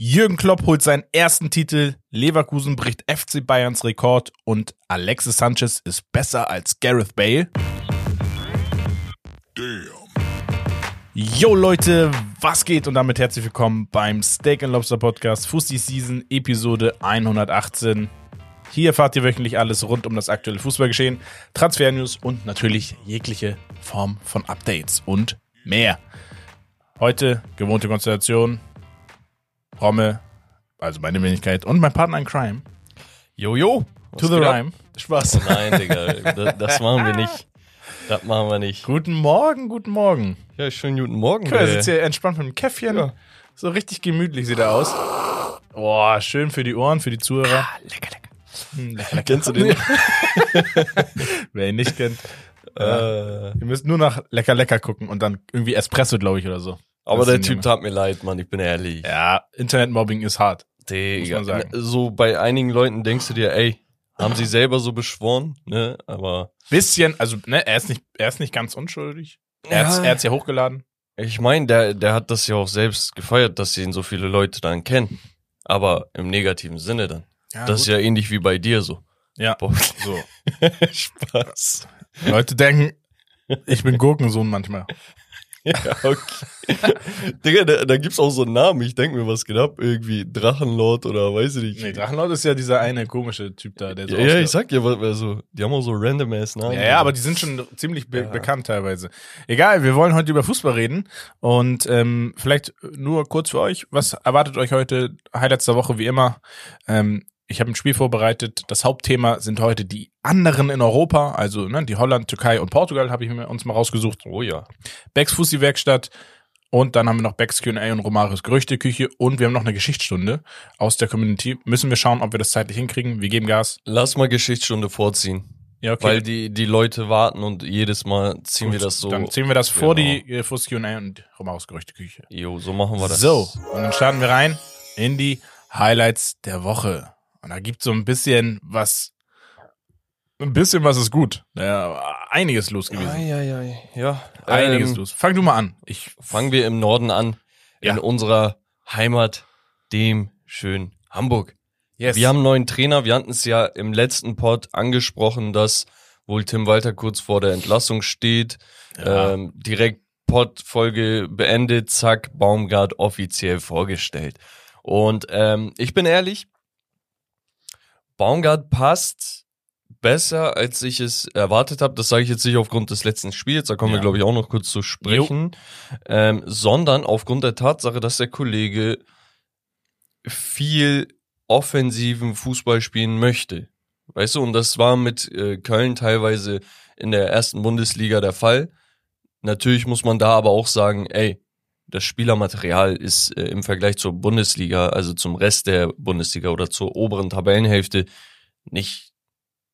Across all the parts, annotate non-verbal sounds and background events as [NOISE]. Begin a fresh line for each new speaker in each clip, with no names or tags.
Jürgen Klopp holt seinen ersten Titel, Leverkusen bricht FC Bayerns Rekord und Alexis Sanchez ist besser als Gareth Bale. Yo Leute, was geht und damit herzlich willkommen beim Steak and Lobster Podcast Fusty Season Episode 118. Hier erfahrt ihr wöchentlich alles rund um das aktuelle Fußballgeschehen, Transfernews und natürlich jegliche Form von Updates und mehr. Heute gewohnte Konstellation, Rommel, also meine Wenigkeit und mein Partner in Crime.
Jojo.
To the rhyme.
Spaß. Nein, Digga, das, das machen wir nicht. Das machen wir nicht.
Guten Morgen, guten Morgen.
Ja, schönen guten Morgen.
Guck mal, er
ey.
sitzt hier entspannt mit dem Käffchen.
Ja.
So richtig gemütlich sieht er aus. Boah, schön für die Ohren, für die Zuhörer.
lecker, lecker.
Hm, lecker, lecker.
Kennst du den? [LAUGHS]
Wer ihn nicht kennt.
Äh,
Ihr müsst nur nach lecker lecker gucken und dann irgendwie Espresso, glaube ich, oder so.
Aber der Typ tat mir leid, Mann, ich bin ehrlich.
Ja, Internetmobbing ist hart.
Digga,
muss man sagen.
so bei einigen Leuten denkst du dir, ey, haben sie selber so beschworen, ne? Aber
Bisschen, also, ne, er ist nicht, er ist nicht ganz unschuldig. Er hat's,
Ja.
er hat's ja hochgeladen.
ich meine, der, der hat das ja auch selbst gefeiert, dass ihn so viele Leute dann kennen. Aber im negativen Sinne dann.
Ja,
das ist ja ähnlich wie bei dir so.
ja.
Boah.
So. [LAUGHS]
Spaß.
Leute denken, ich bin Gurkensohn manchmal.
Ja, okay. [LAUGHS] Digga, da, da gibt's auch so einen Namen. Ich denk mir, was geht ab? Irgendwie Drachenlord oder weiß ich nicht.
Nee, Drachenlord ist ja dieser eine komische Typ da, der so
ja, ja, ich sag ja, also, die haben auch so random ass Namen.
Ja, ja, aber die sind schon ziemlich be
Ja.
bekannt teilweise. Egal, wir wollen heute über Fußball reden und ähm, vielleicht nur kurz für euch, was erwartet euch heute? Highlights der Woche wie immer. Ähm, ich habe ein Spiel vorbereitet. Das Hauptthema sind heute die anderen in Europa, also ne, die Holland, Türkei und Portugal habe ich mir uns mal rausgesucht.
Oh ja.
Becks Fussi Werkstatt und dann haben wir noch Becks Q&A und Romarios Gerüchteküche und wir haben noch eine Geschichtsstunde aus der Community. Müssen wir schauen, ob wir das zeitlich hinkriegen. Wir geben Gas.
Lass mal Geschichtsstunde vorziehen.
Ja, okay.
Weil die, die Leute warten und jedes Mal ziehen wir
Gut,
das so.
Dann ziehen wir das vor
Genau.
die äh, Fussi Q&A und Romarios Gerüchteküche.
Jo, so machen wir das.
So, und dann starten wir rein in die Highlights der Woche. Und da gibt's so ein bisschen was, ein bisschen was ist gut. Ja, einiges los gewesen.
Ai, ai, ai. Ja.
Einiges
ähm,
los. Fang du mal an. Ich,
Fangen wir im Norden an.
Ja.
In unserer Heimat, dem schönen Hamburg.
yes.
Wir haben einen neuen Trainer. Wir hatten es ja im letzten Pod angesprochen, dass wohl Tim Walter kurz vor der Entlassung steht.
Ja.
Ähm, direkt Pod-Folge beendet, zack, Baumgart offiziell vorgestellt. Und ähm, ich bin ehrlich, Baumgart passt besser, als ich es erwartet habe. Das sage ich jetzt nicht aufgrund des letzten Spiels, da kommen
Ja.
wir, glaube ich, auch noch kurz zu sprechen, ähm, sondern aufgrund der Tatsache, dass der Kollege viel offensiven Fußball spielen möchte. Weißt du, und das war mit äh, Köln teilweise in der ersten Bundesliga der Fall. Natürlich muss man da aber auch sagen, ey, das Spielermaterial ist äh, im Vergleich zur Bundesliga, also zum Rest der Bundesliga oder zur oberen Tabellenhälfte nicht,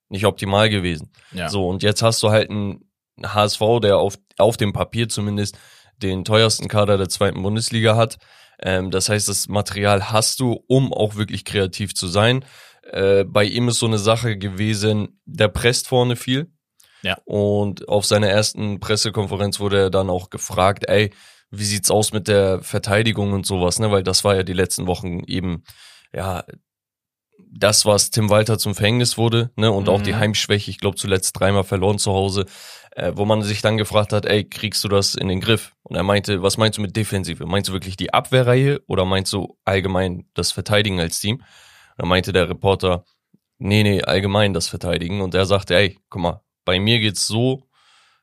nicht optimal gewesen.
ja.
So, und jetzt hast du halt einen HSV, der auf, auf dem Papier zumindest den teuersten Kader der zweiten Bundesliga hat. Ähm, das heißt, das Material hast du, um auch wirklich kreativ zu sein. Äh, bei ihm ist so eine Sache gewesen, der presst vorne viel.
Ja.
Und auf seiner ersten Pressekonferenz wurde er dann auch gefragt, ey, wie sieht's aus mit der Verteidigung und sowas, ne? Weil das war ja die letzten Wochen eben, ja, das, was Tim Walter zum Verhängnis wurde, ne? Und auch die
Mhm.
Heimschwäche, ich glaube zuletzt dreimal verloren zu Hause, äh, wo man sich dann gefragt hat, ey, kriegst du das in den Griff? Und er meinte, was meinst du mit Defensive? Meinst du wirklich die Abwehrreihe oder meinst du allgemein das Verteidigen als Team? Und dann meinte der Reporter, nee, nee, allgemein das Verteidigen. Und er sagte, ey, guck mal, bei mir geht's so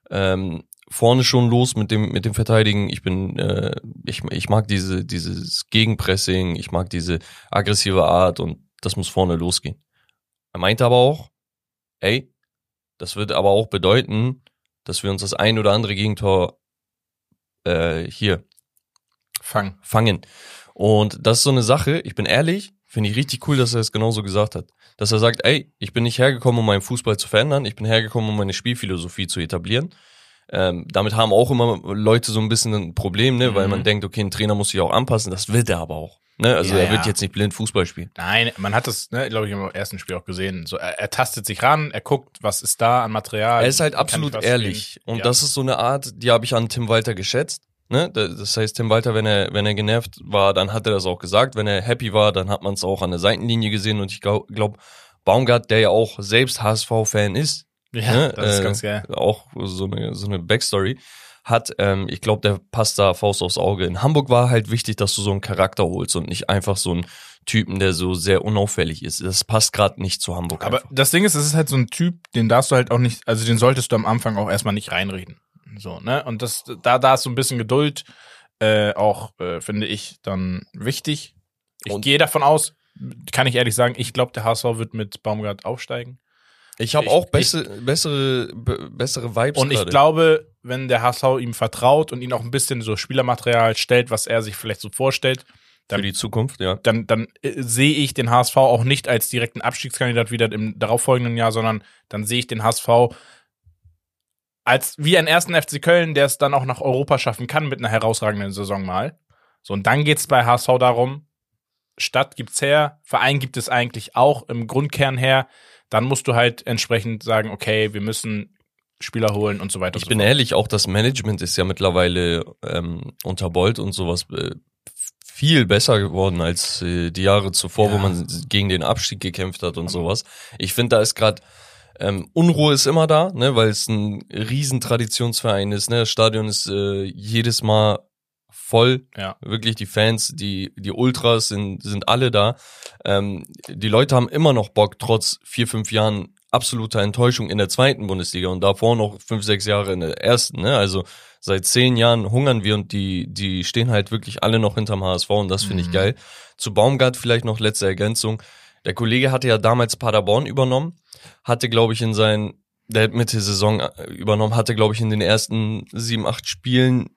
ähm, vorne schon los mit dem mit dem Verteidigen. Ich bin, äh, ich, ich mag diese dieses Gegenpressing, ich mag diese aggressive Art und das muss vorne losgehen. Er meinte aber auch, ey, das wird aber auch bedeuten, dass wir uns das ein oder andere Gegentor äh, hier
Fang.
fangen. Und das ist so eine Sache, ich bin ehrlich, finde ich richtig cool, dass er es genauso gesagt hat. Dass er sagt, ey, ich bin nicht hergekommen, um meinen Fußball zu verändern, ich bin hergekommen, um meine Spielphilosophie zu etablieren. Ähm, damit haben auch immer Leute so ein bisschen ein Problem, ne, weil
Mhm.
man denkt, okay, ein Trainer muss sich auch anpassen, das will er aber auch. Ne? Also
Ja,
er wird
ja.
jetzt nicht blind Fußball spielen.
Nein, man hat das, ne, glaube ich, im ersten Spiel auch gesehen. So, er, er tastet sich ran, er guckt, was ist da an Material.
Er ist halt absolut ehrlich.
spielen.
Und
Ja.
das ist so eine Art, die habe ich an Tim Walter geschätzt. Ne? Das heißt, Tim Walter, wenn er, wenn er genervt war, dann hat er das auch gesagt. Wenn er happy war, dann hat man es auch an der Seitenlinie gesehen. Und ich glaube, glaub, Baumgart, der ja auch selbst HSV-Fan ist,
Ja,
ne?
das ist
äh,
ganz geil.
auch so eine, so eine Backstory hat, ähm, ich glaube, der passt da Faust aufs Auge. In Hamburg war halt wichtig, dass du so einen Charakter holst und nicht einfach so einen Typen, der so sehr unauffällig ist. Das passt gerade nicht zu Hamburg.
Aber
einfach.
das Ding ist, es ist halt so ein Typ, den darfst du halt auch nicht, also den solltest du am Anfang auch erstmal nicht reinreden. So, ne? Und das, da, da ist so ein bisschen Geduld, äh, auch, äh, finde ich, dann wichtig. Ich gehe davon aus, kann ich ehrlich sagen, ich glaube, der HSV wird mit Baumgart aufsteigen.
Ich habe
ich-
auch bessere, bessere, be- bessere Vibes
Und ich
gerade.
glaube, wenn der HSV ihm vertraut und ihn auch ein bisschen so Spielermaterial stellt, was er sich vielleicht so vorstellt,
für die Zukunft, ja.
dann, dann äh, sehe ich den HSV auch nicht als direkten Abstiegskandidat wieder im darauffolgenden Jahr, sondern dann sehe ich den HSV als wie einen ersten FC Köln, der es dann auch nach Europa schaffen kann mit einer herausragenden Saison mal. So, und dann geht's bei HSV darum, Stadt gibt's her, Verein gibt es eigentlich auch im Grundkern her. Dann musst du halt entsprechend sagen, okay, wir müssen Spieler holen und so weiter
Ich
so
bin
fort.
ehrlich, auch das Management ist ja mittlerweile ähm, unter Bolt und sowas äh, viel besser geworden als äh, die Jahre zuvor,
Ja.
wo man gegen den Abstieg gekämpft hat und sowas. Ich finde, da ist gerade ähm, Unruhe ist immer da, ne, weil es ein riesen Traditionsverein ist. Ne, das Stadion ist äh, jedes Mal voll.
Ja.
Wirklich die Fans, die die Ultras sind sind alle da. Ähm, die Leute haben immer noch Bock, trotz vier fünf Jahren absoluter Enttäuschung in der zweiten Bundesliga und davor noch fünf sechs Jahre in der ersten. Ne? Also seit zehn Jahren hungern wir und die die stehen halt wirklich alle noch hinterm HSV und das finde ich
Mhm.
geil. Zu Baumgart vielleicht noch letzte Ergänzung. Der Kollege hatte ja damals Paderborn übernommen, hatte glaube ich in seinen der hat Mitte Saison äh, übernommen, hatte glaube ich in den ersten sieben acht Spielen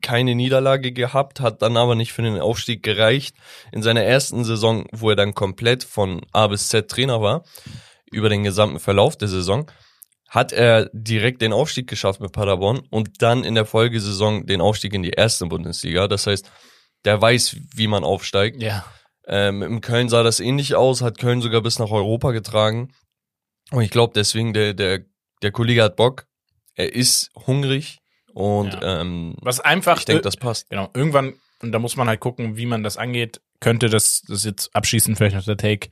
keine Niederlage gehabt, hat dann aber nicht für den Aufstieg gereicht. In seiner ersten Saison, wo er dann komplett von A bis Z Trainer war, über den gesamten Verlauf der Saison, hat er direkt den Aufstieg geschafft mit Paderborn und dann in der Folgesaison den Aufstieg in die erste Bundesliga. Das heißt, der weiß, wie man aufsteigt.
Ja.
Ähm, Im Köln sah das ähnlich aus, hat Köln sogar bis nach Europa getragen. Und ich glaube deswegen, der, der, der Kollege hat Bock, er ist hungrig und ähm,
Was einfach
ich denke, das passt.
Genau, irgendwann, und da muss man halt gucken, wie man das angeht, könnte das, das jetzt abschließend vielleicht noch der Take.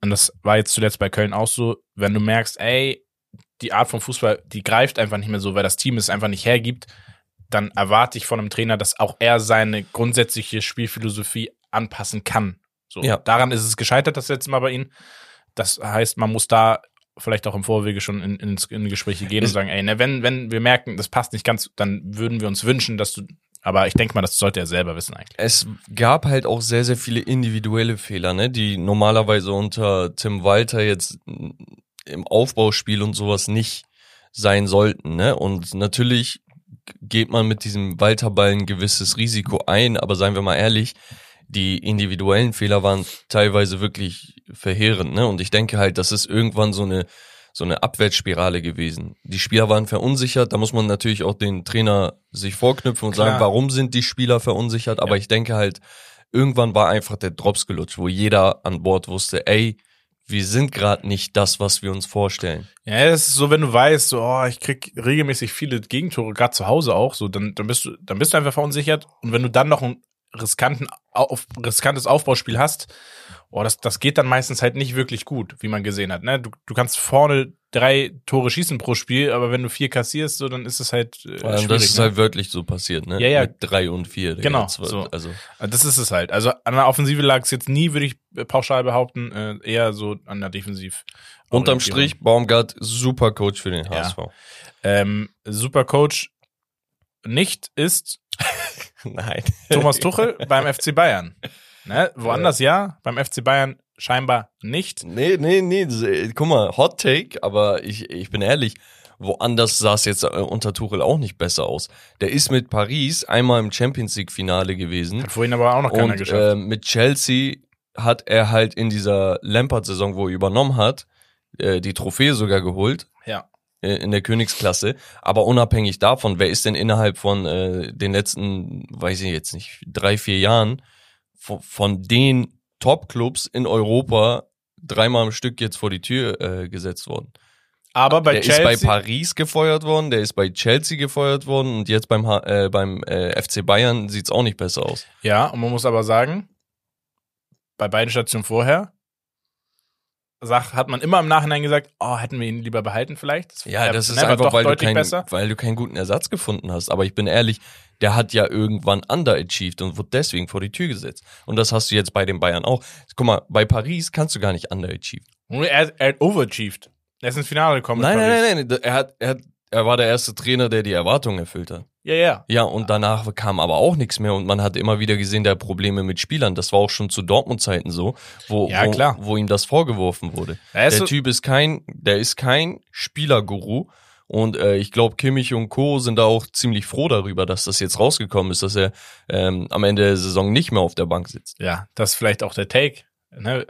Und das war jetzt zuletzt bei Köln auch so, wenn du merkst, ey, die Art von Fußball, die greift einfach nicht mehr so, weil das Team es einfach nicht hergibt, dann erwarte ich von einem Trainer, dass auch er seine grundsätzliche Spielphilosophie anpassen kann. So,
Ja.
daran ist es gescheitert das letzte Mal bei ihnen. Das heißt, man muss da vielleicht auch im Vorwege schon in, ins, in Gespräche gehen und
Es-
sagen, ey, ne, wenn, wenn wir merken, das passt nicht ganz, dann würden wir uns wünschen, dass du, aber ich denke mal, das sollte er selber wissen eigentlich.
Es gab halt auch sehr, sehr viele individuelle Fehler, ne, die normalerweise unter Tim Walter jetzt im Aufbauspiel und sowas nicht sein sollten, ne? Und natürlich geht man mit diesem Walter-Ball ein gewisses Risiko ein, aber seien wir mal ehrlich, die individuellen Fehler waren teilweise wirklich verheerend, ne? Und ich denke halt, das ist irgendwann so eine so eine Abwärtsspirale gewesen. Die Spieler waren verunsichert, da muss man natürlich auch den Trainer sich vorknüpfen und
Klar.
sagen, warum sind die Spieler verunsichert, aber
Ja.
ich denke halt, irgendwann war einfach der Drops gelutscht, wo jeder an Bord wusste, ey, wir sind gerade nicht das, was wir uns vorstellen.
Ja, das ist so, wenn du weißt, so, oh, ich krieg regelmäßig viele Gegentore, gerade zu Hause auch, so, dann, dann bist du, dann bist du einfach verunsichert. Und wenn du dann noch ein riskanten, auf, riskantes Aufbauspiel hast, oh, das, das geht dann meistens halt nicht wirklich gut, wie man gesehen hat. Ne? Du, du kannst vorne drei Tore schießen pro Spiel, aber wenn du vier kassierst, so, dann ist es halt äh, schwierig.
das ist
ne?
halt wörtlich so passiert, ne?
Ja, ja.
Mit drei und vier.
Genau,
Das war-
so.
Also,
Also Das ist es halt. Also an der Offensive lag es jetzt nie, würde ich äh, pauschal behaupten, äh, eher so an der Defensiv.
unterm Strich, Baumgart, super Coach für den
Ja.
HSV.
Ähm, super Coach nicht ist [LAUGHS]
Nein.
Thomas Tuchel beim FC Bayern. Ne? Woanders ja, beim FC Bayern scheinbar nicht.
Nee, nee, nee, äh, guck mal, Hot Take, aber ich, ich bin ehrlich, woanders sah es jetzt äh, unter Tuchel auch nicht besser aus. Der ist mit Paris einmal im Champions League Finale gewesen
Hat vorhin aber auch noch keiner
und
geschafft.
äh, mit Chelsea hat er halt in dieser Lampard-Saison, wo er übernommen hat, äh, die Trophäe sogar geholt
ja.
In der Königsklasse. Aber unabhängig davon, wer ist denn innerhalb von äh, den letzten, weiß ich jetzt nicht, drei, vier Jahren von, von den Top-Clubs in Europa dreimal am Stück jetzt vor die Tür äh, gesetzt worden?
Aber bei
der
Chelsea,
ist bei Paris gefeuert worden, der ist bei Chelsea gefeuert worden und jetzt beim, H- äh, beim äh, FC Bayern sieht's auch nicht besser aus.
ja, und man muss aber sagen, bei beiden Stationen vorher sag, hat man immer im Nachhinein gesagt, oh, hätten wir ihn lieber behalten vielleicht.
Ja,
Der-
das ist einfach, weil du, kein, weil du keinen guten Ersatz gefunden hast. Aber ich bin ehrlich, der hat ja irgendwann underachieved und wurde deswegen vor die Tür gesetzt. Und das hast du jetzt bei den Bayern auch. Guck mal, bei Paris kannst du gar nicht underachieve.
Er, er hat overachieved. Er ist ins Finale gekommen.
Nein, nein, nein, nein. Er, hat, er, hat, er war der erste Trainer, der die Erwartungen erfüllt hat.
Ja, ja.
Ja, und danach kam aber auch nichts mehr und man hat immer wieder gesehen, der hat Probleme mit Spielern. Das war auch schon zu Dortmund-Zeiten so, wo,
Ja,
wo,
klar.
wo ihm das vorgeworfen wurde.
Ist
der Typ ist kein, der ist kein Spielerguru und äh, ich glaube, Kimmich und Co. sind da auch ziemlich froh darüber, dass das jetzt rausgekommen ist, dass er ähm, am Ende der Saison nicht mehr auf der Bank sitzt.
Ja, das ist vielleicht auch der Take. Ne?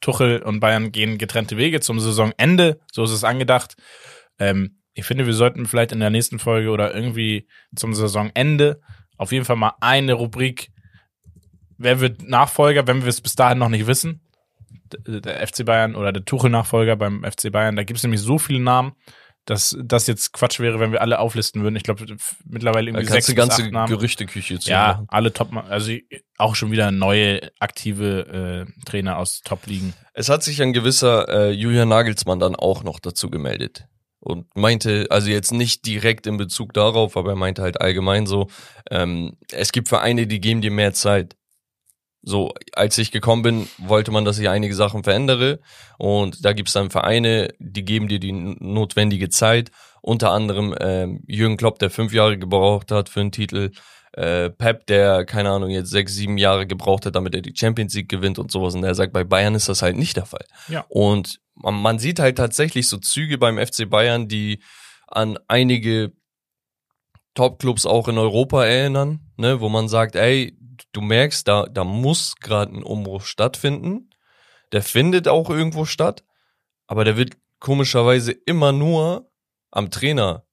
Tuchel und Bayern gehen getrennte Wege zum Saisonende. So ist es angedacht. Ähm, ich finde, wir sollten vielleicht in der nächsten Folge oder irgendwie zum Saisonende auf jeden Fall mal eine Rubrik, wer wird Nachfolger, wenn wir es bis dahin noch nicht wissen. D- Der FC Bayern oder der Tuchel-Nachfolger beim FC Bayern. Da gibt es nämlich so viele Namen, dass das jetzt Quatsch wäre, wenn wir alle auflisten würden. Ich glaube, mittlerweile irgendwie sechs bis
ganze
acht Namen.
Gerüchteküche zu
Ja,
machen.
alle Top, also auch schon wieder neue aktive äh, Trainer aus Top-Ligen.
Es hat sich ein gewisser äh, Julian Nagelsmann dann auch noch dazu gemeldet und meinte, also jetzt nicht direkt in Bezug darauf, aber er meinte halt allgemein so, ähm, es gibt Vereine, die geben dir mehr Zeit. So, als ich gekommen bin, wollte man, dass ich einige Sachen verändere und da gibt's dann Vereine, die geben dir die notwendige Zeit. Unter anderem ähm, Jürgen Klopp, der fünf Jahre gebraucht hat für einen Titel, äh, Pep, der, keine Ahnung, jetzt sechs, sieben Jahre gebraucht hat, damit er die Champions League gewinnt und sowas. Und er sagt, bei Bayern ist das halt nicht der Fall.
Ja.
Und man, sieht halt tatsächlich so Züge beim FC Bayern, die an einige Top-Clubs auch in Europa erinnern, ne, wo man sagt, ey, du merkst, da, da muss gerade ein Umbruch stattfinden. Der findet auch irgendwo statt, aber der wird komischerweise immer nur am Trainer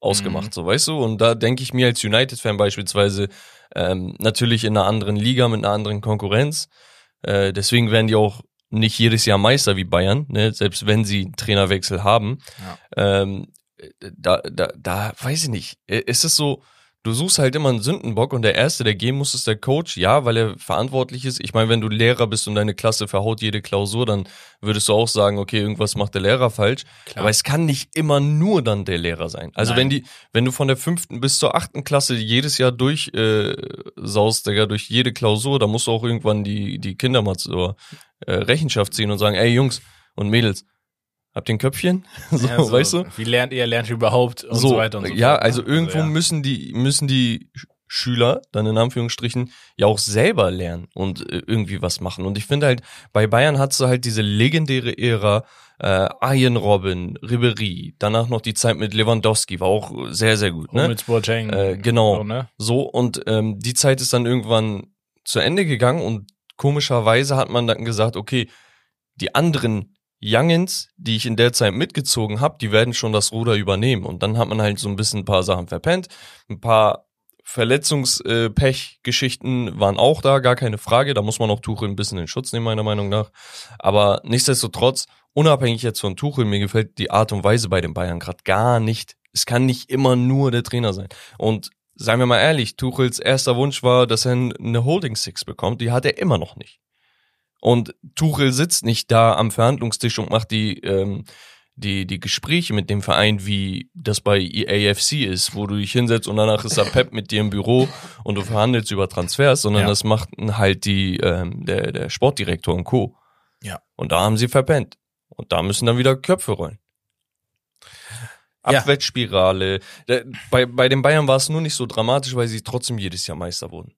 ausgemacht,
Mhm.
so weißt du? Und da denke ich mir als United-Fan beispielsweise ähm, natürlich in einer anderen Liga mit einer anderen Konkurrenz. Äh, deswegen werden die auch nicht jedes Jahr Meister wie Bayern, ne? selbst wenn sie einen Trainerwechsel haben. Ähm, da, da, da weiß ich nicht. Äh, Ist es so, du suchst halt immer einen Sündenbock und der Erste, der gehen muss, ist der Coach. Ja, weil er verantwortlich ist. Ich meine, wenn du Lehrer bist und deine Klasse verhaut jede Klausur, dann würdest du auch sagen, okay, irgendwas macht der Lehrer falsch.
Klar.
Aber es kann nicht immer nur dann der Lehrer sein. Also
Nein.
wenn die, wenn du von der fünften bis zur achten Klasse jedes Jahr durch äh, saust, Digga, durch jede Klausur, da musst du auch irgendwann die, die Kinder mal zur äh, Rechenschaft ziehen und sagen, ey Jungs und Mädels, habt ihr ein Köpfchen? [LAUGHS] so,
Ja, so,
weißt du?
Wie lernt ihr, lernt ihr überhaupt und so, weiter und so
ja,
fort. ne?
also irgendwo
ja.
müssen die müssen die Sch- Schüler dann in Anführungsstrichen ja auch selber lernen und äh, irgendwie was machen. Und ich finde halt bei Bayern hat du halt diese legendäre Ära äh, Ian Robin, Ribery, danach noch die Zeit mit Lewandowski war auch sehr sehr gut. Ne?
Hummels, Boateng,
Äh, genau.
So, ne?
So, und ähm, die Zeit ist dann irgendwann zu Ende gegangen und komischerweise hat man dann gesagt, okay, die anderen Youngens, die ich in der Zeit mitgezogen habe, die werden schon das Ruder übernehmen. Und dann hat man halt so ein bisschen ein paar Sachen verpennt. Ein paar Verletzungspech-Geschichten waren auch da, gar keine Frage. Da muss man auch Tuchel ein bisschen in Schutz nehmen, meiner Meinung nach. Aber nichtsdestotrotz, unabhängig jetzt von Tuchel, mir gefällt die Art und Weise bei den Bayern gerade gar nicht. Es kann nicht immer nur der Trainer sein. Und seien wir mal ehrlich, Tuchels erster Wunsch war, dass er eine Holding Six bekommt. Die hat er immer noch nicht. Und Tuchel sitzt nicht da am Verhandlungstisch und macht die, ähm, die, die Gespräche mit dem Verein, wie das bei AFC ist, wo du dich hinsetzt und danach ist da Pep mit dir im Büro und du verhandelst über Transfers, sondern
Ja.
das macht halt die, ähm, der, der Sportdirektor und Co.
Ja.
Und da haben sie verpennt. Und da müssen dann wieder Köpfe rollen.
Ja.
Abwärtsspirale. Der, bei, bei den Bayern war es nur nicht so dramatisch, weil sie trotzdem jedes Jahr Meister wurden.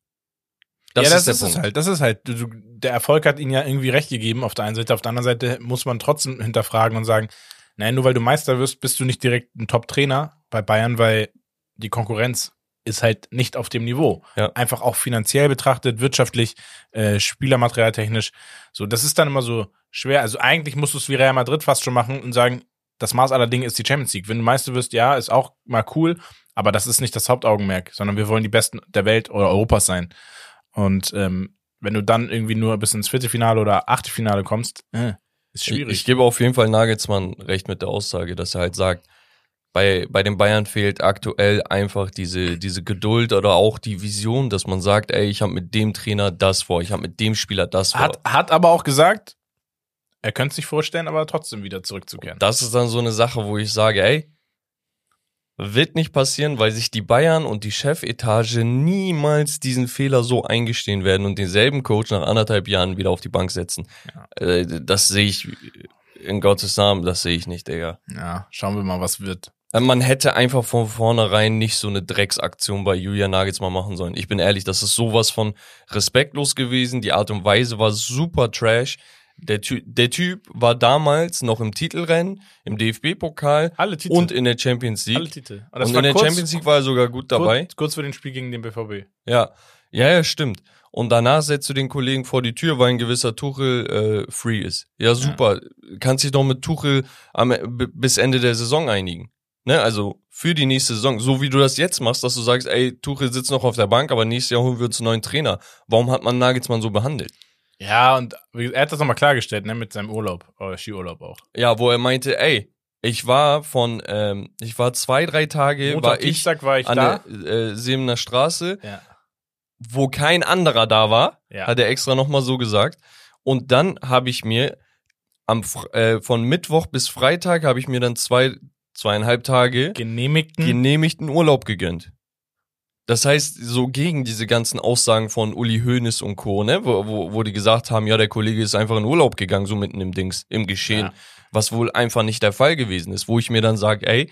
ja, das
der
ist
Punkt.
es halt. Das ist halt. Du, der Erfolg hat ihnen ja irgendwie recht gegeben auf der einen Seite. Auf der anderen Seite muss man trotzdem hinterfragen und sagen, nein, nur weil du Meister wirst, bist du nicht direkt ein Top-Trainer bei Bayern, weil die Konkurrenz ist halt nicht auf dem Niveau.
Ja.
Einfach auch finanziell betrachtet, wirtschaftlich, äh, spielermaterialtechnisch. So, das ist dann immer so schwer. Also eigentlich musst du es wie Real Madrid fast schon machen und sagen, das Maß aller Dinge ist die Champions League. Wenn du Meister wirst, ja, ist auch mal cool, aber das ist nicht das Hauptaugenmerk, sondern wir wollen die Besten der Welt oder Europas sein. Und ähm, wenn du dann irgendwie nur bis ins Viertelfinale oder Achtelfinale kommst, äh, Ist
Ich,
schwierig.
ich gebe auf jeden Fall Nagelsmann recht mit der Aussage, dass er halt sagt, bei, bei den Bayern fehlt aktuell einfach diese, diese Geduld oder auch die Vision, dass man sagt, ey, ich habe mit dem Trainer das vor, ich habe mit dem Spieler das vor.
hat, hat aber auch gesagt, er könnte sich vorstellen, aber trotzdem wieder zurückzukehren.
Das ist dann so eine Sache, wo ich sage, ey, wird nicht passieren, weil sich die Bayern und die Chefetage niemals diesen Fehler so eingestehen werden und denselben Coach nach anderthalb Jahren wieder auf die Bank setzen. Äh, Das sehe ich in Gottes Namen, das sehe ich nicht, Digga.
Ja, schauen wir mal, was wird.
Äh, Man hätte einfach von vornherein nicht so eine Drecksaktion bei Julian Nagelsmann machen sollen. Ich bin ehrlich, das ist sowas von respektlos gewesen. Die Art und Weise war super trash. Der, Ty der Typ war damals noch im Titelrennen, im DFB-Pokal und in der Champions League.
alle Titel. Und,
Und in der Champions League war er sogar gut dabei.
Kurz, kurz vor dem Spiel gegen den BVB.
Ja, ja, ja, stimmt. Und danach setzt du den Kollegen vor die Tür, weil ein gewisser Tuchel äh, free ist. Ja, super. Kannst dich doch mit Tuchel am, b- bis Ende der Saison einigen. Ne, also für die nächste Saison, so wie du das jetzt machst, dass du sagst, ey, Tuchel sitzt noch auf der Bank, aber nächstes Jahr holen wir uns einen neuen Trainer. Warum hat man Nagelsmann so behandelt?
Ja, und er hat das nochmal klargestellt, ne, mit seinem Urlaub, oder Skiurlaub auch.
Ja, wo er meinte, ey, ich war von, ähm, ich war zwei, drei Tage,
Montag,
war ich
war ich
an
da.
der äh, Seemner Straße,
Ja.
wo kein anderer da war,
Ja.
hat er extra nochmal so gesagt. Und dann habe ich mir am äh, von Mittwoch bis Freitag habe ich mir dann zwei zweieinhalb Tage
Genehmigten.
genehmigten Urlaub gegönnt. Das heißt, so gegen diese ganzen Aussagen von Uli Hoeneß und Co., ne, wo, wo, wo die gesagt haben, ja, der Kollege ist einfach in Urlaub gegangen, so mitten im Dings, im Geschehen,
Ja.
was wohl einfach nicht der Fall gewesen ist, wo ich mir dann sage, ey,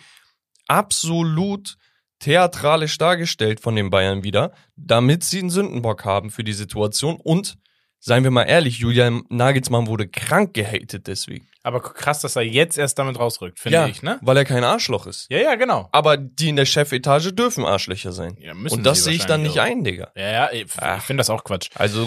absolut theatralisch dargestellt von den Bayern wieder, damit sie einen Sündenbock haben für die Situation und Seien wir mal ehrlich, Julian Nagelsmann wurde krank gehatet deswegen.
aber krass, dass er jetzt erst damit rausrückt, finde ich, ne?
weil er kein Arschloch ist.
Ja, ja, genau.
Aber die in der Chefetage dürfen Arschlöcher sein.
Ja, müssen
Und das sehe ich dann nicht
wahrscheinlich
ein, Digga.
auch. Ja, ja, ich, ich finde das auch Quatsch.
Also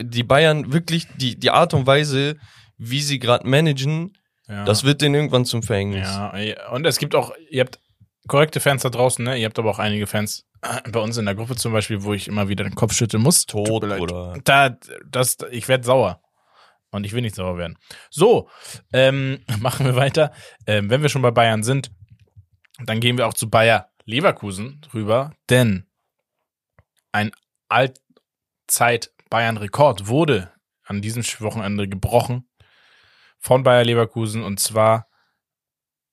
die Bayern wirklich, die, die Art und Weise, wie sie gerade managen,
Ja.
das wird denen irgendwann zum Verhängnis.
Ja, ja, und es gibt auch, ihr habt korrekte Fans da draußen, ne? Ihr habt aber auch einige Fans bei uns in der Gruppe zum Beispiel, wo ich immer wieder den Kopf schütteln muss.
Tot oder
Da, das, ich werde sauer. Und ich will nicht sauer werden. So, ähm, [LAUGHS] machen wir weiter. Ähm, wenn wir schon bei Bayern sind, dann gehen wir auch zu Bayer Leverkusen rüber, denn ein Allzeit-Bayern-Rekord wurde an diesem Wochenende gebrochen von Bayer Leverkusen und zwar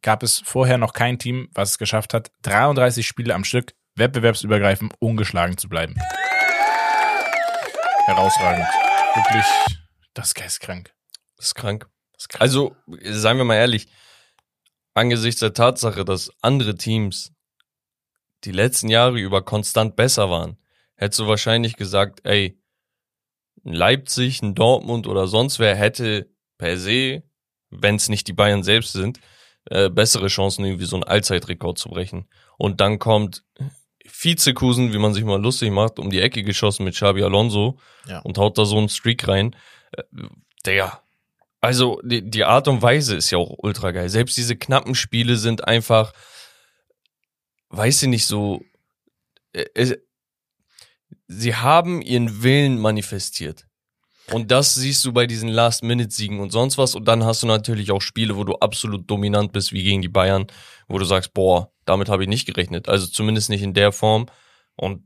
gab es vorher noch kein Team, was es geschafft hat, 33 Spiele am Stück wettbewerbsübergreifend ungeschlagen zu bleiben. Herausragend. Wirklich, das ist geistkrank.
Das ist krank.
Das ist krank.
Also, seien wir mal ehrlich, angesichts der Tatsache, dass andere Teams die letzten Jahre über konstant besser waren, hättest du wahrscheinlich gesagt, ey, ein Leipzig, ein Dortmund oder sonst wer hätte per se, wenn es nicht die Bayern selbst sind, äh, bessere Chancen, irgendwie so einen Allzeitrekord zu brechen. Und dann kommt Vizekusen, wie man sich mal lustig macht, um die Ecke geschossen mit Xabi Alonso
Ja.
und haut da so einen Streak rein. Äh, Digga, also die, die Art und Weise ist ja auch ultra geil. Selbst diese knappen Spiele sind einfach, weiß ich nicht, so. Äh, sie haben ihren Willen manifestiert. Und das siehst du bei diesen Last-Minute-Siegen und sonst was. Und dann hast du natürlich auch Spiele, wo du absolut dominant bist, wie gegen die Bayern, wo du sagst, boah, damit habe ich nicht gerechnet. Also zumindest nicht in der Form. Und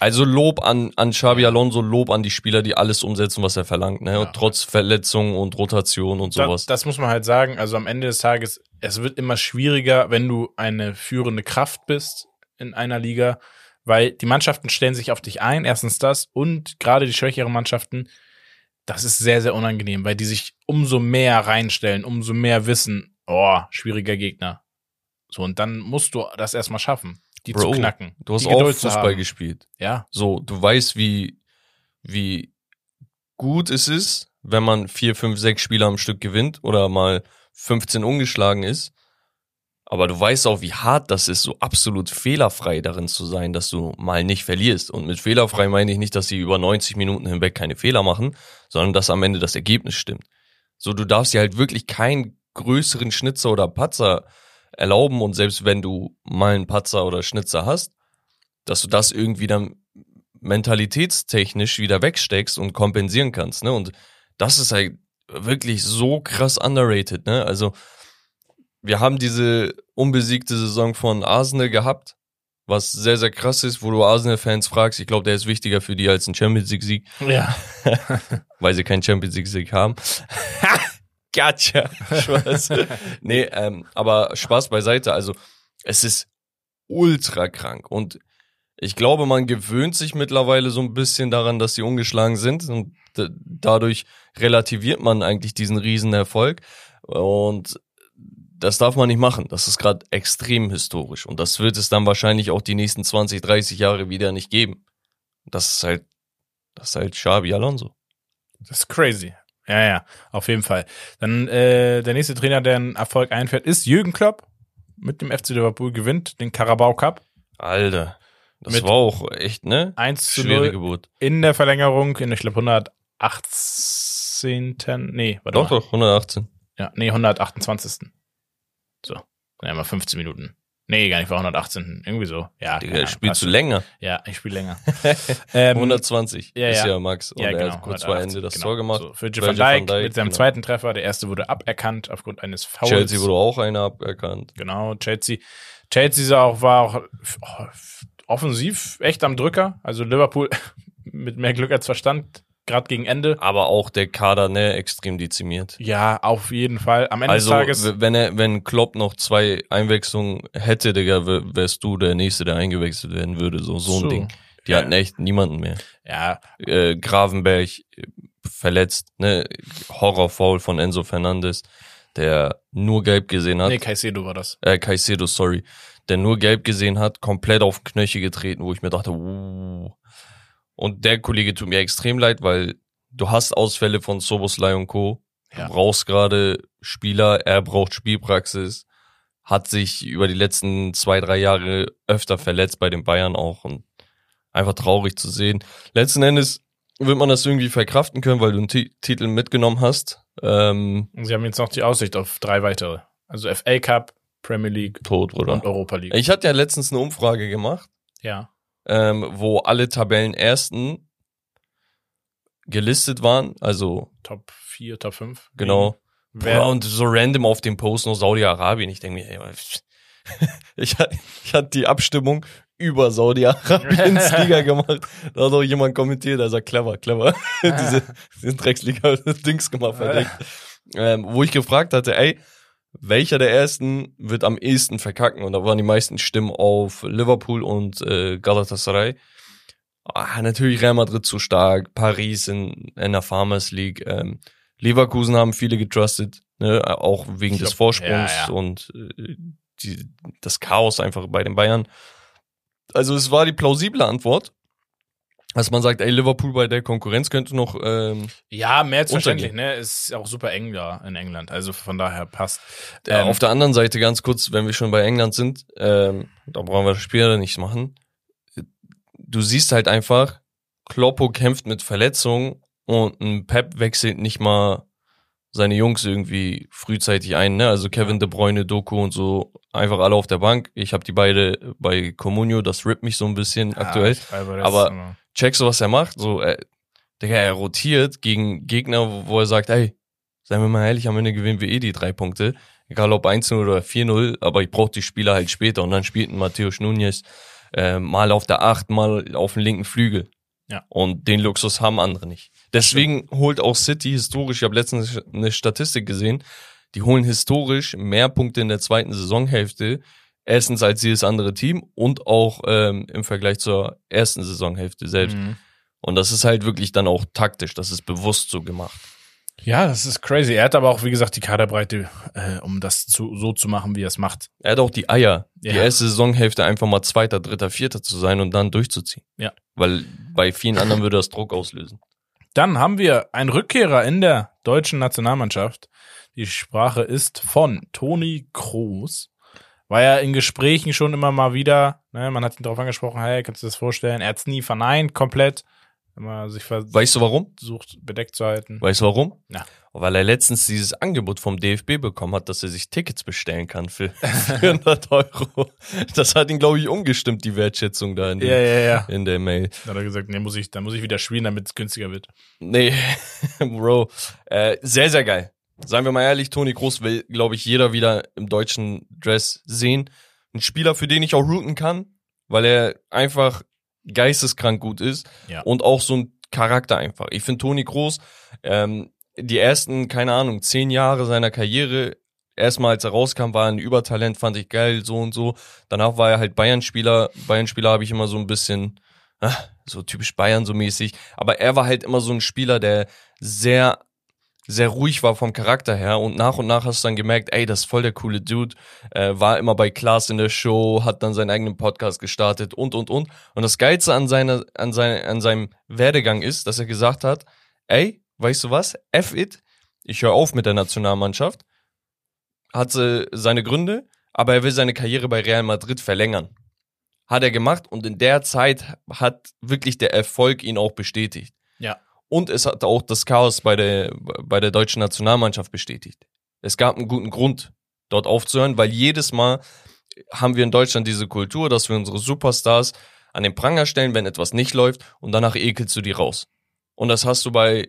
also Lob an, an Xabi Alonso, Lob an die Spieler, die alles umsetzen, was er verlangt, ne?
Ja.
Und trotz Verletzungen und Rotation und sowas.
das muss man halt sagen. Also am Ende des Tages, es wird immer schwieriger, wenn du eine führende Kraft bist in einer Liga, weil die Mannschaften stellen sich auf dich ein. Erstens das und gerade die schwächeren Mannschaften, das ist sehr, sehr unangenehm, weil die sich umso mehr reinstellen, umso mehr wissen, oh, schwieriger Gegner. So, und dann musst du das erstmal schaffen, die zu
Bro,
knacken.
du hast auch
zu
Fußball gespielt.
Ja,
So, du weißt, wie, wie gut es ist, wenn man vier, fünf, sechs Spiele am Stück gewinnt oder mal 15 ungeschlagen ist. Aber du weißt auch, wie hart das ist, so absolut fehlerfrei darin zu sein, dass du mal nicht verlierst. Und mit fehlerfrei meine ich nicht, dass sie über 90 Minuten hinweg keine Fehler machen, sondern dass am Ende das Ergebnis stimmt. So, du darfst dir halt wirklich keinen größeren Schnitzer oder Patzer erlauben und selbst wenn du mal einen Patzer oder Schnitzer hast, dass du das irgendwie dann mentalitätstechnisch wieder wegsteckst und kompensieren kannst. Ne? Und das ist halt wirklich so krass underrated, ne? Also, wir haben diese unbesiegte Saison von Arsenal gehabt, was sehr, sehr krass ist, wo du Arsenal-Fans fragst. Ich glaube, der ist wichtiger für die als ein Champions League-Sieg,
Ja. [LAUGHS]
weil sie keinen Champions League-Sieg haben. [LAUGHS] gotcha. Spaß. [LAUGHS] nee, ähm, aber Spaß beiseite. Also, es ist ultra krank und ich glaube, man gewöhnt sich mittlerweile so ein bisschen daran, dass sie ungeschlagen sind und dadurch relativiert man eigentlich diesen Riesenerfolg und das darf man nicht machen. Das ist gerade extrem historisch und das wird es dann wahrscheinlich auch die nächsten 20, 30 Jahre wieder nicht geben. Das ist halt, das ist halt Xabi Alonso.
Das ist crazy. Ja, ja, auf jeden Fall. Dann äh, der nächste Trainer, der einen Erfolg einfährt, ist Jürgen Klopp. Mit dem FC Liverpool gewinnt den Carabao Cup.
Alter, das war auch echt, ne?
1 zu
Schwere
0
Geburt.
in der Verlängerung in, ich glaube, 118. Nee, warte
Doch,
mal.
doch, 118.
Ja, nee, 128. So. Ja, mal 15 Minuten. Nee, gar nicht, war 118. Irgendwie so. Ja,
Digga,
Ahnung,
spielst du länger.
Ja, ich spiele länger. [LAUGHS] ähm,
120
ja,
ist
ja.
ja Max. Und
ja,
er
genau,
hat kurz vor
118,
Ende das
genau.
Tor gemacht.
So, van
Virgil van Dijk,
mit seinem
genau.
zweiten Treffer. Der erste wurde aberkannt aufgrund eines Fouls.
Chelsea wurde auch einer aberkannt.
Genau, Chelsea. Chelsea auch, war auch oh, offensiv echt am Drücker. Also Liverpool [LAUGHS] mit mehr Glück als Verstand, gerade gegen Ende.
Aber auch der Kader, ne, extrem dezimiert.
Ja, auf jeden Fall. Am Ende
Also,
des Tages.
wenn er, wenn Klopp noch zwei Einwechslungen hätte, Digga, wärst du der Nächste, der eingewechselt werden würde. So, so ein
So.
Ding. Die
Ja.
hatten echt niemanden mehr.
Ja,
Äh, Gravenberg äh, verletzt, ne, Horrorfoul von Enzo Fernandes, der nur gelb gesehen hat.
nee, Caicedo war das.
äh, Caicedo, sorry, der nur gelb gesehen hat, komplett auf Knöchel getreten, wo ich mir dachte, uh. Und der Kollege tut mir extrem leid, weil du hast Ausfälle von Soboslai und Co. Du
Ja.
brauchst gerade Spieler, er braucht Spielpraxis, hat sich über die letzten zwei, drei Jahre öfter verletzt bei den Bayern auch und einfach traurig zu sehen. Letzten Endes wird man das irgendwie verkraften können, weil du einen Ti- Titel mitgenommen hast. Ähm,
sie haben jetzt noch die Aussicht auf drei weitere. Also FA Cup, Premier League
tot, oder?
und Europa League.
Ich hatte ja letztens eine Umfrage gemacht.
ja.
Ähm, wo alle Tabellenersten gelistet waren, also
Top 4, Top 5.
genau. Boah, und so random auf dem Post noch Saudi-Arabien. Ich denke mir, ey, [LAUGHS] ich, ich hatte die Abstimmung über Saudi-Arabiens [LAUGHS] Liga gemacht. Da hat auch jemand kommentiert, also clever, clever. [LAUGHS] Diese, diese Drecksliga-Dings gemacht, verdeckt. Ähm, wo ich gefragt hatte, ey, welcher der ersten wird am ehesten verkacken? Und da waren die meisten Stimmen auf Liverpool und äh, Galatasaray. Ah, natürlich Real Madrid zu stark, Paris in, in der Farmers League. Ähm, Leverkusen haben viele getrustet, ne? auch wegen
Ich
des
glaub,
Vorsprungs
ja, ja.
und äh, die, das Chaos einfach bei den Bayern. Also es war die plausible Antwort, dass man sagt, ey, Liverpool bei der Konkurrenz könnte noch ähm,
ja, mehr als verständlich, ne? Ist auch super eng da in England. Also von daher passt.
Äh,
Ähm,
auf der anderen Seite ganz kurz, wenn wir schon bei England sind, ähm, da brauchen wir das Spiel ja nicht machen. Du siehst halt einfach, Kloppo kämpft mit Verletzungen und ein Pep wechselt nicht mal seine Jungs irgendwie frühzeitig ein, ne? Also Kevin De Bruyne, Doku und so, einfach alle auf der Bank. Ich habe die beide bei Comunio, das rippt mich so ein bisschen aktuell.
glaube, das
Aber-
immer-
checkst du, was er macht? So, er, Digga, er rotiert gegen Gegner, wo, er sagt, ey, seien wir mal ehrlich, am Ende gewinnen wir eh die drei Punkte. Egal ob 1-0 oder 4-0, aber ich brauche die Spieler halt später. Und dann spielt ein Matthäus Nunez äh, mal auf der 8, mal auf dem linken Flügel.
Ja.
Und den Luxus haben andere nicht. Deswegen holt auch City historisch, ich habe letztens eine Statistik gesehen, die holen historisch mehr Punkte in der zweiten Saisonhälfte, erstens als jedes andere Team und auch ähm, im Vergleich zur ersten Saisonhälfte selbst.
Mhm.
Und das ist halt wirklich dann auch taktisch, das ist bewusst so gemacht.
Ja, das ist crazy. Er hat aber auch, wie gesagt, die Kaderbreite, äh, um das zu, so zu machen, wie er es macht.
Er hat auch die Eier, die
Ja.
erste Saisonhälfte einfach mal Zweiter, Dritter, Vierter zu sein und dann durchzuziehen.
Ja.
Weil bei vielen anderen würde das Druck auslösen.
Dann haben wir einen Rückkehrer in der deutschen Nationalmannschaft. Die Sprache ist von Toni Kroos. War ja in Gesprächen schon immer mal wieder, ne, man hat ihn darauf angesprochen, hey, kannst du das vorstellen? Er hat es nie verneint, komplett. Immer sich versucht,
Weißt du warum?
bedeckt zu halten.
Weißt du warum?
Na.
Weil er letztens dieses Angebot vom DFB bekommen hat, dass er sich Tickets bestellen kann für [LAUGHS] 400 Euro. Das hat ihn, glaube ich, umgestimmt, die Wertschätzung da in,
Ja,
der-
ja, ja.
in der Mail.
Da hat er gesagt, nee, muss ich, dann muss ich wieder spielen, damit es günstiger wird.
Nee, [LAUGHS] Bro. Äh, sehr, sehr geil. Seien wir mal ehrlich, Toni Groß will, glaube ich, jeder wieder im deutschen Dress sehen. Ein Spieler, für den ich auch routen kann, weil er einfach geisteskrank gut ist
Ja.
und auch so ein Charakter einfach. Ich finde Toni Groß, ähm, die ersten, keine Ahnung, zehn Jahre seiner Karriere, erstmal als er rauskam, war er ein Übertalent, fand ich geil, so und so. Danach war er halt Bayern-Spieler. Bayern-Spieler habe ich immer so ein bisschen, ah, so typisch Bayern so mäßig. Aber er war halt immer so ein Spieler, der sehr, sehr ruhig war vom Charakter her. Und nach und nach hast du dann gemerkt, ey, das ist voll der coole Dude. Äh, war immer bei Klaas in der Show, hat dann seinen eigenen Podcast gestartet und, und, und. Und das Geilste an, seiner, an, seine, an seinem Werdegang ist, dass er gesagt hat, ey, weißt du was, F it, ich höre auf mit der Nationalmannschaft. Hatte seine Gründe, aber er will seine Karriere bei Real Madrid verlängern. Hat er gemacht und in der Zeit hat wirklich der Erfolg ihn auch bestätigt.
Ja.
Und es hat auch das Chaos bei der, bei der deutschen Nationalmannschaft bestätigt. Es gab einen guten Grund, dort aufzuhören, weil jedes Mal haben wir in Deutschland diese Kultur, dass wir unsere Superstars an den Pranger stellen, wenn etwas nicht läuft und danach ekelst du die raus. Und das hast du bei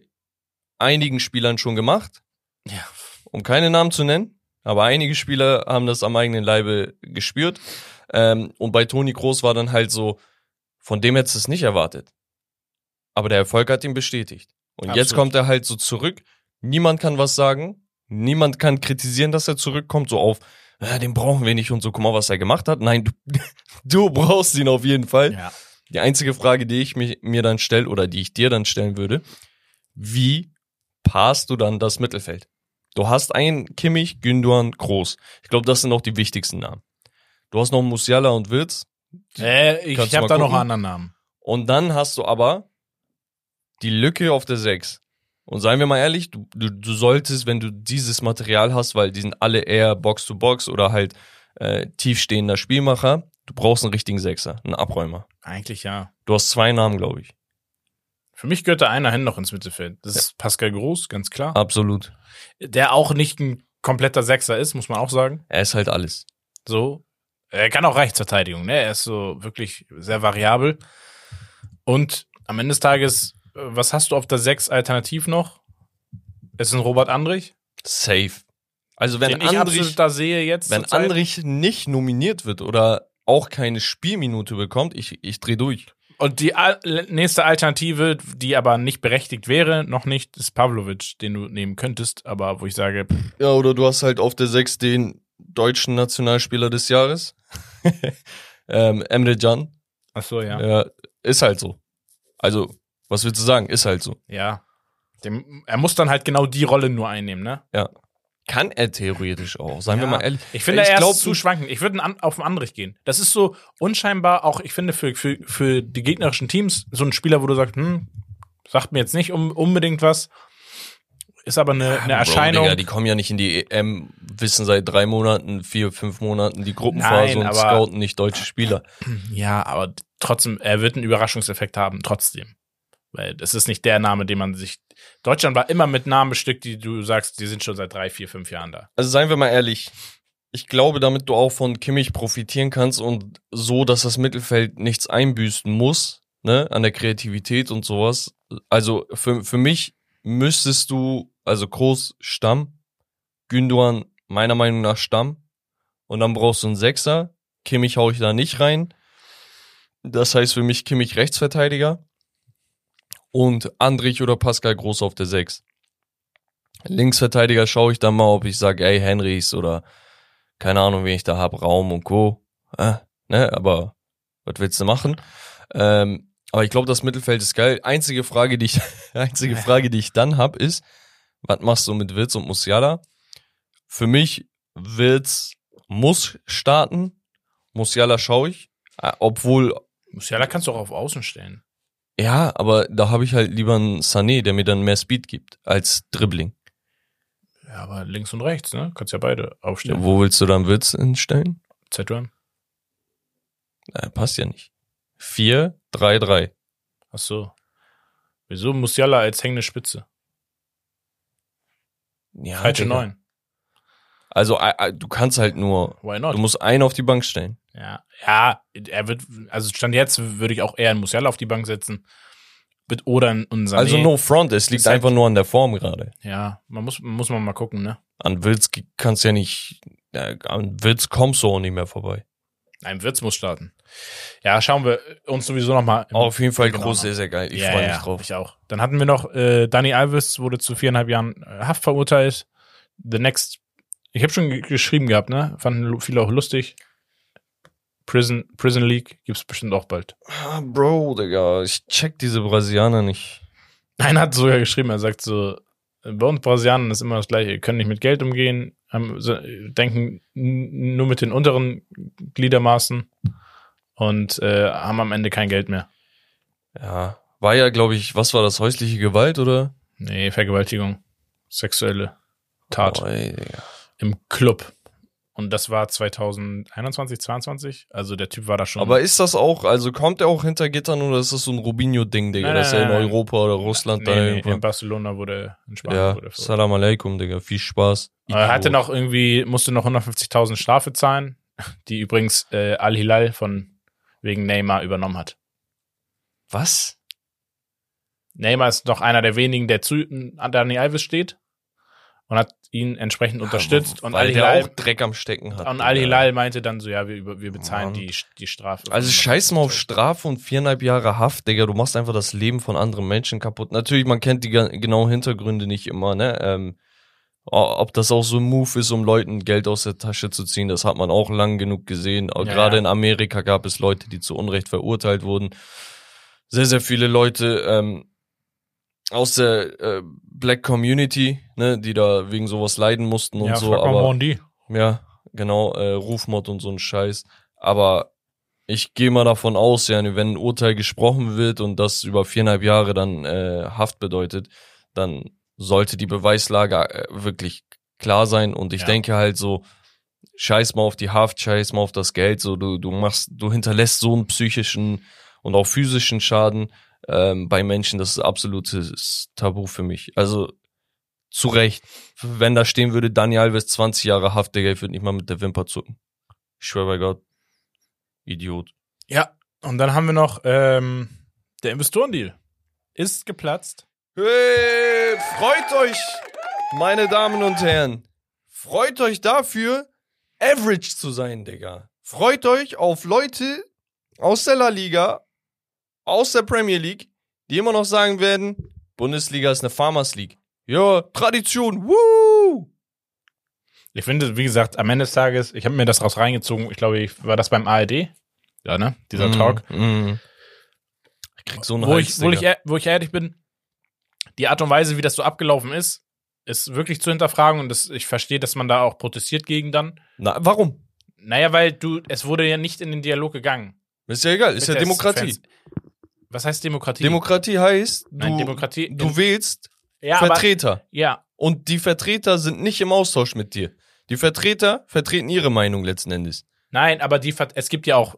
einigen Spielern schon gemacht,
Ja.
um keine Namen zu nennen, aber einige Spieler haben das am eigenen Leibe gespürt. Ähm, und bei Toni Groß war dann halt so, von dem hättest du es nicht erwartet. Aber der Erfolg hat ihn bestätigt. Und jetzt
Absolut.
kommt er halt so zurück. Niemand kann was sagen. Niemand kann kritisieren, dass er zurückkommt, so auf, äh, den brauchen wir nicht und so, guck mal, was er gemacht hat. Nein, du, [LAUGHS] du brauchst ihn auf jeden Fall.
Ja.
Die einzige Frage, die ich mich, mir dann stelle oder die ich dir dann stellen würde, wie passt du dann das Mittelfeld? Du hast einen Kimmich, Gündogan, Groß. Ich glaube, das sind auch die wichtigsten Namen. Du hast noch Musiala und Wirtz.
Äh, ich habe da noch einen anderen Namen.
Und dann hast du aber die Lücke auf der 6. Und seien wir mal ehrlich, du, du, du solltest, wenn du dieses Material hast, weil die sind alle eher Box-to-Box oder halt äh, tiefstehender Spielmacher, du brauchst einen richtigen Sechser, einen Abräumer.
Eigentlich ja.
Du hast zwei Namen, glaube ich.
Für mich gehört da einer hin noch ins Mittelfeld. Das ist Pascal Groß, ganz klar.
Absolut.
Der auch nicht ein kompletter Sechser ist, muss man auch sagen.
Er ist halt alles.
So. Er kann auch Rechtsverteidigung, ne? Er ist so wirklich sehr variabel. Und am Ende des Tages, was hast du auf der 6 alternativ noch? Es ist ein Robert Andrich,
Safe. Also wenn
den ich
Andrich,
da sehe jetzt.
wenn. Andrich nicht nominiert wird oder auch keine Spielminute bekommt, ich, ich dreh durch.
Und die al nächste Alternative, die aber nicht berechtigt wäre, noch nicht, ist Pavlovic, den du nehmen könntest, aber wo ich sage, pff,
Ja, oder du hast halt auf der 6 den deutschen Nationalspieler des Jahres. [LAUGHS] ähm, Emre Can.
ach so, ja.
Ja, ist halt so. Also, was willst du sagen? Ist halt so.
Ja. Dem, er muss dann halt genau die Rolle nur einnehmen, ne?
Kann er theoretisch auch, seien wir
Ja.
mal ehrlich.
Ich finde,
Ich
er
glaub,
ist zu schwankend. Ich würde auf den Andrich gehen. Das ist so unscheinbar, auch ich finde, für, für, für die gegnerischen Teams so ein Spieler, wo du sagst, hm, sagt mir jetzt nicht unbedingt was. Ist aber eine, eine
Bro,
Erscheinung.
Digga, die kommen ja nicht in die EM, wissen seit drei Monaten, vier, fünf Monaten die Gruppenphase
Nein,
und scouten nicht deutsche Spieler.
ja, aber trotzdem, er wird einen Überraschungseffekt haben, trotzdem. Weil das ist nicht der Name, den man sich. Deutschland war immer mit Namen bestückt, die du sagst, die sind schon seit drei, vier, fünf Jahren da.
Also seien wir mal ehrlich. Ich glaube, damit du auch von Kimmich profitieren kannst und so, dass das Mittelfeld nichts einbüßen muss, ne, an der Kreativität und sowas. Also für, für mich müsstest du, also Groß Stamm, Gündogan meiner Meinung nach Stamm und dann brauchst du einen Sechser. Kimmich hau ich da nicht rein. Das heißt für mich Kimmich Rechtsverteidiger und Andrich oder Pascal Groß auf der Sechs. Linksverteidiger schaue ich dann mal, ob ich sage, ey, Henrys oder keine Ahnung, wen ich da hab, Raum und Co. Äh, ne, aber was willst du machen? Ähm, aber ich glaube, das Mittelfeld ist geil. Einzige Frage, die ich, [LAUGHS] einzige Frage, die ich dann hab, ist, was machst du mit Witz und Musiala? Für mich, Witz muss starten. Musiala schaue ich. Äh, Obwohl,
Musiala kannst du auch auf Außen stellen.
Ja, aber da habe ich halt lieber einen Sané, der mir dann mehr Speed gibt als Dribbling.
Ja, aber links und rechts, ne? Kannst ja beide aufstellen.
Wo willst du dann Witz hinstellen?
Z-Run.
Äh, passt ja nicht. 4, 3, 3.
Ach so. Wieso Musiala als hängende Spitze?
Ja,
Falsche
Digga.
Neun.
Also äh, äh, du kannst halt nur,
Why
du musst einen auf die Bank stellen.
Ja, ja, er wird, also Stand jetzt würde ich auch eher einen Musiala auf die Bank setzen. Mit- Oder einen Sané.
Also no front, es liegt einfach nur an der Form gerade.
Ja, man muss, muss man mal gucken, ne?
An Wills kannst du ja nicht, an Wills kommst du auch nicht mehr vorbei.
Nein, Wirtz muss starten. Ja, schauen wir uns sowieso nochmal.
Auf jeden Fall
Genau.
groß, sehr, sehr geil. Ich
ja,
freue
ja,
mich drauf.
Ich auch. Dann hatten wir noch, äh, Dani Alves wurde zu viereinhalb Jahren äh, Haft verurteilt. The Next, ich habe schon ge- geschrieben gehabt, ne? Fanden viele auch lustig. Prison, Prison League gibt's bestimmt auch bald.
Ah, Bro, Digga, ich check diese Brasilianer nicht.
Einer hat sogar geschrieben, er sagt so, bei uns Brasilianern ist immer das Gleiche, ihr könnt nicht mit Geld umgehen, haben, denken nur mit den unteren Gliedermaßen und äh, haben am Ende kein Geld mehr.
Ja, war ja, glaube ich, was war das, häusliche Gewalt, oder?
Nee, Vergewaltigung, sexuelle Tat
Oh, ey,
im Club. Und das war 2021, 22. Also der Typ war da schon.
Aber ist das auch, also kommt er auch hinter Gittern oder ist das so ein Rubinho-Ding, Digga,
Nein,
dass
nein,
er in
nein, nein.
Europa oder Russland da
nee, nee,
irgendwo-
in Barcelona wurde in Spanien
Ja,
wurde.
Salam alaikum, Digga, viel Spaß.
Er hatte noch irgendwie, musste noch 150.000 Strafe zahlen, die übrigens äh, Al-Hilal von wegen Neymar übernommen hat.
Was?
Neymar ist noch einer der wenigen, der zu an Dani Alves steht und hat ihn entsprechend unterstützt. Und
Weil der
Al-Hilal
auch Dreck am Stecken hat.
und. Al-Hilal meinte dann so, ja, wir, wir bezahlen die, die Strafe.
Also scheiß mal auf Strafe und viereinhalb Jahre Haft, Digga. Du machst einfach das Leben von anderen Menschen kaputt. Natürlich, man kennt die genauen Hintergründe nicht immer, ne? Ähm, ob das auch so ein Move ist, um Leuten Geld aus der Tasche zu ziehen, das hat man auch lang genug gesehen.
Ja,
Gerade
ja.
in Amerika gab es Leute, die zu Unrecht verurteilt wurden. Sehr, sehr viele Leute ähm, aus der äh, Black Community, ne, die da wegen sowas leiden mussten und
ja,
so. Aber
Mondi.
ja, genau, äh, Rufmord und so ein Scheiß. Aber ich gehe mal davon aus, ja, wenn ein Urteil gesprochen wird und das über viereinhalb Jahre dann äh, Haft bedeutet, dann sollte die Beweislage äh, wirklich klar sein. Und ich
Ja.
denke halt so, scheiß mal auf die Haft, scheiß mal auf das Geld, so du, du machst, du hinterlässt so einen psychischen und auch physischen Schaden ähm, bei Menschen, das ist absolutes Tabu für mich. Also zu Recht. Wenn da stehen würde, Daniel Alves 20 Jahre Haft, Digga, ich würde nicht mal mit der Wimper zucken. Ich schwör bei Gott. Idiot.
Ja, und dann haben wir noch ähm, der Investorendeal. Ist geplatzt.
Hey, freut euch, meine Damen und Herren. Freut euch dafür, average zu sein, Digga. Freut euch auf Leute aus der La Liga, aus der Premier League, die immer noch sagen werden, Bundesliga ist eine Farmers League. Ja, Tradition, woo!
Ich finde, wie gesagt, am Ende des Tages, ich habe mir das raus reingezogen. Ich glaube, ich war das beim ARD. Ja, ne? Dieser
Mm,
Talk.
mm. Ich krieg so einen
wo,
Hals,
ich, wo, ich, wo ich ehrlich bin, die Art und Weise, wie das so abgelaufen ist, ist wirklich zu hinterfragen und das, ich verstehe, dass man da auch protestiert gegen dann.
Na, warum?
Naja, weil du, es wurde ja nicht in den Dialog gegangen.
Ist ja egal, ist
Mit
ja Demokratie.
Fans. Was heißt Demokratie?
Demokratie heißt, du,
Nein, Demokratie.
du wählst
ja, aber,
Vertreter.
ja,
Und die Vertreter sind nicht im Austausch mit dir. Die Vertreter vertreten ihre Meinung letzten Endes.
nein, aber die, es gibt ja auch,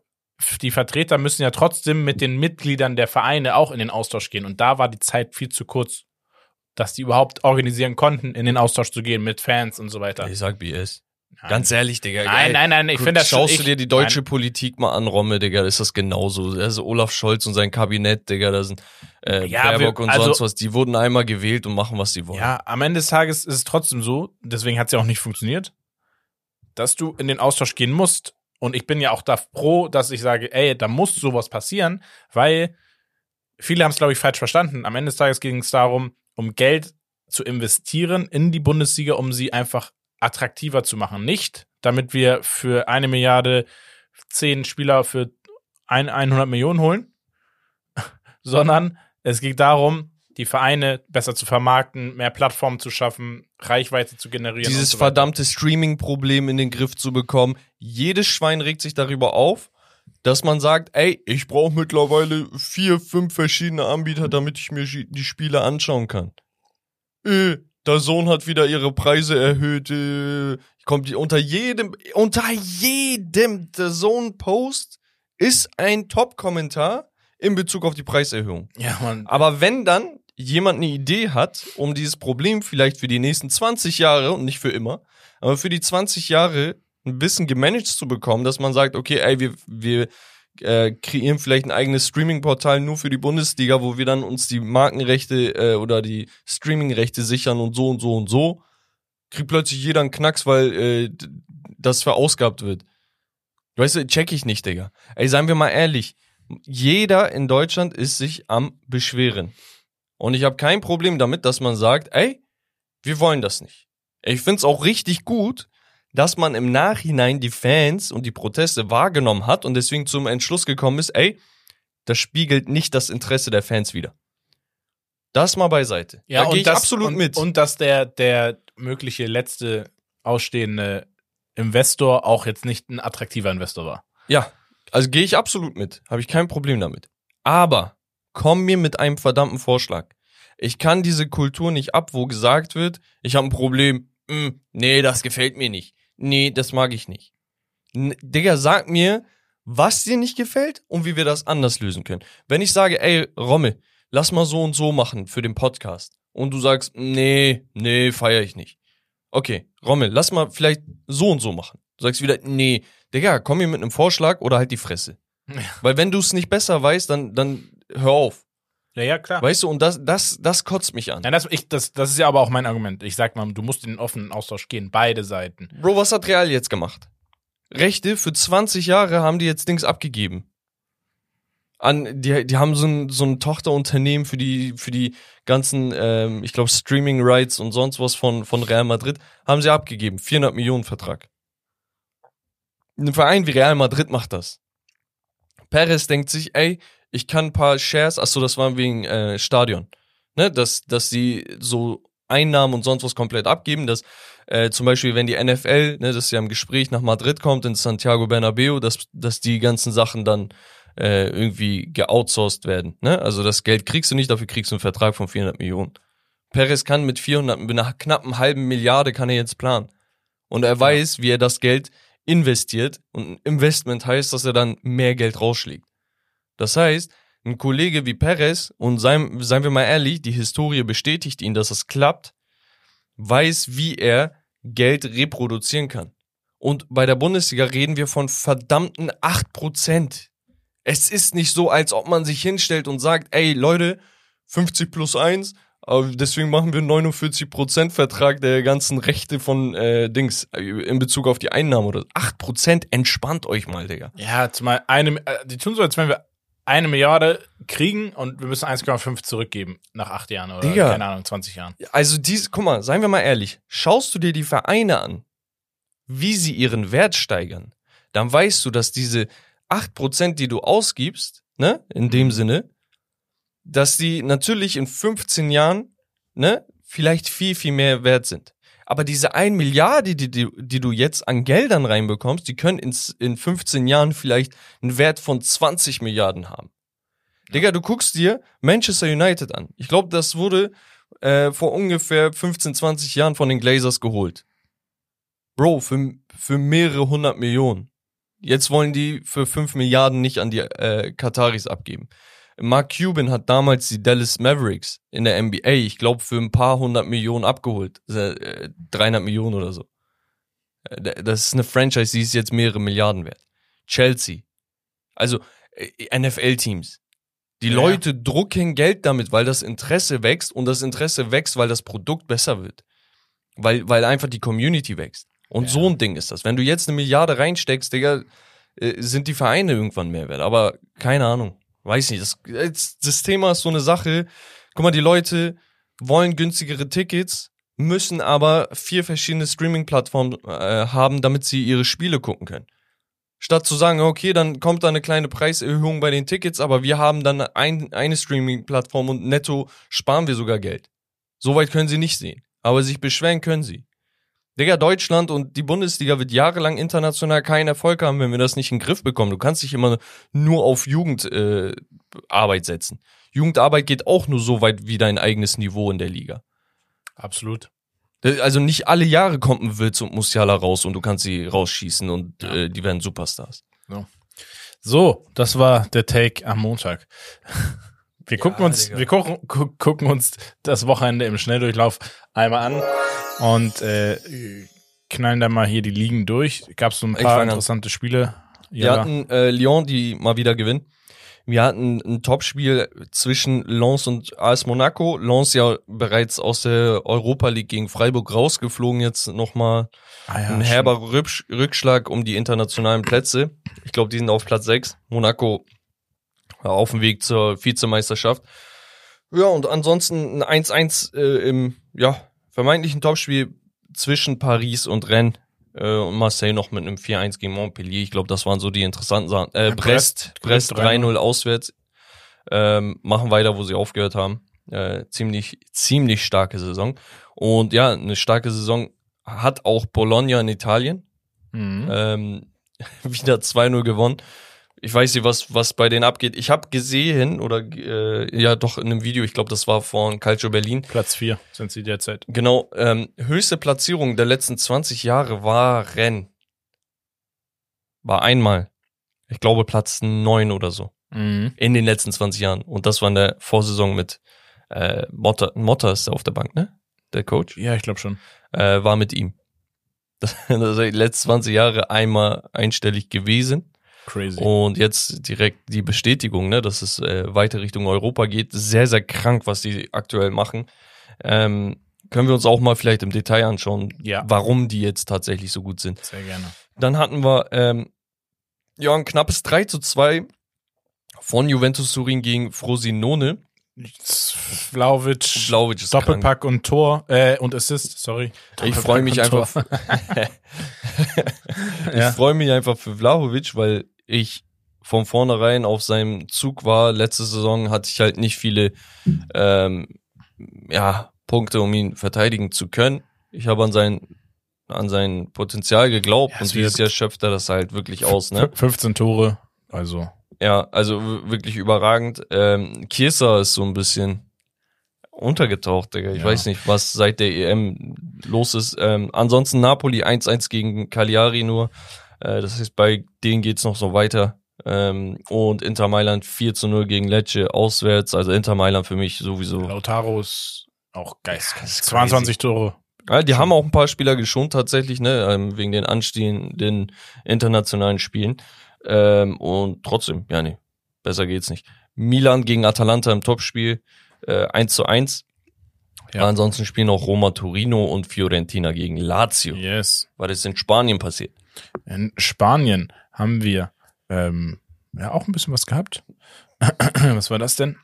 die Vertreter müssen ja trotzdem mit den Mitgliedern der Vereine auch in den Austausch gehen. Und da war die Zeit viel zu kurz, dass die überhaupt organisieren konnten, in den Austausch zu gehen mit Fans und so weiter.
Ich sag BS.
Nein.
Ganz ehrlich, Digga.
Nein, nein, nein, ich finde das
Schaust
ich,
du dir die deutsche
Nein,
Politik mal an, Romme, Digga, ist das genauso. Also Olaf Scholz und sein Kabinett, Digga, da sind äh,
Ja,
Baerbock
wir-
und
also-
sonst was, die wurden einmal gewählt und machen, was sie wollen.
ja, am Ende des Tages ist es trotzdem so, deswegen hat es ja auch nicht funktioniert, dass du in den Austausch gehen musst. Und ich bin ja auch da pro, dass ich sage, ey, da muss sowas passieren, weil viele haben es, glaube ich, falsch verstanden. Am Ende des Tages ging es darum, um Geld zu investieren in die Bundesliga, um sie einfach attraktiver zu machen. Nicht, damit wir für eine Milliarde zehn Spieler für ein, 100 Millionen holen, [LAUGHS] sondern es geht darum, die Vereine besser zu vermarkten, mehr Plattformen zu schaffen, Reichweite zu generieren.
Dieses
so
verdammte Streaming-Problem in den Griff zu bekommen. Jedes Schwein regt sich darüber auf, dass man sagt, ey, ich brauche mittlerweile vier, fünf verschiedene Anbieter, damit ich mir die Spiele anschauen kann. Äh, der Sohn hat wieder ihre Preise erhöht. Äh, kommt die unter jedem, unter jedem der Sohn-Post ist ein Top-Kommentar in Bezug auf die Preiserhöhung.
Ja, man.
Aber wenn dann jemand eine Idee hat, um dieses Problem vielleicht für die nächsten 20 Jahre und nicht für immer, aber für die 20 Jahre ein bisschen gemanagt zu bekommen, dass man sagt, okay, ey, wir, wir äh, kreieren vielleicht ein eigenes Streaming-Portal nur für die Bundesliga, wo wir dann uns die Markenrechte äh, oder die Streaming-Rechte sichern und so und so und so, kriegt plötzlich jeder einen Knacks, weil äh, das verausgabt wird. Weißt du, check ich nicht, Digga. Ey, seien wir mal ehrlich, jeder in Deutschland ist sich am Beschweren. Und ich habe kein Problem damit, dass man sagt, ey, wir wollen das nicht. Ich find's auch richtig gut, dass man im Nachhinein die Fans und die Proteste wahrgenommen hat und deswegen zum Entschluss gekommen ist, ey, das spiegelt nicht das Interesse der Fans wider. Das mal beiseite.
Ja,
da gehe ich
das,
absolut
und,
mit.
Und dass der, der mögliche letzte ausstehende Investor auch jetzt nicht ein attraktiver Investor war.
Ja, also gehe ich absolut mit. Habe ich kein Problem damit. Aber komm mir mit einem verdammten Vorschlag. Ich kann diese Kultur nicht ab, wo gesagt wird, ich habe ein Problem. Hm, nee, das gefällt mir nicht. Nee, das mag ich nicht. N Digga, sag mir, was dir nicht gefällt und wie wir das anders lösen können. Wenn ich sage, ey, Rommel, lass mal so und so machen für den Podcast. Und du sagst, nee, nee, feier ich nicht. Okay, Rommel, lass mal vielleicht so und so machen. Du sagst wieder, nee, Digga, komm hier mit einem Vorschlag oder halt die Fresse.
Ja.
Weil wenn du es nicht besser weißt, dann, dann hör auf.
Ja, ja, klar.
Weißt du, und das, das, das kotzt mich an.
Ja, das, ich, das, das ist ja aber auch mein Argument. Ich sag mal, du musst in den offenen Austausch gehen, beide Seiten.
Bro, was hat Real jetzt gemacht? Rechte für 20 Jahre haben die jetzt Dings abgegeben. An, die, die haben so ein, so ein Tochterunternehmen für die, für die ganzen, ähm, ich glaube, Streaming-Rights und sonst was von, von Real Madrid, haben sie abgegeben. 400 Millionen Vertrag. Ein Verein wie Real Madrid macht das. Perez denkt sich, ey, ich kann ein paar Shares, achso, das war wegen äh, Stadion, ne, dass, dass sie so Einnahmen und sonst was komplett abgeben, dass äh, zum Beispiel, wenn die NFL, ne, das ist ja im Gespräch nach Madrid kommt, in Santiago Bernabeu, dass, dass die ganzen Sachen dann äh, irgendwie geoutsourced werden, ne, also das Geld kriegst du nicht, dafür kriegst du einen Vertrag von 400 Millionen. Perez kann mit 400, mit einer knappen halben Milliarde kann er jetzt planen. Und er weiß, wie er das Geld investiert. Und ein Investment heißt, dass er dann mehr Geld rausschlägt. Das heißt, ein Kollege wie Perez, und seien, seien wir mal ehrlich, die Historie bestätigt ihn, dass es klappt, weiß, wie er Geld reproduzieren kann. Und bei der Bundesliga reden wir von verdammten 8%. Es ist nicht so, als ob man sich hinstellt und sagt, ey Leute, 50 plus 1, aber deswegen machen wir einen 49% Vertrag der ganzen Rechte von äh, Dings äh, in Bezug auf die Einnahmen oder 8% entspannt euch mal, Digga.
Ja, zumal eine, äh, die tun so, als wenn wir eine Milliarde kriegen und wir müssen 1,5 zurückgeben nach acht Jahren oder
Digga.
keine Ahnung, 20 Jahren.
Also dies, guck mal, seien wir mal ehrlich, schaust du dir die Vereine an, wie sie ihren Wert steigern, dann weißt du, dass diese 8%, die du ausgibst, ne, in dem Sinne, dass die natürlich in 15 Jahren, ne, vielleicht viel, viel mehr wert sind. Aber diese 1 Milliarde, die, die, die du jetzt an Geldern reinbekommst, die können ins, in 15 Jahren vielleicht einen Wert von 20 Milliarden haben. Digga, du guckst dir Manchester United an. Ich glaube, das wurde äh, vor ungefähr 15, 20 Jahren von den Glazers geholt. Bro, für, für mehrere hundert Millionen. Jetzt wollen die für 5 Milliarden nicht an die äh, Kataris abgeben. Mark Cuban hat damals die Dallas Mavericks in der NBA, ich glaube, für ein paar hundert Millionen abgeholt. Äh, 300 Millionen oder so. Äh, Das ist eine Franchise, die ist jetzt mehrere Milliarden wert. Chelsea. Also äh, NFL-Teams. Die
Ja.
Leute drucken Geld damit, weil das Interesse wächst und das Interesse wächst, weil das Produkt besser wird. Weil, weil einfach die Community wächst. Und
Ja.
so ein Ding ist das. Wenn du jetzt eine Milliarde reinsteckst, Digga, äh, sind die Vereine irgendwann mehr wert. Aber keine Ahnung. Weiß nicht. Das, das Thema ist so eine Sache. Guck mal, die Leute wollen günstigere Tickets, müssen aber vier verschiedene Streaming-Plattformen äh, haben, damit sie ihre Spiele gucken können. Statt zu sagen, okay, dann kommt da eine kleine Preiserhöhung bei den Tickets, aber wir haben dann ein, eine Streaming-Plattform und netto sparen wir sogar Geld. Soweit können sie nicht sehen. Aber sich beschweren können sie. Digga, Deutschland und die Bundesliga wird jahrelang international keinen Erfolg haben, wenn wir das nicht in den Griff bekommen. Du kannst dich immer nur auf Jugendarbeit äh, setzen. Jugendarbeit geht auch nur so weit wie dein eigenes Niveau in der Liga.
Absolut.
Also nicht alle Jahre kommt ein Wilz und Musiala raus und du kannst sie rausschießen und
Ja.
äh, die werden Superstars.
So, das war der Take am Montag. Wir gucken
Ja,
uns,
Digga.
wir gucken, gu gucken uns das Wochenende im Schnelldurchlauf einmal an und äh, knallen dann mal hier die Ligen durch. Gab es so ein paar
fang an.
interessante Spiele.
Wir hatten äh, Lyon, die mal wieder gewinnen. Wir hatten ein Topspiel zwischen Lens und AS Monaco. Lens ja bereits aus der Europa League gegen Freiburg rausgeflogen. Jetzt nochmal
ah, ja,
ein herber Rücksch- Rückschlag um die internationalen Plätze. Ich glaube, die sind auf Platz 6. Monaco auf dem Weg zur Vizemeisterschaft. Ja, und ansonsten ein 1-1 äh, im ja, vermeintlichen Topspiel zwischen Paris und Rennes. Äh, und Marseille noch mit einem 4-1 gegen Montpellier. Ich glaube, das waren so die interessanten Sachen. Äh,
Ja,
Brest,
Brest,
Brest
3-0
3-0 auswärts. Ähm, machen weiter, wo sie aufgehört haben. Äh, ziemlich, ziemlich starke Saison. Und ja, eine starke Saison hat auch Bologna in Italien.
Mhm.
Ähm, [LAUGHS] wieder 2-0 gewonnen. Ich weiß nicht, was, was bei denen abgeht. Ich habe gesehen, oder äh, ja doch in einem Video, ich glaube, das war von Calcio Berlin,
Platz 4 sind sie derzeit.
Genau, ähm, höchste Platzierung der letzten 20 Jahre war Rennes. War einmal. Ich glaube Platz 9 oder so.
Mhm.
In den letzten 20 Jahren. Und das war in der Vorsaison mit äh, Motta. Motta ist auf der Bank, ne? Der Coach.
Ja, ich glaube schon.
Äh, war mit ihm. [LAUGHS] Das, das ist die letzten 20 Jahre einmal einstellig gewesen.
Crazy.
Und jetzt direkt die Bestätigung, ne, dass es äh, weiter Richtung Europa geht. Sehr, sehr krank, was die aktuell machen. Ähm, können wir uns auch mal vielleicht im Detail anschauen,
Ja.
warum die jetzt tatsächlich so gut sind.
Sehr gerne.
Dann hatten wir ähm, ja ein knappes 3 zu 2 von Juventus Turin gegen Frosinone.
Vlaovic,
Vlaovic ist krank.
Doppelpack und Tor, äh, und Assist, sorry.
Ich freue mich einfach. [LAUGHS] [LAUGHS] ich
Ja.
freue mich einfach für Vlahovic, weil ich von vornherein auf seinem Zug war. Letzte Saison hatte ich halt nicht viele ähm, ja, Punkte, um ihn verteidigen zu können. Ich habe an sein an sein Potenzial geglaubt
Ja,
und dieses Jahr schöpft er das halt wirklich aus, ne?
F- 15 Tore, also.
Ja, also wirklich überragend. Ähm, Chiesa ist so ein bisschen untergetaucht, Digga. Ich
Ja.
weiß nicht, was seit der EM los ist. Ähm, ansonsten Napoli 1-1 gegen Cagliari nur. Äh, das heißt, bei denen geht's noch so weiter. Ähm, und Inter Mailand 4 zu 0 gegen Lecce auswärts. Also Inter Mailand für mich sowieso.
Lautaro ist auch geist.
Ja, ist
22 Tore.
Ja, die haben auch ein paar Spieler geschont tatsächlich, ne, ähm, wegen den anstehenden internationalen Spielen. Ähm, und trotzdem, ja, nee, besser geht's nicht. Milan gegen Atalanta im Topspiel, äh, 1 zu 1.
Ja.
Ansonsten spielen auch Roma Torino und Fiorentina gegen Lazio.
Yes.
Weil das in Spanien passiert.
In Spanien haben wir ähm, ja auch ein bisschen was gehabt. [CLEARS THROAT] was war das denn?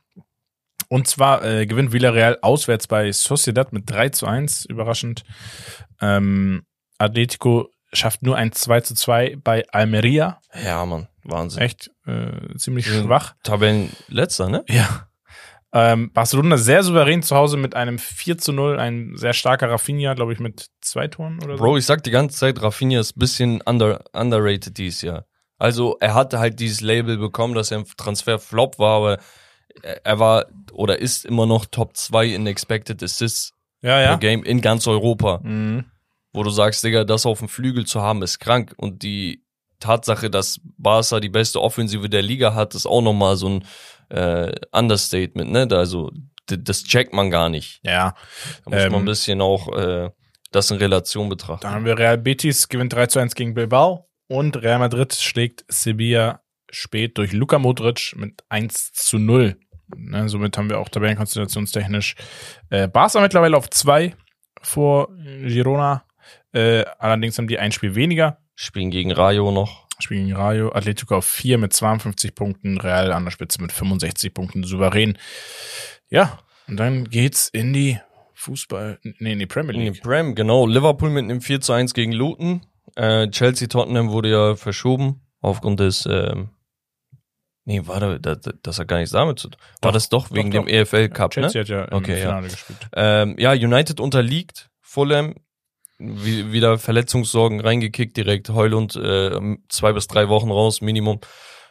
Und zwar äh, gewinnt Villarreal auswärts bei Sociedad mit 3 zu 1, überraschend. Ähm, Atletico schafft nur ein 2 zu 2 bei Almeria.
Ja, Mann, Wahnsinn.
Echt äh, ziemlich schwach.
Tabellenletzter, ne?
Ja. Ähm, Barcelona sehr souverän zu Hause mit einem 4 zu 0, ein sehr starker Rafinha, glaube ich, mit zwei Toren oder so.
Bro, ich sag die ganze Zeit, Rafinha ist ein bisschen under, underrated dieses Jahr. Also er hatte halt dieses Label bekommen, dass er im Transfer Flop war, aber er war oder ist immer noch Top 2 in Expected Assists
ja,
per
ja.
Game in ganz Europa.
Mhm.
Wo du sagst, Digga, das auf dem Flügel zu haben, ist krank. Und die Tatsache, dass Barca die beste Offensive der Liga hat, ist auch nochmal so ein äh, Understatement, ne? Da, Also das checkt man gar nicht.
Ja.
Da muss man
Ähm,
ein bisschen auch äh, das in Relation betrachten.
Dann haben wir Real Betis, gewinnt 3 zu 1 gegen Bilbao. Und Real Madrid schlägt Sevilla spät durch Luka Modric mit 1 zu 0. Ne, somit haben wir auch tabellenkonstellationstechnisch äh, Barca mittlerweile auf 2 vor Girona. Äh, allerdings haben die ein Spiel weniger.
Spielen gegen Rayo noch.
Spielen gegen Rayo. Atletico auf 4 mit 52 Punkten. Real an der Spitze mit 65 Punkten souverän. Ja, und dann geht's in die Fußball, nee, in die Premier
In die
League.
Prem, genau. Liverpool mit einem 4 zu 1 gegen Luton. Äh, Chelsea Tottenham wurde ja verschoben aufgrund des ähm, Nee, war da, das, das hat gar nichts damit zu tun. War
Doch,
das doch wegen
doch,
dem EFL Cup,
Chelsea
ne?
hat ja im
Okay, ja.
Finale gespielt.
Ähm, ja, United unterliegt Fulham. Wie, wieder Verletzungssorgen reingekickt direkt. Heulund äh, zwei bis drei Wochen raus, Minimum.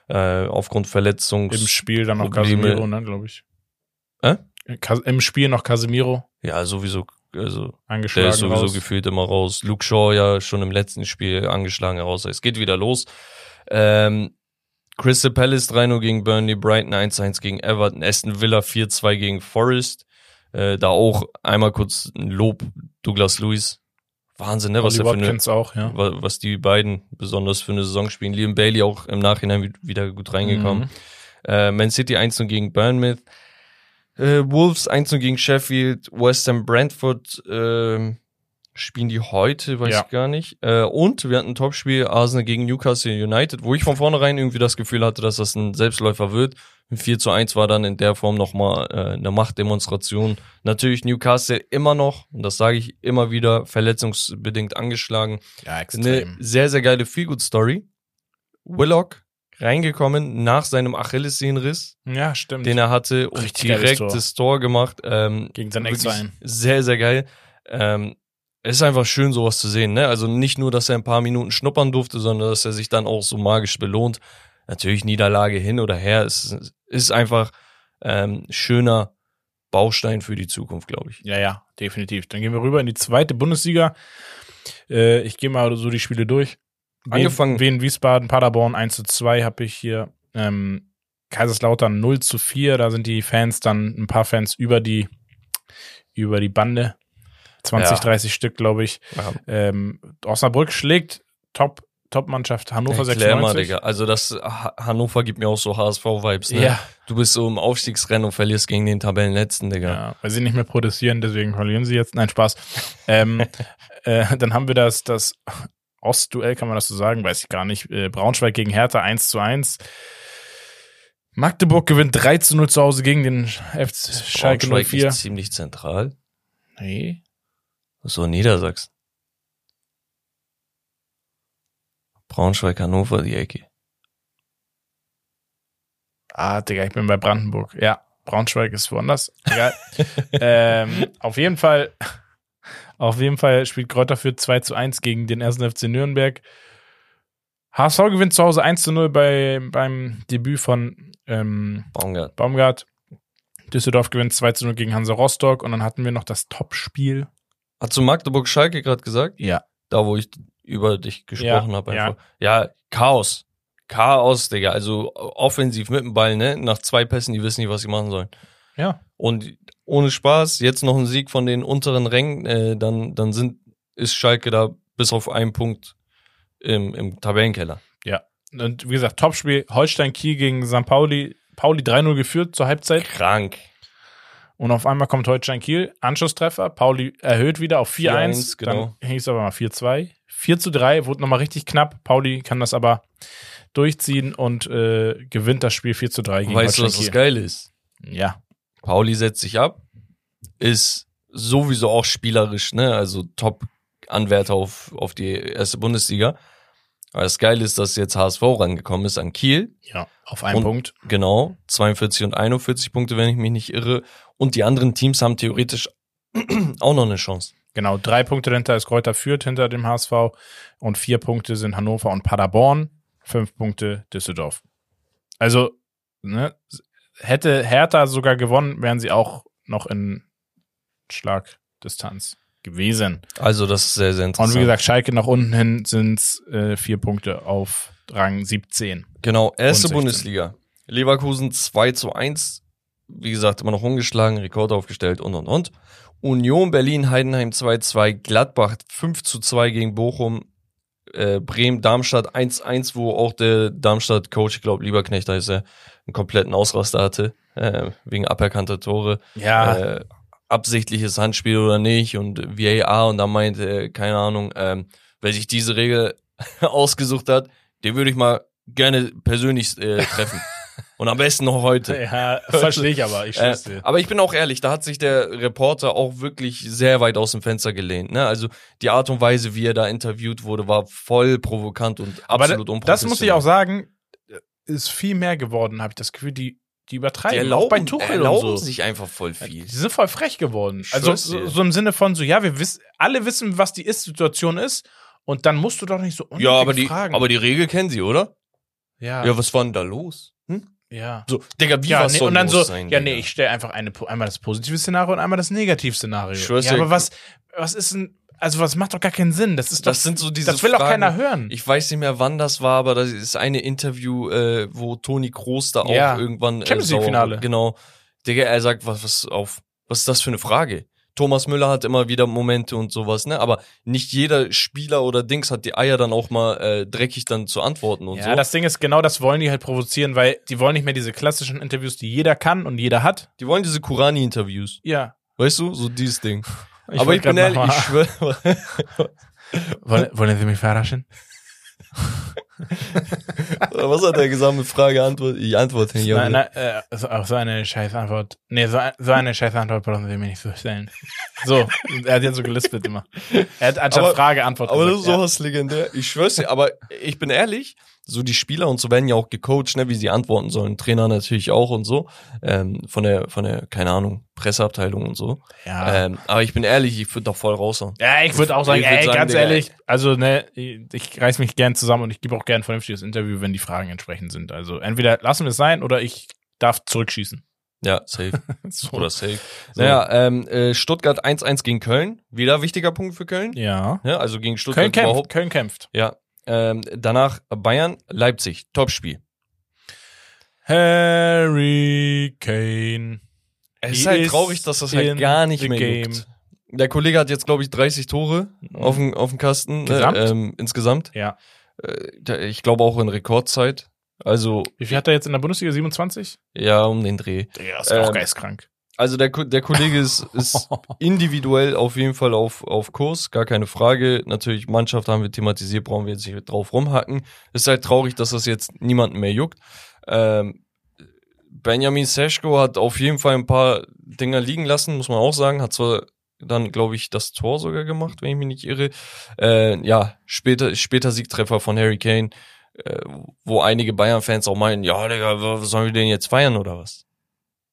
Äh, aufgrund Verletzungs...
Im Spiel dann noch
Probleme.
Casemiro, ne, glaube ich. Cas Im Spiel noch Casemiro
Ja, sowieso. Also, der
angeschlagen
ist sowieso
raus.
gefühlt immer raus. Luke Shaw ja schon im letzten Spiel angeschlagen raus. Es geht wieder los. Ähm, Crystal Palace 3-0 gegen Burnley, Brighton 1-1 gegen Everton, Aston Villa 4-2 gegen Forest. Äh, da auch einmal kurz ein Lob, Douglas Lewis. Wahnsinn, ne? Was, für eine,
auch, ja.
wa- was die beiden besonders für eine Saison spielen. Liam Bailey auch im Nachhinein wi- wieder gut reingekommen.
Mhm.
Äh, Man City 1-0 gegen Bournemouth. Äh, Wolves 1-0 gegen Sheffield. West Ham Brentford ähm, spielen die heute, weiß
Ja.
ich gar nicht. Äh, und wir hatten ein Topspiel Arsenal gegen Newcastle United, wo ich von vornherein irgendwie das Gefühl hatte, dass das ein Selbstläufer wird. Ein 4 zu 1 war dann in der Form nochmal äh, eine Machtdemonstration. Natürlich Newcastle immer noch, und das sage ich immer wieder, verletzungsbedingt angeschlagen.
Ja,
Eine
extrem.
sehr, sehr geile Feelgood-Story. Willock reingekommen nach seinem Achillessehnenriss,
Ja, stimmt.
den er hatte und
Richtig
direkt
Tor.
das Tor gemacht. Ähm,
Gegen seinen
wirklich
Ex-Verein.
Sehr, sehr geil. Ähm, es ist einfach schön, sowas zu sehen. Ne? Also nicht nur, dass er ein paar Minuten schnuppern durfte, sondern dass er sich dann auch so magisch belohnt. Natürlich Niederlage hin oder her. Es ist einfach ähm, schöner Baustein für die Zukunft, glaube ich.
Ja, ja, definitiv. Dann gehen wir rüber in die zweite Bundesliga. Äh, ich gehe mal so die Spiele durch.
Angefangen-
Wien, Wiesbaden, Paderborn 1 zu 2 habe ich hier. Ähm, Kaiserslautern 0 zu 4. Da sind die Fans dann ein paar Fans über die, über die Bande. 20,
Ja.
30 Stück, glaube ich.
Ja.
Ähm, Osnabrück schlägt Top, Top-Mannschaft Hannover
Erklär mal,
96.
Digga. Also das Ha- Hannover gibt mir auch so HSV-Vibes. Ne?
Ja,
Du bist so im Aufstiegsrennen und verlierst gegen den Tabellenletzten, Digga.
Ja, weil sie nicht mehr protestieren, deswegen verlieren sie jetzt. Nein, Spaß. ähm, [LAUGHS] äh, dann haben wir das, das Ostduell, kann man das so sagen, weiß ich gar nicht. Äh, Braunschweig gegen Hertha 1 zu 1. Magdeburg gewinnt 3 zu 0 zu Hause gegen den FC Schalke
Braunschweig
04.
ist ziemlich zentral.
Nee.
So Niedersachsen. Braunschweig, Hannover, die Ecke.
Ah, Digga, ich bin bei Brandenburg. Ja, Braunschweig ist woanders. Egal. [LAUGHS] ähm, auf jeden Fall, auf jeden Fall spielt Kräuter für 2 zu 1 gegen den 1. FC Nürnberg. HSV gewinnt zu Hause 1 zu 0 bei, beim Debüt von ähm,
Baumgart.
Baumgart. Düsseldorf gewinnt 2 zu 0 gegen Hansa Rostock und dann hatten wir noch das Topspiel.
Hast du Magdeburg Schalke gerade gesagt?
Ja.
Da, wo ich über dich gesprochen
Ja,
habe
ja.
Ja. Chaos. Chaos, Digga. Also offensiv mit dem Ball, ne? Nach zwei Pässen, die wissen nicht, was sie machen sollen.
Ja.
Und ohne Spaß, jetzt noch ein Sieg von den unteren Rängen, äh, dann, dann sind, ist Schalke da bis auf einen Punkt im, im Tabellenkeller.
Und wie gesagt, Topspiel Holstein Kiel gegen St. Pauli. Pauli 3-0 geführt zur Halbzeit.
Krank.
Und auf einmal kommt Holstein Kiel, Anschlusstreffer. Pauli erhöht wieder auf 4-1.
4-1, genau.
Dann hieß aber mal 4-2. 4 zu 3, wurde nochmal richtig knapp. Pauli kann das aber durchziehen und äh, gewinnt das Spiel 4 zu 3 gegen
Weißt du, was das geil ist?
Kiel. Ja.
Pauli setzt sich ab, ist sowieso auch spielerisch, ne? Also Top-Anwärter auf, auf die erste Bundesliga. Aber das Geile ist, dass jetzt HSV rangekommen ist an Kiel.
Ja, auf einen
Und-
Punkt.
Genau, 42 und 41 Punkte, wenn ich mich nicht irre. Und die anderen Teams haben theoretisch [CLEARS THROAT] auch noch eine Chance.
Genau, drei Punkte dahinter ist Kräuter führt hinter dem HSV und vier Punkte sind Hannover und Paderborn, fünf Punkte Düsseldorf. Also, ne, hätte Hertha sogar gewonnen, wären sie auch noch in Schlagdistanz gewesen.
Also das ist sehr, sehr
Und
interessant.
wie gesagt, Schalke nach unten hin sind es äh, vier Punkte auf Rang 17.
Genau, erste
16.
Bundesliga. Leverkusen 2 zu 1. Wie gesagt, immer noch ungeschlagen, Rekord aufgestellt und und und. Union Berlin, Heidenheim 2-2, Gladbach 5 zu 2 gegen Bochum, äh, Bremen, Darmstadt 1-1, wo auch der Darmstadt-Coach, ich glaube Lieberknecht heißt er, einen kompletten Ausraster hatte, äh, wegen aberkannter Tore.
Ja,
Äh, absichtliches Handspiel oder nicht und VAR und da meinte, keine Ahnung, ähm, wer sich diese Regel [LAUGHS] ausgesucht hat, den würde ich mal gerne persönlich äh, treffen. [LAUGHS] und am besten noch heute.
ja verstehe ich aber, ich
Äh,
schwör's dir.
aber ich bin auch ehrlich, da hat sich der Reporter auch wirklich sehr weit aus dem Fenster gelehnt. Ne? Also die Art und Weise, wie er da interviewt wurde, war voll provokant und
Aber
absolut unprofessionell.
das muss ich auch sagen, ist viel mehr geworden, habe ich das Gefühl, die, die
Die
übertreiben.
erlauben,
auch bei Tuchel
erlauben
und so.
sich einfach voll viel.
Die sind voll frech geworden. Also so, so im Sinne von so, ja, wir wissen, alle wissen, was die Ist-Situation ist und dann musst du doch nicht so unnötige
Ja, aber die,
Fragen.
aber die Regel kennen sie, oder?
ja,
Ja, was war denn da los?
Ja.
So, Digga, wie
ja,
was
nee,
soll
und dann so,
sein?
ja,
Digga?
nee, ich stelle einfach eine, einmal das positive Szenario und einmal das Negativszenario.
Ich schwör's
ja, aber was, was ist denn, also was macht doch gar keinen Sinn. Das ist
Das
doch,
sind so diese
das will doch
Fragen.
keiner hören.
Ich weiß nicht mehr, wann das war, aber das ist eine Interview, äh, wo Toni Kroos da auch
Ja.
irgendwann äh,
Champions League Finale.
Genau. Digga, er sagt, was, was auf, was ist das für eine Frage? Thomas Müller hat immer wieder Momente und sowas, ne? Aber nicht jeder Spieler oder Dings hat die Eier dann auch mal äh, dreckig dann zu antworten und
ja,
so.
das Ding ist, genau das wollen die halt provozieren, weil die wollen nicht mehr diese klassischen Interviews, die jeder kann und jeder hat.
die wollen diese Kurani-Interviews.
Ja.
Weißt du? So dieses Ding. [LAUGHS]
Ich
aber ich bin ehrlich, ich schwöre. [LAUGHS]
Wollen, wollen Sie mich verarschen?
Was hat er gesagt mit Frage, Antwort? Ich antworte nicht.
Nein, nein, äh, so, auf so eine scheiß Antwort. Nee, so, ein- so eine scheiß Antwort brauchen Sie mir nicht so stellen. So, er hat ja so gelispelt immer. Er hat anstatt
Aber-
Frage Antwort
Aber das
gesagt.
ist sowas legendär. Ich schwör's dir, aber ich bin ehrlich, so die Spieler und so werden ja auch gecoacht, ne, wie sie antworten sollen. Trainer natürlich auch und so. Ähm, von der, von der, keine Ahnung, Presseabteilung und so.
ja.
Ähm, aber ich bin ehrlich, ich würde doch voll raushauen.
Ja, ich würde auch sagen,
Ich
ey,
sagen,
ganz
Digga,
ehrlich, also ne, ich reiß mich gern zusammen und ich gebe auch gern ein vernünftiges Interview, wenn die Fragen entsprechend sind. Also entweder lassen wir es sein oder ich darf zurückschießen.
Ja, safe. [LAUGHS]
So.
Oder safe.
So.
Naja, ähm, äh, Stuttgart 1-1 gegen Köln. Wieder wichtiger Punkt für Köln.
Ja.
Ja, also gegen Stuttgart
Köln kämpft,
überhaupt.
Köln kämpft.
Ja. Ähm, danach Bayern, Leipzig. Topspiel.
Harry Kane.
Es ist halt traurig, dass das halt gar nicht mehr
game.
juckt. Der Kollege hat jetzt, glaube ich, 30 Tore auf dem, auf dem Kasten.
Gesamt?
Äh, ähm, insgesamt.
Ja.
Äh, ich glaube auch in Rekordzeit. Also,
Wie viel hat er jetzt in der Bundesliga? 27?
ja, um den Dreh.
Ja, ist auch
Ähm,
geistkrank.
Also der, der Kollege ist, ist [LAUGHS] individuell auf jeden Fall auf, auf Kurs, gar keine Frage. Natürlich, Mannschaft haben wir thematisiert, brauchen wir jetzt nicht drauf rumhacken. Ist halt traurig, dass das jetzt niemanden mehr juckt. Ähm, Benjamin Seschko hat auf jeden Fall ein paar Dinger liegen lassen, muss man auch sagen. Hat zwar dann, glaube ich, das Tor sogar gemacht, wenn ich mich nicht irre. Äh, ja, später, später Siegtreffer von Harry Kane, äh, wo einige Bayern-Fans auch meinen, ja, Digga, was sollen wir den jetzt feiern oder was?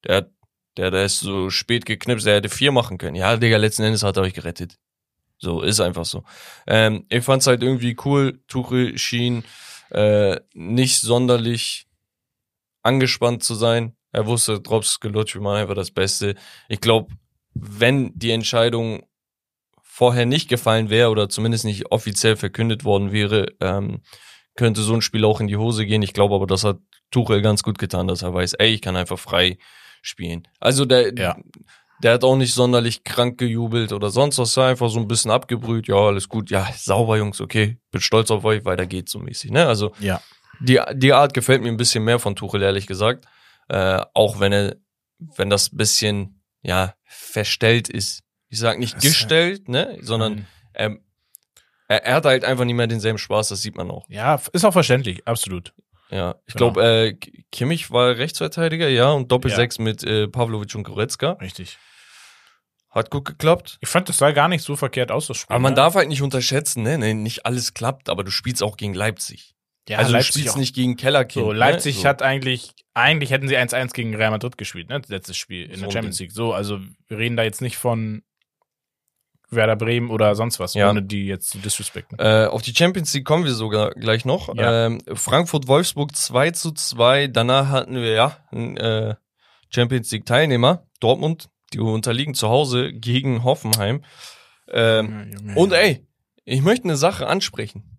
Der hat der, der ist so spät geknipst, der hätte vier machen können. Ja, Digga, letzten Endes hat er euch gerettet. So, ist einfach so. Ähm, ich fand's halt irgendwie cool. Tuchel schien äh, nicht sonderlich angespannt zu sein. Er wusste, Drops gelutscht, wir machen einfach das Beste. Ich glaube, wenn die Entscheidung vorher nicht gefallen wäre oder zumindest nicht offiziell verkündet worden wäre, ähm, könnte so ein Spiel auch in die Hose gehen. Ich glaube aber, das hat Tuchel ganz gut getan, dass er weiß, ey, ich kann einfach frei spielen. Also der,
Ja.
der hat auch nicht sonderlich krank gejubelt oder sonst was, einfach so ein bisschen abgebrüht, ja, alles gut, ja, sauber, Jungs, okay, bin stolz auf euch, weiter geht's so mäßig, ne? Also
Ja.
die, die Art gefällt mir ein bisschen mehr von Tuchel, ehrlich gesagt. Äh, auch wenn er, wenn das bisschen, ja, verstellt ist. Ich sag nicht
Das-
gestellt, ne, sondern ähm, er, er hat halt einfach nicht mehr denselben Spaß, das sieht man auch.
Ja, ist auch verständlich, absolut.
Ja, ich
Genau.
glaube, äh, Kimmich war Rechtsverteidiger, ja, und Doppelsechs
Ja.
mit äh, Pavlovic und Goretzka.
Richtig.
Hat gut geklappt.
Ich fand, das sah gar nicht so verkehrt aus, das Spiel.
Aber man
ne?
darf halt nicht unterschätzen, ne? ne? Nicht alles klappt, aber du spielst auch gegen Leipzig.
ja,
also
Leipzig
du spielst
auch.
nicht gegen Kellerkind.
So, Leipzig
ne? so.
hat eigentlich, eigentlich hätten sie 1-1 gegen Real Madrid gespielt, ne? Letztes Spiel in
So
der Champions. League. So, also wir reden da jetzt nicht von Werder Bremen oder sonst was,
Ja.
ohne die jetzt zu disrespekten.
Äh, auf die Champions League kommen wir sogar gleich noch.
Ja.
Ähm, Frankfurt-Wolfsburg 2 zu 2. Danach hatten wir ja einen äh, Champions League-Teilnehmer, Dortmund, die unterliegen zu Hause gegen Hoffenheim. Ähm,
Ja,
Und ey, ich möchte eine Sache ansprechen.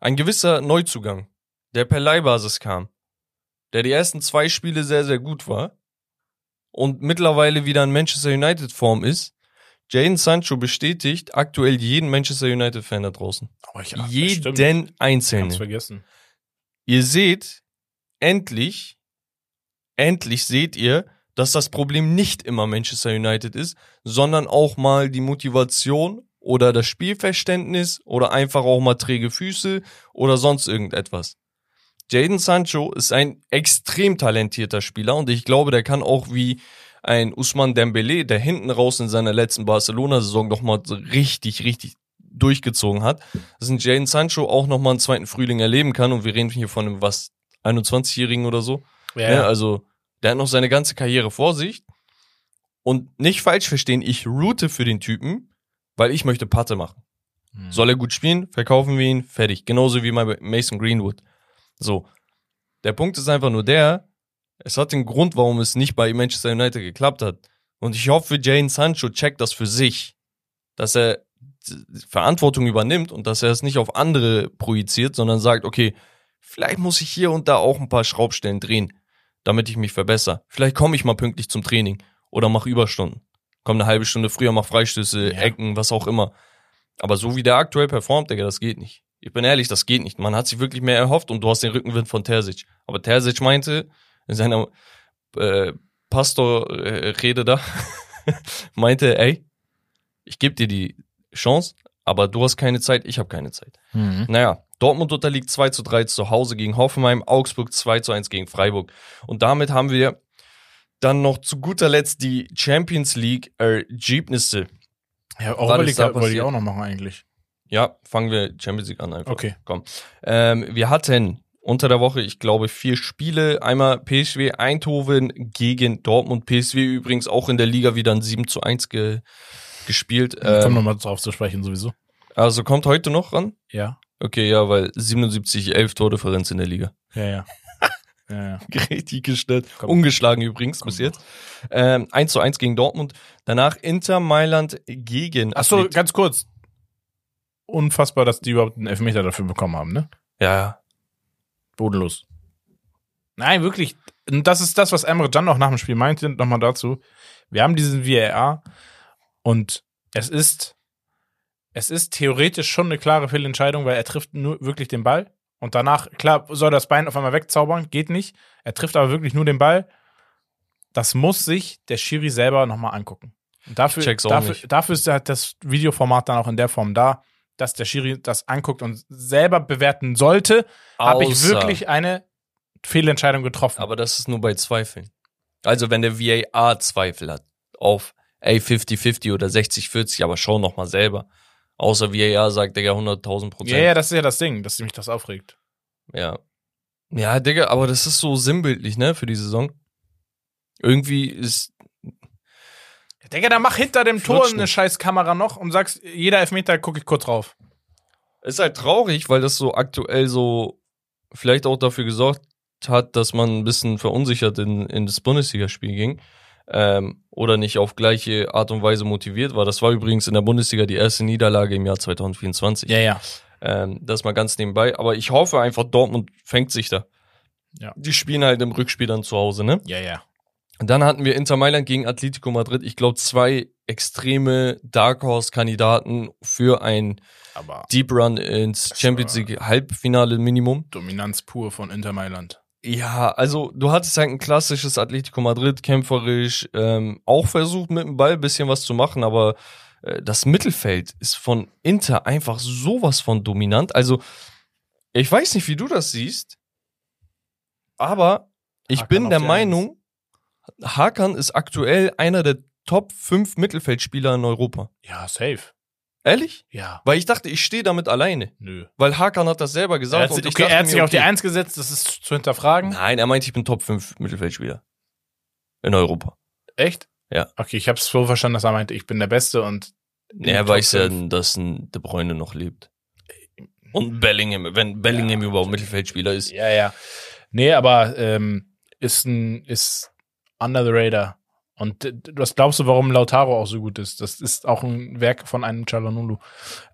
Ein gewisser Neuzugang, der per Leihbasis kam, der die ersten zwei Spiele sehr, sehr gut war und mittlerweile wieder in Manchester United Form ist. Jaden Sancho bestätigt aktuell jeden Manchester United Fan da draußen.
Oh, ich, ach, stimmt.
jeden
Ich hab's
einzelnen.
vergessen.
Ihr seht, endlich, endlich seht ihr, dass das Problem nicht immer Manchester United ist, sondern auch mal die Motivation oder das Spielverständnis oder einfach auch mal träge Füße oder sonst irgendetwas. Jaden Sancho ist ein extrem talentierter Spieler und ich glaube, der kann auch wie ein Usman Dembele, der hinten raus in seiner letzten Barcelona-Saison nochmal so richtig, richtig durchgezogen hat, dass ein Jaden Sancho auch nochmal einen zweiten Frühling erleben kann und wir reden hier von einem, was, 21-Jährigen oder so.
Ja,
Ja,
ja.
also der hat noch seine ganze Karriere vor sich. Und nicht falsch verstehen, ich route für den Typen, weil ich möchte Patte machen.
Hm.
Soll er gut spielen, verkaufen wir ihn, fertig. Genauso wie bei Mason Greenwood. So. Der Punkt ist einfach nur der, es hat den Grund, warum es nicht bei Manchester United geklappt hat. Und ich hoffe, Jane Sancho checkt das für sich, dass er Verantwortung übernimmt und dass er es nicht auf andere projiziert, sondern sagt, okay, vielleicht muss ich hier und da auch ein paar Schraubstellen drehen, damit ich mich verbessere. Vielleicht komme ich mal pünktlich zum Training oder mache Überstunden. Komm eine halbe Stunde früher, mach Freistöße,
Ja.
Ecken, was auch immer. Aber so wie der aktuell performt, Digga, das geht nicht. Ich bin ehrlich, das geht nicht. Man hat sich wirklich mehr erhofft und du hast den Rückenwind von Terzic. Aber Terzic meinte in seiner äh, Pastor-Rede da, [LAUGHS] meinte, ey, ich gebe dir die Chance, aber du hast keine Zeit, ich habe keine Zeit.
Mhm.
Naja, Dortmund unterliegt 2 zu 3 zu Hause gegen Hoffenheim, Augsburg 2 zu 1 gegen Freiburg. Und damit haben wir dann noch zu guter Letzt die Champions League Ergebnisse.
Ja, Europa League wollte ich auch noch machen eigentlich.
Ja, fangen wir Champions League an einfach.
Okay.
Komm. Ähm, wir hatten unter der Woche, ich glaube, vier Spiele. Einmal PSW Eindhoven gegen Dortmund. PSW übrigens auch in der Liga wieder ein 7 zu 1 ge gespielt.
Ähm, Kommen
Ähm,
wir mal drauf zu sprechen sowieso.
also kommt heute noch ran?
Ja.
Okay, ja, weil 77, 11 Tordifferenz in der Liga.
Ja, ja. [LAUGHS] ja, ja.
Richtig gestellt.
Kommt.
Ungeschlagen übrigens
Kommt
bis jetzt. Ähm, 1 zu 1 gegen Dortmund. Danach Inter Mailand gegen
Achso, ganz kurz. Unfassbar, dass die überhaupt einen Elfmeter dafür bekommen haben, ne?
Ja.
Bodenlos. Nein, wirklich. Und das ist das, was Emre Can auch nach dem Spiel meinte. Nochmal dazu. Wir haben diesen VAR und es ist, es ist theoretisch schon eine klare Fehlentscheidung, weil er trifft nur wirklich den Ball. Und danach, klar, soll das Bein auf einmal wegzaubern, geht nicht. Er trifft aber wirklich nur den Ball. Das muss sich der Schiri selber nochmal angucken. Und dafür, dafür, dafür ist halt das Videoformat dann auch in der Form da, dass der Schiri das anguckt und selber bewerten sollte, habe ich wirklich eine Fehlentscheidung getroffen.
Aber das ist nur bei Zweifeln. Also wenn der VAR Zweifel hat auf ey 50-50 oder 60-40, aber schau noch mal selber. Außer VAR sagt Digga 100.000 Prozent.
ja, ja, das ist ja das Ding, dass mich das aufregt.
ja. Ja, Digga, aber das ist so sinnbildlich, ne, für die Saison. Irgendwie ist,
Digga, dann mach hinter dem Tor eine scheiß Kamera noch und sagst, jeder Elfmeter gucke ich kurz drauf.
ist halt traurig, weil das so aktuell so vielleicht auch dafür gesorgt hat, dass man ein bisschen verunsichert in, in das Bundesligaspiel ging. Ähm, oder nicht auf gleiche Art und Weise motiviert war. Das war übrigens in der Bundesliga die erste Niederlage im Jahr 2024.
Ja, ja.
Ähm, das mal ganz nebenbei. Aber ich hoffe einfach, Dortmund fängt sich da.
Ja.
Die spielen halt im Rückspiel dann zu Hause, ne?
Ja, ja.
Und dann hatten wir Inter Mailand gegen Atletico Madrid. Ich glaube, zwei extreme Dark Horse-Kandidaten für ein
Aber
Deep Run ins Champions League Halbfinale Minimum.
Dominanz pur von Inter Mailand.
Ja, also du hattest halt ein klassisches Atletico Madrid, kämpferisch, ähm, auch versucht mit dem Ball ein bisschen was zu machen, aber äh, das Mittelfeld ist von Inter einfach sowas von dominant. Also ich weiß nicht, wie du das siehst, aber ich
Hakan
bin der Meinung, Hakan ist aktuell einer der Top 5 Mittelfeldspieler in Europa.
Ja, safe.
Ehrlich?
Ja.
Weil ich dachte, ich stehe damit alleine.
Nö.
Weil Hakan hat das selber
Er
gesagt
hat,
und
okay, er hat
mir,
sich auf die
okay,
Eins gesetzt, das ist zu hinterfragen.
Nein, er meint, ich bin Top 5 Mittelfeldspieler. In Europa.
Echt?
Ja.
Okay, ich hab's so verstanden, dass er meinte, ich bin der Beste und
er weiß ja, dass ein De Bruyne noch lebt. Und Bellingham, wenn Bellingham
Ja,
überhaupt. Mittelfeldspieler ist.
Ja, ja. Nee, aber ähm, ist ein ist under the radar. Und was glaubst du, warum Lautaro auch so gut ist? Das ist auch ein Werk von einem Chalanulu.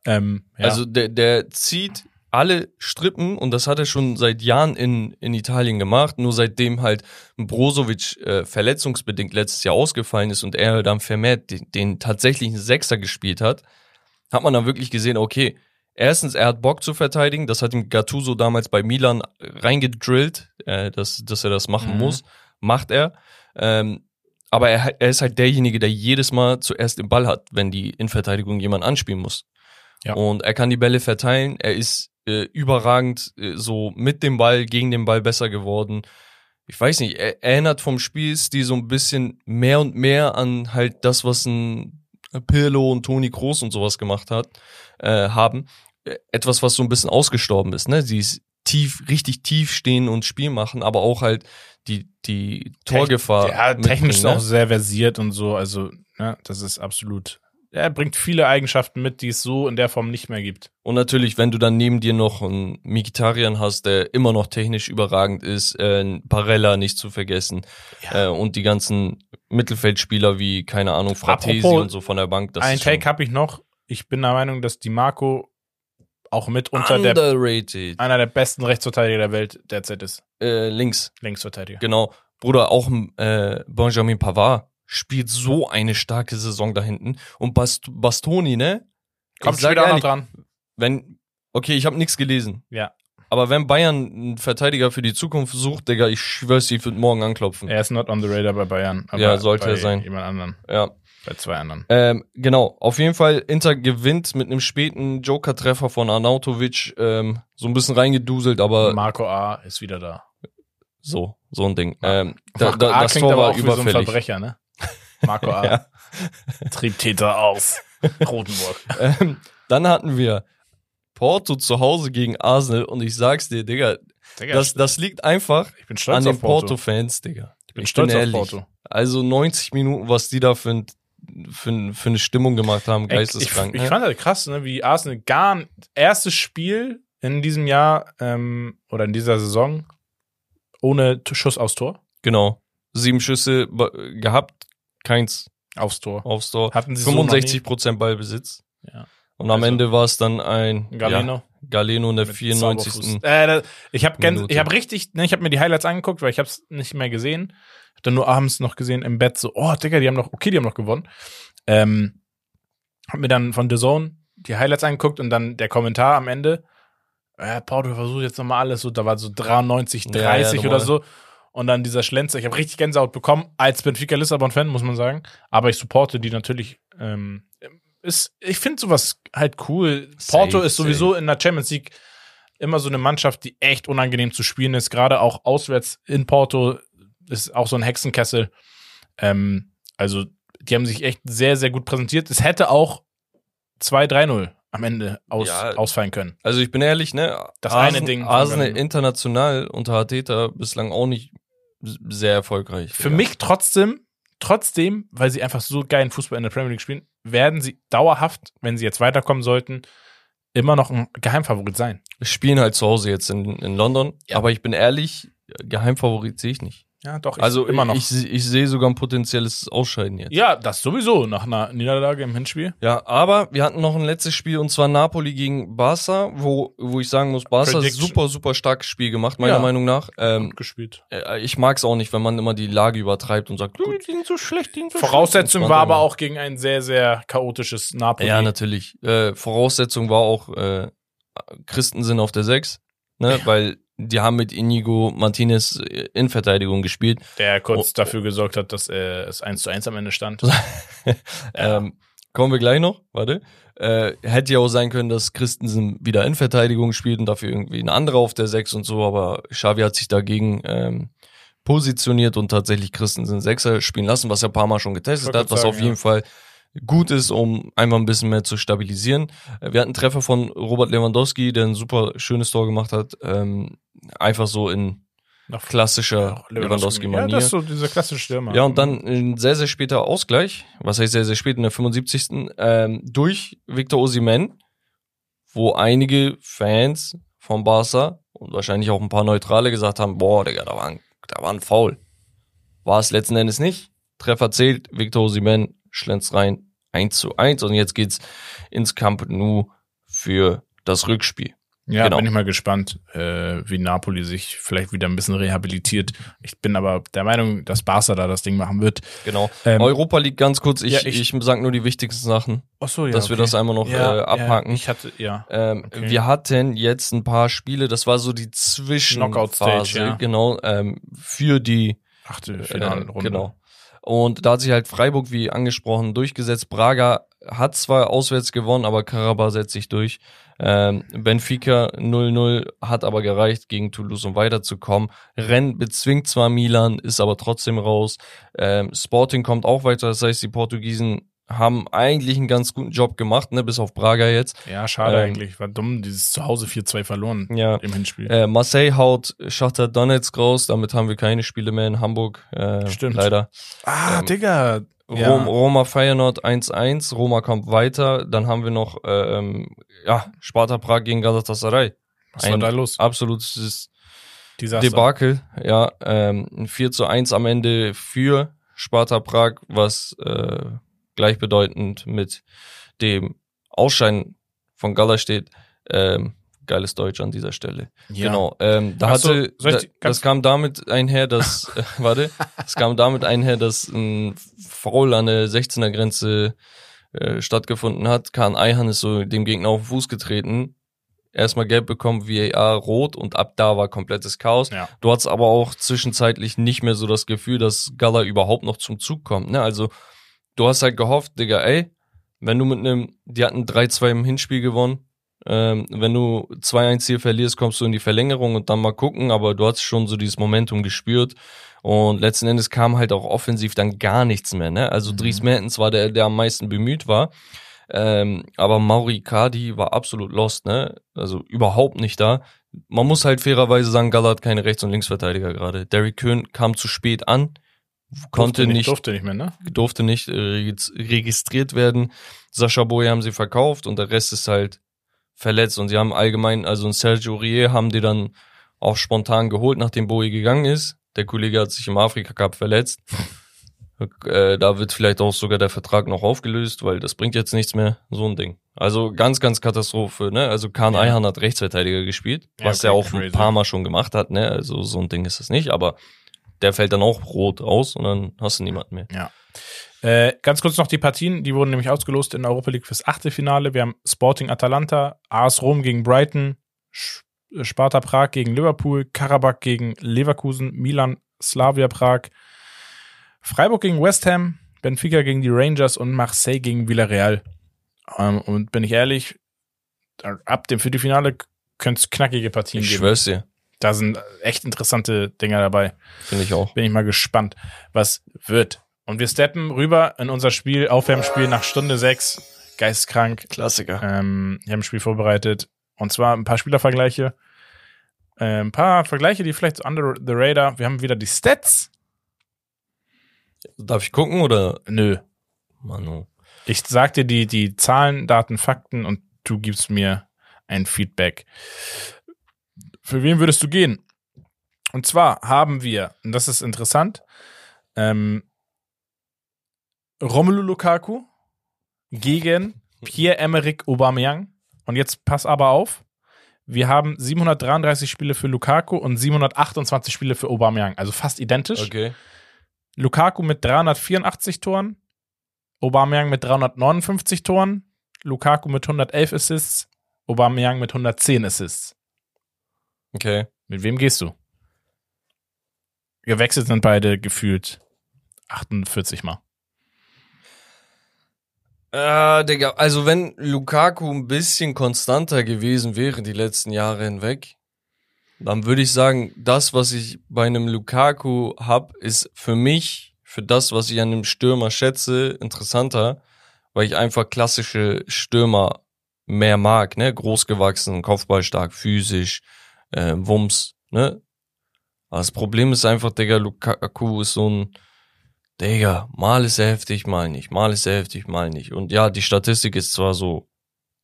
Ähm, ja.
Also der, der zieht alle Strippen und das hat er schon seit Jahren in, in Italien gemacht. Nur seitdem halt Brozovic äh, verletzungsbedingt letztes Jahr ausgefallen ist und er dann vermehrt den, den tatsächlichen Sechser gespielt hat, hat man dann wirklich gesehen, okay, erstens, er hat Bock zu verteidigen, das hat ihm Gattuso damals bei Milan reingedrillt, äh, dass, dass er das machen
Mhm.
muss, macht er. Ähm, aber er, er ist halt derjenige, der jedes Mal zuerst den Ball hat, wenn die Innenverteidigung jemand anspielen muss.
Ja.
Und er kann die Bälle verteilen. Er ist äh, überragend äh, so mit dem Ball, gegen den Ball besser geworden. Ich weiß nicht, er erinnert vom Spielstil so ein bisschen mehr und mehr an halt das, was ein Pirlo und Toni Kroos und sowas gemacht hat, äh, haben. Äh, Etwas, was so ein bisschen ausgestorben ist, ne? Ist tief, richtig tief stehen und Spiel machen, aber auch halt die, die Torgefahr.
ja, technisch
mitbringen,
auch sehr versiert und so. Also, ja, das ist absolut. Er bringt viele Eigenschaften mit, die es so in der Form nicht mehr gibt.
Und natürlich, wenn du dann neben dir noch einen Mikitarian hast, der immer noch technisch überragend ist, äh, ein Barella nicht zu vergessen
Ja.
äh, und die ganzen Mittelfeldspieler wie, keine Ahnung, Fratesi
Apropos,
und so von der Bank. Das
Ein Take habe ich noch. ich bin der Meinung, dass die Marco auch mit unter der,
Underrated.
einer der besten Rechtsverteidiger der Welt derzeit ist.
Äh, links,
Linksverteidiger.
genau. Bruder, auch äh, Benjamin Pavard spielt so eine starke Saison da hinten. Und Bast Bastoni, ne?
Kommt
Ich
auch noch
ehrlich,
dran.
Wenn, okay, ich habe nichts gelesen.
Ja.
Aber wenn Bayern einen Verteidiger für die Zukunft sucht, Digga, ich schwör's, ich würde morgen anklopfen.
Er ist not on the radar bei Bayern. Aber
Ja, sollte
bei
er sein.
Jemand anderen.
Ja.
Bei zwei anderen.
Ähm, genau, auf jeden Fall, Inter gewinnt mit einem späten Joker-Treffer von Arnautovic, ähm, so ein bisschen reingeduselt, aber
Marco A. ist wieder da.
so, so ein Ding. Ähm, da,
Marco
da,
A.
das
klingt
Tor
aber
war
auch wie so ein
überfällig.
Verbrecher, ne? Marco A. [LAUGHS]
Ja.
Triebtäter aus Rotenburg. [LAUGHS]
ähm, dann hatten wir Porto zu Hause gegen Arsenal und ich sag's dir, Digga,
Digga,
das, das liegt einfach
ich bin
an den
auf Porto.
Porto-Fans, Digga.
ich bin stolz auf Porto.
Also 90 Minuten, was die da für, ein, für, für eine Stimmung gemacht haben, geisteskrank.
Ich, ich
ne?
fand das krass, ne, wie Arsenal gar erstes Spiel in diesem Jahr ähm, oder in dieser Saison ohne Schuss aufs Tor.
Genau. Sieben Schüsse gehabt, keins
Aufs Tor.
aufs Tor.
Hatten sie so
65 Prozent Ballbesitz.
Ja.
Und am
Also-
Ende war es dann ein.
Galeno.
Ja, Galeno in der
mit
94.
Zauberfuß. Äh, ich habe habe richtig, ne, ich habe mir die Highlights angeguckt, weil ich habe es nicht mehr gesehen. Hab dann nur abends noch gesehen im Bett so, oh, Digga, die haben noch, okay, die haben noch gewonnen. Ähm, hab mir dann von The Zone die Highlights angeguckt und dann der Kommentar am Ende, äh, Porto versucht jetzt nochmal alles so, da war so 93,
Ja,
30
ja,
oder
normal.
so. Und dann dieser Schlenzer, ich habe richtig Gänsehaut bekommen, als Benfica Lissabon-Fan, muss man sagen. Aber ich supporte die natürlich. Ähm, ist, ich finde sowas halt cool. Porto
Safe,
ist sowieso in der Champions League immer so eine Mannschaft, die echt unangenehm zu spielen ist. Gerade auch auswärts in Porto ist auch so ein Hexenkessel. Ähm, also, die haben sich echt sehr, sehr gut präsentiert. Es hätte auch 2-3-0 am Ende aus,
Ja.
ausfallen können.
Also ich bin ehrlich, ne?
Das
Arsen,
eine Ding
Arsenal international unter Arteta bislang auch nicht sehr erfolgreich.
Für
Digga.
mich trotzdem, trotzdem, weil sie einfach so geilen Fußball in der Premier League spielen, werden sie dauerhaft, wenn sie jetzt weiterkommen sollten, immer noch ein Geheimfavorit sein.
spielen halt zu Hause jetzt in, in London.
Ja.
Aber ich bin ehrlich, Geheimfavorit sehe ich nicht.
Ja, doch, ich,
Also
immer noch.
Ich, ich sehe sogar ein potenzielles Ausscheiden jetzt.
ja, das sowieso nach einer Niederlage im Hinspiel.
Ja, aber wir hatten noch ein letztes Spiel und zwar Napoli gegen Barca, wo, wo ich sagen muss, Barca hat super, super starkes Spiel gemacht, meiner
Ja.
Meinung nach. Ähm,
Gut gespielt.
äh, ich mag es auch nicht, wenn man immer die Lage übertreibt und sagt, "Gut, die sind so schlecht, die sind so
Voraussetzung
schlecht."
war aber auch gegen ein sehr, sehr chaotisches Napoli.
Ja, natürlich. Äh, Voraussetzung war auch äh, Christensen auf der 6, ne? weil die haben mit Inigo Martinez äh, in Verteidigung gespielt.
der kurz
Oh.
dafür gesorgt hat, dass äh, es 1 zu 1 am Ende stand. [LAUGHS]
ähm, kommen wir gleich noch, warte. Äh, hätte ja auch sein können, dass Christensen wieder in Verteidigung spielt und dafür irgendwie ein anderer auf der 6 und so, aber Xavi hat sich dagegen ähm, positioniert und tatsächlich Christensen Sechser spielen lassen, was er ein paar Mal schon getestet hat, was
sagen,
auf jeden
ja.
Fall gut ist, um einfach ein bisschen mehr zu stabilisieren. Äh, Wir hatten einen Treffer von Robert Lewandowski, der ein super schönes Tor gemacht hat, ähm, einfach so in klassischer Lewandowski-Manier.
Ja, das ist so dieser klassische Stürmer.
Ja, und dann ein sehr, sehr später Ausgleich, was heißt sehr, sehr spät, in der 75. Ähm, durch Victor Osimhen, wo einige Fans von Barca und wahrscheinlich auch ein paar Neutrale gesagt haben, boah, Digga, da war ein, da war ein Foul. War es letzten Endes nicht. Treffer zählt, Victor Osimhen schlänzt rein, 1 zu 1 und jetzt geht's ins Camp Nou für das Rückspiel.
Ja,
Genau.
bin ich mal gespannt, äh, wie Napoli sich vielleicht wieder ein bisschen rehabilitiert. Ich bin aber der Meinung, dass Barca da das Ding machen wird.
Genau.
Ähm,
Europa League ganz kurz, ich,
ja,
ich,
ich-
sag nur die wichtigsten Sachen,
Ach so, ja.
dass wir das einmal noch
ja,
äh, abhaken.
Ja, ich hatte, ja.
Ähm,
Okay.
Wir hatten jetzt ein paar Spiele, das war so die Zwischenphase,
ja.
genau, ähm, für die
Achtelfinale
äh, genau. Und da hat sich halt Freiburg, wie angesprochen, durchgesetzt. Braga hat zwar auswärts gewonnen, aber Karabakh setzt sich durch. Ähm, Benfica 0-0 hat aber gereicht, gegen Toulouse um weiterzukommen. Rennes bezwingt zwar Milan, ist aber trotzdem raus. Ähm, Sporting kommt auch weiter, das heißt, die Portugiesen haben eigentlich einen ganz guten Job gemacht, ne, bis auf Braga jetzt.
Ja, schade
Ähm,
eigentlich. War dumm, dieses Zuhause 4-2 verloren
Ja,
im Hinspiel.
Äh, Marseille haut Schachter Donetsk raus, damit haben wir keine Spiele mehr in Hamburg. Äh,
Stimmt.
Leider.
ah,
ähm,
Digga. Ja.
Rom, Roma Feyenoord 1-1, Roma kommt weiter. Dann haben wir noch äh, ähm, ja, Sparta Prag gegen Galatasaray.
Was war
ein-
da los?
Absolutes
Desaster.
Debakel. Ja, ähm, ein 4 zu 1 am Ende für Sparta Prag, was äh, gleichbedeutend mit dem Ausscheiden von Gala steht, ähm, geiles Deutsch an dieser Stelle.
Ja.
Genau. Ähm, da
so,
hatte, da, das kam damit einher, dass, äh, [LAUGHS] [LAUGHS] warte, es kam damit einher, dass ein Foul an der 16er Grenze äh, stattgefunden hat. Kahn Eihan ist so dem Gegner auf den Fuß getreten. Erstmal gelb bekommen, VAR rot und ab da war komplettes Chaos.
Ja.
Du hattest aber auch zwischenzeitlich nicht mehr so das Gefühl, dass Gala überhaupt noch zum Zug kommt. Ne? Also du hast halt gehofft, Digga, ey, wenn du mit einem, die hatten 3-2 im Hinspiel gewonnen, ähm, wenn du 2-1 hier verlierst, kommst du in die Verlängerung und dann mal gucken, aber du hast schon so dieses Momentum gespürt und letzten Endes kam halt auch offensiv dann gar nichts mehr. Ne? Also
Mhm.
Dries Mertens war der, der am meisten bemüht war, ähm, aber Mauri Cardi war absolut lost, ne? Also überhaupt nicht da. Man muss halt fairerweise sagen, Gala hat keine Rechts- und Linksverteidiger gerade. Derrick Köhn kam zu spät an, konnte
durfte
nicht,
Durfte nicht mehr, ne?
durfte nicht äh, regis- registriert werden. Sascha Boy haben sie verkauft und der Rest ist halt verletzt. Und sie haben allgemein, also ein Sergio Rier haben die dann auch spontan geholt, nachdem Bowie gegangen ist. Der Kollege hat sich im Afrika Cup verletzt. Äh, da wird vielleicht auch sogar der Vertrag noch aufgelöst, weil das bringt jetzt nichts mehr. So ein Ding. Also ganz, ganz Katastrophe. Ne? Also Kahn
Ja.
Eihan hat Rechtsverteidiger gespielt,
Ja,
was
okay,
er auch
crazy.
ein paar Mal schon gemacht hat. Ne? Also so ein Ding ist es nicht, aber der fällt dann auch rot aus und dann hast du niemanden mehr.
Äh, ganz kurz noch die Partien, die wurden nämlich ausgelost in der Europa League fürs Achtelfinale. Wir haben Sporting Atalanta, AS Rom gegen Brighton, Sch- äh, Sparta Prag gegen Liverpool, Karabakh gegen Leverkusen, Milan, Slavia Prag, Freiburg gegen West Ham, Benfica gegen die Rangers und Marseille gegen Villarreal. Ähm, und bin ich ehrlich, ab dem Viertelfinale könnte es knackige Partien
Ich
geben.
schwör's dir.
Da sind echt interessante Dinger dabei.
Finde ich auch.
Bin ich mal gespannt, was wird. Und wir steppen rüber in unser Spiel, Aufwärmspiel nach Stunde sechs. Geistkrank.
Klassiker.
Ähm, wir haben ein Spiel vorbereitet. Und zwar ein paar Spielervergleiche. Äh, ein paar Vergleiche, die vielleicht so under the radar. Wir haben wieder die Stats.
Darf ich gucken oder?
Nö.
Manu.
Ich sag dir die, die Zahlen, Daten, Fakten und du gibst mir ein Feedback. Für wen würdest du gehen? Und zwar haben wir, und das ist interessant, ähm, Romelu Lukaku gegen Pierre-Emerick Aubameyang. Und jetzt pass aber auf. Wir haben 733 Spiele für Lukaku und 728 Spiele für Aubameyang. Also fast identisch.
Okay.
Lukaku mit 384 Toren, Aubameyang mit 359 Toren, Lukaku mit 111 Assists, Aubameyang mit 110 Assists.
Okay.
Mit wem gehst du? Gewechselt sind beide gefühlt 48 Mal.
Äh, Digga, also wenn Lukaku ein bisschen konstanter gewesen wäre die letzten Jahre hinweg, dann würde ich sagen, das, was ich bei einem Lukaku hab, ist für mich, für das, was ich an einem Stürmer schätze, interessanter, weil ich einfach klassische Stürmer mehr mag, ne? Großgewachsen, kopfballstark, physisch, äh, Wumms, ne? Aber das Problem ist einfach, Digga, Lukaku ist so ein, Digga, mal ist er heftig, mal nicht, mal ist er heftig, mal nicht. Und ja, die Statistik ist zwar so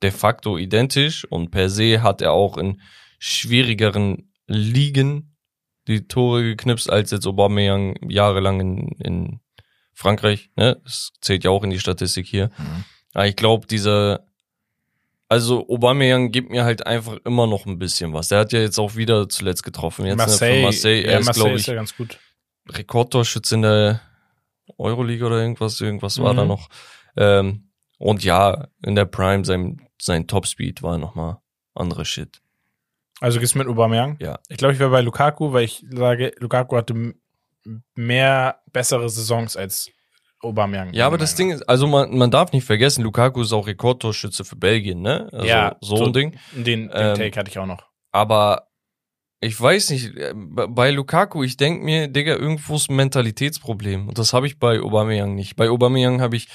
de facto identisch und per se hat er auch in schwierigeren Ligen die Tore geknipst als jetzt Aubameyang jahrelang in, in Frankreich, ne? Das zählt ja auch in die Statistik hier. Aber ich glaube, dieser, also Aubameyang gibt mir halt einfach immer noch ein bisschen was. Der hat ja jetzt auch wieder zuletzt getroffen. Jetzt für Marseille. Er
ja,
ist,
Marseille
glaube
ist
ich,
ja ganz gut.
Rekordtorschütze in der Euroleague oder irgendwas, irgendwas war
Mhm.
da noch. Ähm, und ja, in der Prime, sein, sein Topspeed war nochmal andere Shit.
Also gehst du mit Aubameyang?
Ja.
Ich glaube, ich wäre bei Lukaku, weil ich sage, Lukaku hatte mehr bessere Saisons als Aubameyang.
Ja, aber das Ding ist, also man, man darf nicht vergessen, Lukaku ist auch Rekordtorschütze für Belgien, ne? Also
ja,
so ein Ding.
Den, den
Ähm,
Take hatte ich auch noch.
Aber ich weiß nicht, äh, bei Lukaku, ich denk mir, Digga, irgendwo ist ein Mentalitätsproblem. Und das habe ich bei Aubameyang nicht. Bei Aubameyang habe ich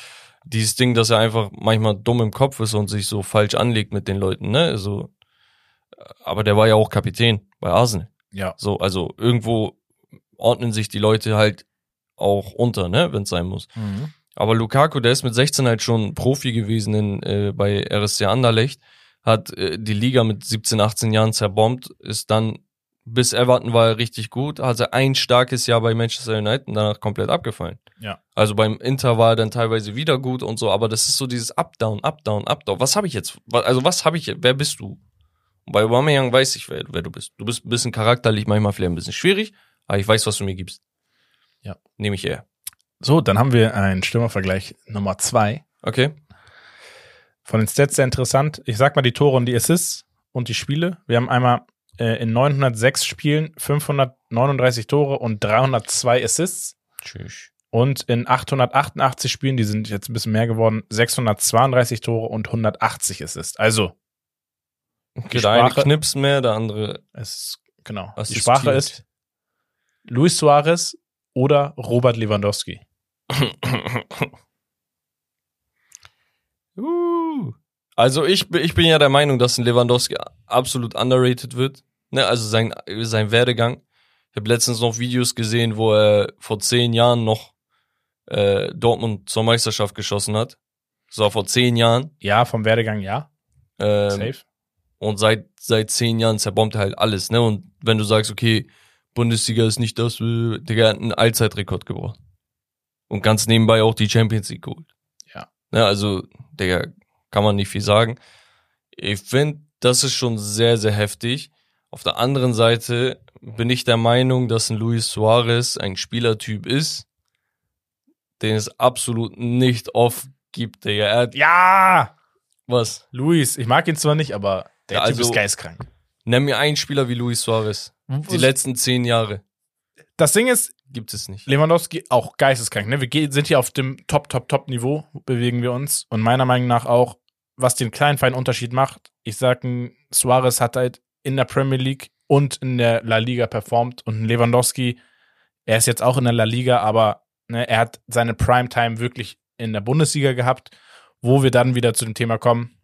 dieses Ding, dass er einfach manchmal dumm im Kopf ist und sich so falsch anlegt mit den Leuten, ne? Also, äh, aber der war ja auch Kapitän bei Arsenal.
Ja.
So, also irgendwo ordnen sich die Leute halt auch unter, ne, wenn es sein muss. Aber Lukaku, der ist mit 16 halt schon Profi gewesen in, äh, bei RSC Anderlecht, hat äh, die Liga mit 17, 18 Jahren zerbombt, ist dann bis Everton war er richtig gut, hatte ein starkes Jahr bei Manchester United und danach komplett abgefallen.
Ja.
Also beim Inter war er dann teilweise wieder gut und so, aber das ist so dieses Up-Down, Up-Down, Up-Down. Was habe ich jetzt? Also was habe ich, wer bist du? Bei Aubameyang weiß ich, wer, wer du bist. Du bist ein bisschen charakterlich, manchmal vielleicht ein bisschen schwierig, aber ich weiß, was du mir gibst.
Ja.
Nehme ich eher.
So, dann haben wir einen Stürmervergleich Nummer zwei.
Okay.
Von den Stats sehr interessant. Ich sag mal die Tore und die Assists und die Spiele. Wir haben einmal äh, in 906 Spielen 539 Tore und 302 Assists.
Tschüss.
Und in 888 Spielen, die sind jetzt ein bisschen mehr geworden, 632 Tore und 180 Assists. Also, Die
der eine
Sprache-
knips mehr, der andere
es genau. Die
assistiert.
Sprache ist Luis Suarez oder Robert Lewandowski. [LAUGHS]
Uh. Also ich, bin- ich bin ja der Meinung, dass ein Lewandowski absolut underrated wird. Ne, also sein, sein Werdegang. Ich habe letztens noch Videos gesehen, wo er vor zehn Jahren noch äh, Dortmund zur Meisterschaft geschossen hat. Das war vor zehn Jahren.
Ja, vom Werdegang ja.
Ähm,
Safe.
und seit, seit zehn Jahren zerbombt er halt alles. Ne? Und wenn du sagst, okay, Bundesliga ist nicht das, Digga hat einen Allzeitrekord gebrochen. Und ganz nebenbei auch die Champions League geholt.
Ja.
Ne, also, Digga, kann man nicht viel sagen. Ich finde, das ist schon sehr, sehr heftig. Auf der anderen Seite bin ich der Meinung, dass ein Luis Suarez ein Spielertyp ist, den es absolut nicht oft gibt, Digga. Er hat
Ja!
was?
Luis, ich mag ihn zwar nicht, aber der
Ja,
Typ
also-
ist geistkrank.
Nenn mir einen Spieler wie Luis Suarez. Die letzten zehn Jahre
Das Ding ist,
gibt es nicht.
Lewandowski auch geisteskrank. Ne? Wir sind hier auf dem Top, Top, Top-Niveau, bewegen wir uns. Und meiner Meinung nach auch, was den kleinen feinen Unterschied macht, ich sag, ein Suarez hat halt in der Premier League und in der La Liga performt und Lewandowski, er ist jetzt auch in der La Liga, aber ne, er hat seine Primetime wirklich in der Bundesliga gehabt, wo wir dann wieder zu dem Thema kommen,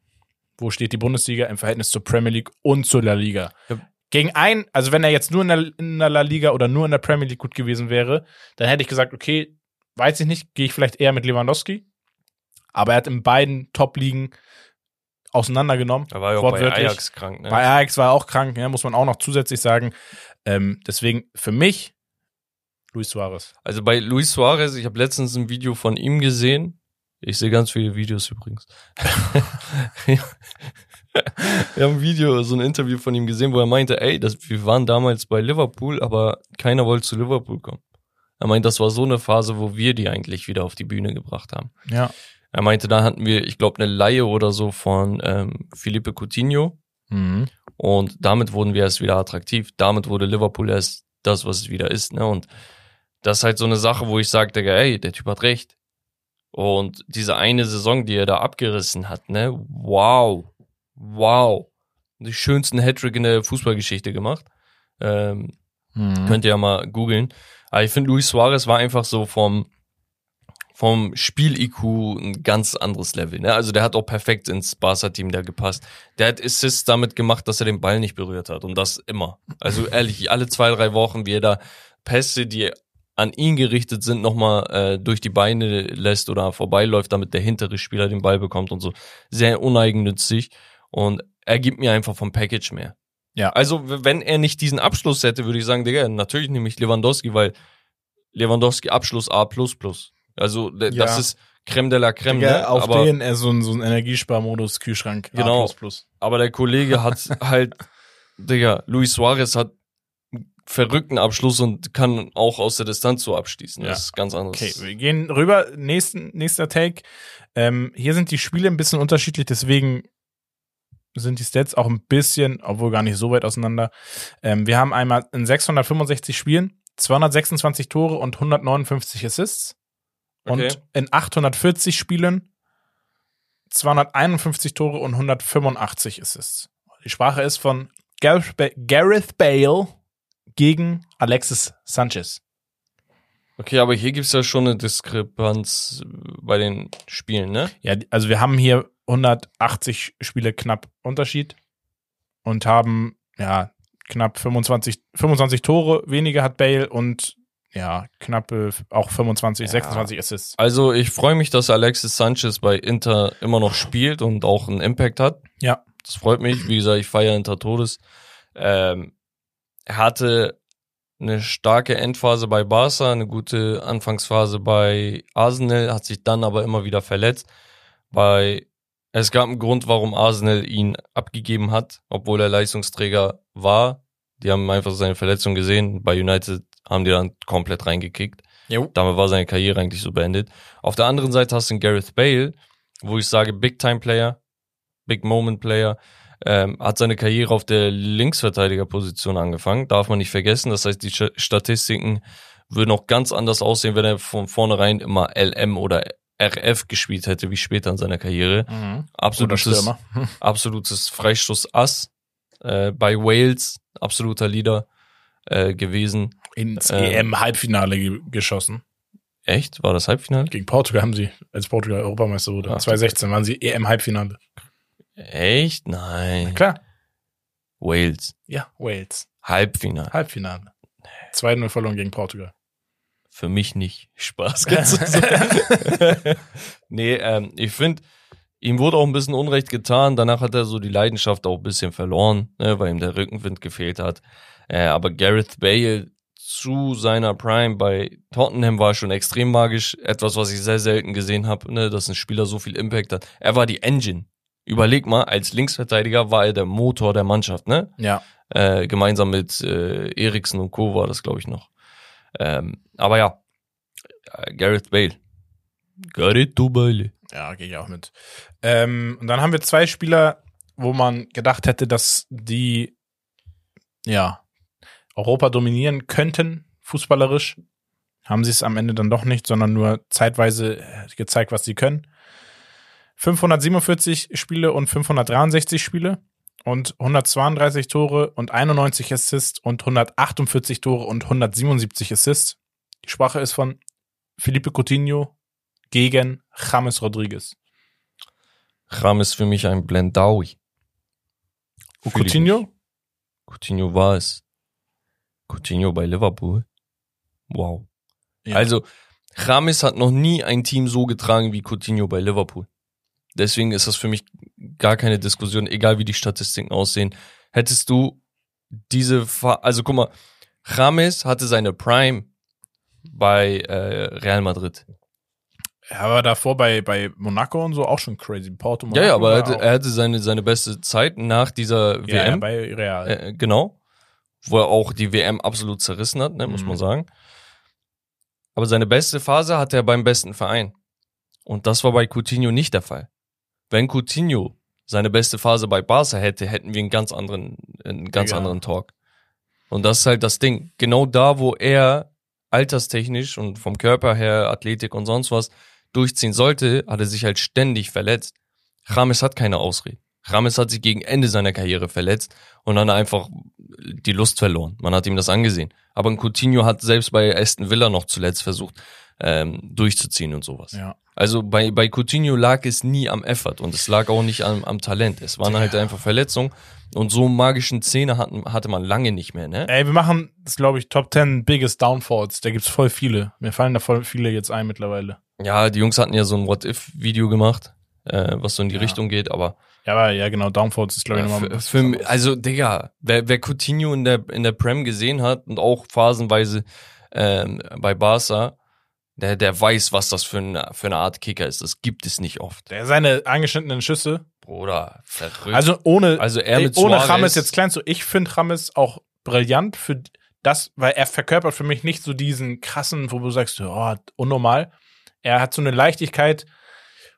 wo steht die Bundesliga im Verhältnis zur Premier League und zur La Liga.
Ja.
Gegen ein, also wenn er jetzt nur in der, in der La Liga oder nur in der Premier League gut gewesen wäre, dann hätte ich gesagt, okay, weiß ich nicht, gehe ich vielleicht eher mit Lewandowski. Aber er hat in beiden Top-Ligen auseinandergenommen.
Er war ja auch bei. Ajax krank, ne?
Bei Ajax war er auch krank, ja, muss man auch noch zusätzlich sagen. Ähm, deswegen für mich Luis Suarez.
Also bei Luis Suarez, ich habe letztens ein Video von ihm gesehen. Ich sehe ganz viele Videos übrigens. Wir haben ein Video, so ein Interview von ihm gesehen, wo er meinte, ey, das, wir waren damals bei Liverpool, aber keiner wollte zu Liverpool kommen. Er meint, das war so eine Phase, wo wir die eigentlich wieder auf die Bühne gebracht haben.
Ja.
Er meinte, da hatten wir, ich glaube, eine Laie oder so von ähm, Felipe Coutinho.
Mhm.
Und damit wurden wir erst wieder attraktiv. Damit wurde Liverpool erst das, was es wieder ist. Ne? Und das ist halt so eine Sache, wo ich sage, ey, der Typ hat recht. Und diese eine Saison, die er da abgerissen hat, ne, wow, wow. Die schönsten Hattrick in der Fußballgeschichte gemacht. Ähm,
Mhm.
Könnt ihr ja mal googeln. Aber ich finde, Luis Suarez war einfach so vom, vom Spiel-IQ ein ganz anderes Level. Ne? Also der hat auch perfekt ins Barca-Team da gepasst. Der hat Assists damit gemacht, dass er den Ball nicht berührt hat. Und das immer. Also ehrlich, alle zwei, drei Wochen, wie er da Pässe, die an ihn gerichtet sind, nochmal äh, durch die Beine lässt oder vorbeiläuft, damit der hintere Spieler den Ball bekommt und so. Sehr uneigennützig. Und er gibt mir einfach vom Package mehr.
Ja.
Also, wenn er nicht diesen Abschluss hätte, würde ich sagen, Digga, natürlich nehme ich Lewandowski, weil Lewandowski Abschluss A. Also,
Ja.
das ist Creme de la Creme.
Digga,
ne?
auf
aber,
den er so ein, so ein Energiesparmodus Kühlschrank. A++.
Genau. aber der Kollege hat [LAUGHS] halt, Digga, Luis Suarez hat verrückten Abschluss und kann auch aus der Distanz so abschließen.
Ja.
Das ist ganz anderes.
Okay, wir gehen rüber. Nächsten, nächster Take. Ähm, hier sind die Spiele ein bisschen unterschiedlich, deswegen sind die Stats auch ein bisschen, obwohl gar nicht so weit auseinander. Ähm, wir haben einmal in 665 Spielen 226 Tore und 159 Assists.
Okay.
Und in 840 Spielen 251 Tore und 185 Assists. Die Sprache ist von Gareth Ba- Gareth Bale gegen Alexis Sanchez.
Okay, aber hier gibt's ja schon eine Diskrepanz bei den Spielen, ne?
Ja, also wir haben hier 180 Spiele knapp Unterschied und haben ja knapp 25, 25 Tore weniger hat Bale und ja, knappe auch 25,
Ja.
26 Assists.
Also ich freue mich, dass Alexis Sanchez bei Inter immer noch spielt und auch einen Impact hat.
Ja.
Das freut mich. Wie gesagt, ich feiere Inter Todes. Ähm, er hatte eine starke Endphase bei Barca, eine gute Anfangsphase bei Arsenal, hat sich dann aber immer wieder verletzt. Bei es gab einen Grund, warum Arsenal ihn abgegeben hat, obwohl er Leistungsträger war. Die haben einfach seine Verletzung gesehen. Bei United haben die dann komplett reingekickt.
Jo.
Damit war seine Karriere eigentlich so beendet. Auf der anderen Seite hast du einen Gareth Bale, wo ich sage, Big-Time-Player, Big-Moment-Player, ähm, hat seine Karriere auf der Linksverteidigerposition angefangen. Darf man nicht vergessen. Das heißt, die Statistiken würden auch ganz anders aussehen, wenn er von vornherein immer LM oder RF gespielt hätte, wie später in seiner Karriere.
Mhm.
Absolutes, [LAUGHS] absolutes Freistoß-Ass äh, bei Wales, absoluter Leader äh, gewesen.
Ins
Ähm.
EM-Halbfinale ge geschossen.
Echt? War das Halbfinale?
Gegen Portugal haben sie, als Portugal Europameister wurde.
Ach,
2016 waren sie EM-Halbfinale.
Echt? Nein.
Klar.
Wales.
Ja, Wales.
Halbfinale.
Halbfinale. 2-0 verloren gegen Portugal.
Für mich nicht. Spaß. Ganz [LAUGHS] so. [LAUGHS] nee, ähm, ich finde, ihm wurde auch ein bisschen Unrecht getan. Danach hat er so die Leidenschaft auch ein bisschen verloren, ne, weil ihm der Rückenwind gefehlt hat. Äh, aber Gareth Bale zu seiner Prime bei Tottenham war schon extrem magisch. Etwas, was ich sehr selten gesehen habe, ne, dass ein Spieler so viel Impact hat. Er war die Engine. Überleg mal, als Linksverteidiger war er der Motor der Mannschaft, ne?
Ja.
Äh, gemeinsam mit äh, Eriksen und Co. war das, glaube ich, noch. Ähm, aber ja, äh, Gareth Bale. Gareth Bale.
Ja, gehe ich auch mit. Ähm, und dann haben wir zwei Spieler, wo man gedacht hätte, dass die ja Europa dominieren könnten, fußballerisch. Haben sie es am Ende dann doch nicht, sondern nur zeitweise äh, gezeigt, was sie können. 547 Spiele und 563 Spiele und 132 Tore und 91 Assists und 148 Tore und 177 Assists. Die Sprache ist von Felipe Coutinho gegen James Rodriguez.
Ram ist für mich ein Blendaui.
Und
Fühl
Coutinho?
Coutinho war es. Coutinho bei Liverpool. Wow.
Ja.
Also, James hat noch nie ein Team so getragen wie Coutinho bei Liverpool. Deswegen ist das für mich gar keine Diskussion, egal wie die Statistiken aussehen. Hättest du diese, Fa also guck mal, James hatte seine Prime bei äh, Real Madrid.
Ja, aber davor bei, bei Monaco und so auch schon crazy. Porto, Monaco
Ja, ja, aber er
war
hatte, er hatte seine, seine beste Zeit nach dieser
ja, ja,
WM.
bei Real.
Äh, genau. Wo er auch die WM absolut zerrissen hat, ne, muss
Mhm.
man sagen. Aber seine beste Phase hatte er beim besten Verein. Und das war bei Coutinho nicht der Fall. Wenn Coutinho seine beste Phase bei Barca hätte, hätten wir einen ganz anderen, einen ganz
Ja.
anderen Talk. Und das ist halt das Ding. Genau da, wo er alterstechnisch und vom Körper her, Athletik und sonst was durchziehen sollte, hat er sich halt ständig verletzt. James hat keine Ausrede. James hat sich gegen Ende seiner Karriere verletzt und dann einfach die Lust verloren. Man hat ihm das angesehen. Aber ein Coutinho hat selbst bei Aston Villa noch zuletzt versucht, ähm, durchzuziehen und sowas.
ja.
Also bei, bei Coutinho lag es nie am Effort und es lag auch nicht am, am Talent. Es waren halt einfach Verletzungen und so magischen Zähne hatten, hatte man lange nicht mehr, ne?
Ey, wir machen das, glaube ich, Top 10 Biggest Downfalls. Da gibt's voll viele. Mir fallen da voll viele jetzt ein mittlerweile.
Ja, die Jungs hatten ja so ein What-If-Video gemacht, äh, was so in die
Ja.
Richtung geht, aber
Ja, aber ja, genau, Downfalls ist, glaube ich,
Ja,
nochmal
für, für, also, Digga, wer, wer Coutinho in der, in der Prem gesehen hat und auch phasenweise ähm, bei Barca, der, der weiß, was das für eine, für eine Art Kicker ist. Das gibt es nicht oft.
Der seine angeschnittenen Schüsse.
Bruder, verrückt.
Also ohne,
Also er mit
ohne
Suarez-
Rames jetzt klein zu. Ich finde Rames auch brillant für das, weil er verkörpert für mich nicht so diesen krassen, wo du sagst, oh, unnormal. Er hat so eine Leichtigkeit,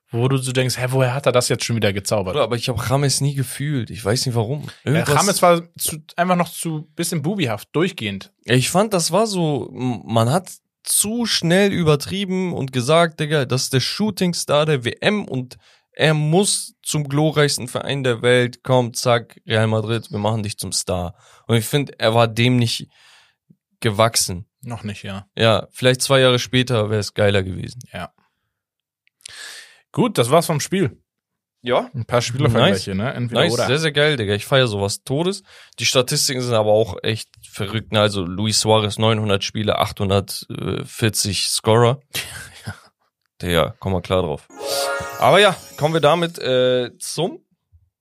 wo du so denkst, hä, woher hat er das jetzt schon wieder gezaubert?
Bruder, aber ich habe Rames nie gefühlt. Ich weiß nicht warum.
Ja, Rames war zu, einfach noch zu bisschen bubihaft, durchgehend.
ich fand, das war so, man hat zu schnell übertrieben und gesagt, Digga, das ist der Shootingstar der WM und er muss zum glorreichsten Verein der Welt. Komm, zack, Real Madrid, wir machen dich zum Star. Und ich finde, er war dem nicht gewachsen.
Noch nicht, ja.
Ja, vielleicht zwei Jahre später wäre es geiler gewesen.
Ja. Gut, das war's vom Spiel.
Ja.
Ein paar Spielervergleiche, ne? Entweder
Nice,
oder.
sehr, sehr geil, Digga. Ich feiere sowas Todes. Die Statistiken sind aber auch echt verrückt. Ne? Also Luis Suarez 900 Spiele, 840 Scorer. [LAUGHS] Digga, komm mal klar drauf. Aber ja, kommen wir damit äh, zum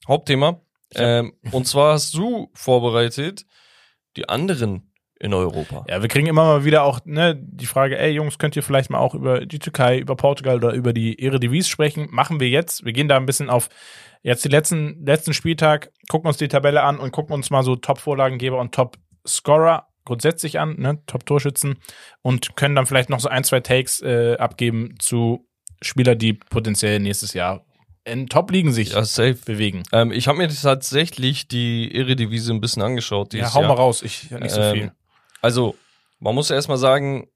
Hauptthema. Ähm, und zwar hast du vorbereitet die anderen in Europa.
Ja, wir kriegen immer mal wieder auch ne, die Frage, ey Jungs, könnt ihr vielleicht mal auch über die Türkei, über Portugal oder über die Eredivisie sprechen? Machen wir jetzt. Wir gehen da ein bisschen auf jetzt die letzten, letzten Spieltag, gucken uns die Tabelle an und gucken uns mal so Top-Vorlagengeber und Top-Scorer grundsätzlich an, ne, Top-Torschützen und können dann vielleicht noch so ein, zwei Takes äh, abgeben zu Spieler, die potenziell nächstes Jahr in Top-Ligen sich
Ja, safe.
bewegen.
Ähm, ich habe mir tatsächlich die Eredivisie ein bisschen angeschaut.
Ja, hau
Jahr.
mal raus, ich nicht so
Ähm,
viel.
Also, man muss ja erstmal sagen,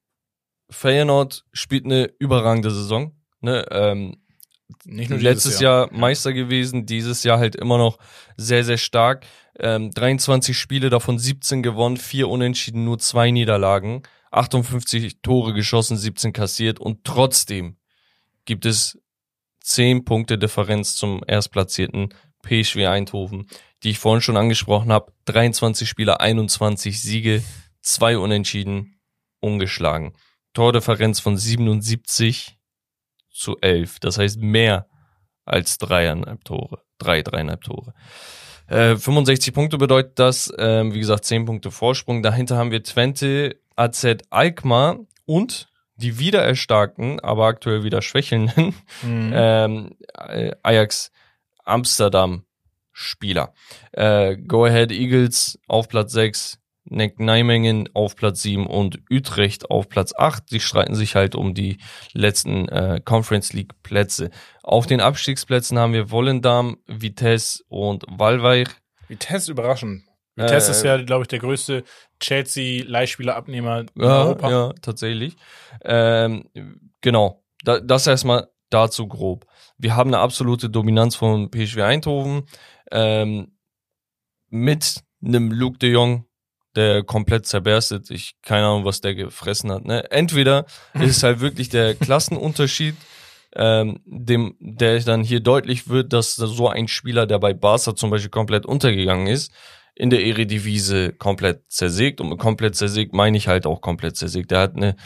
Feyenoord spielt eine überragende Saison. Ne? Ähm,
Nicht nur
letztes
dieses
Jahr, Meister gewesen, dieses Jahr halt immer noch sehr, sehr stark. Ähm, 23 Spiele, davon 17 gewonnen, 4 Unentschieden, nur 2 Niederlagen, 58 Tore geschossen, 17 kassiert und trotzdem gibt es 10 Punkte Differenz zum erstplatzierten PSV Eindhoven, die ich vorhin schon angesprochen habe. 23 Spiele, 21 Siege, 2 Unentschieden, ungeschlagen. Tordifferenz von 77 zu 11. Das heißt mehr als dreieinhalb Tore. Drei, dreieinhalb Tore. Äh, 65 Punkte bedeutet das, ähm, wie gesagt, 10 Punkte Vorsprung. Dahinter haben wir Twente, AZ Alkmaar und die wieder erstarkten, aber aktuell wieder schwächelnden
Mhm.
ähm, äh, Ajax Amsterdam Spieler. Äh, Go Ahead Eagles auf Platz 6, Neck Nijmegen auf Platz 7 und Utrecht auf Platz 8. Die streiten sich halt um die letzten äh, Conference League Plätze. Auf den Abstiegsplätzen haben wir Wollendam, Vitesse und Walweich.
Vitesse überraschend. Vitesse
Äh,
ist ja, glaube ich, der größte Chelsea-Leihspielerabnehmer in
Ja,
Europa.
ja, tatsächlich. Ähm, genau. Da, das erstmal dazu grob. Wir haben eine absolute Dominanz von PSV Eindhoven ähm, mit einem Luke de Jong, der komplett zerberstet. Ich keine Ahnung, was der gefressen hat. Ne? Entweder ist es halt wirklich der [LAUGHS] Klassenunterschied, ähm, dem, der dann hier deutlich wird, dass so ein Spieler, der bei Barca zum Beispiel komplett untergegangen ist, in der Eredivisie komplett zersägt. Und komplett zersägt meine ich halt auch komplett zersägt. Der hat eine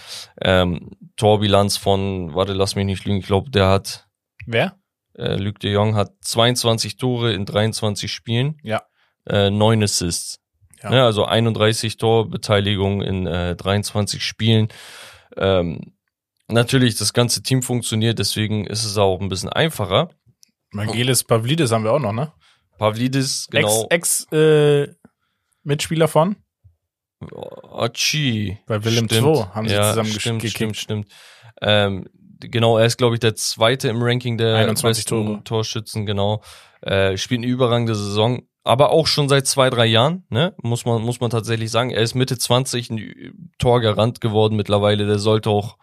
ähm, Torbilanz von, warte, lass mich nicht lügen, ich glaube, der hat,
Wer?
äh, Luc de Jong hat 22 Tore in 23 Spielen,
Ja.
äh, 9 Assists.
Ja.
Ja. also 31 Torbeteiligung in äh, 23 Spielen. Ähm, natürlich, das ganze Team funktioniert, deswegen ist es auch ein bisschen einfacher.
Vangelis Pavlidis haben wir auch noch, ne?
Pavlidis, genau.
Ex, Ex äh, Mitspieler von?
Achi.
Bei Willem. II haben sie
ja,
zusammen
stimmt,
gekickt.
stimmt, stimmt. Ähm, genau, er ist, glaube ich, der zweite im Ranking der
21
besten
Tore.
Torschützen, genau. Äh, spielt eine überragende Saison, aber auch schon seit zwei, drei Jahren, ne? Muss man, muss man tatsächlich sagen. Er ist Mitte 20 ein Torgarant geworden mittlerweile. Der sollte auch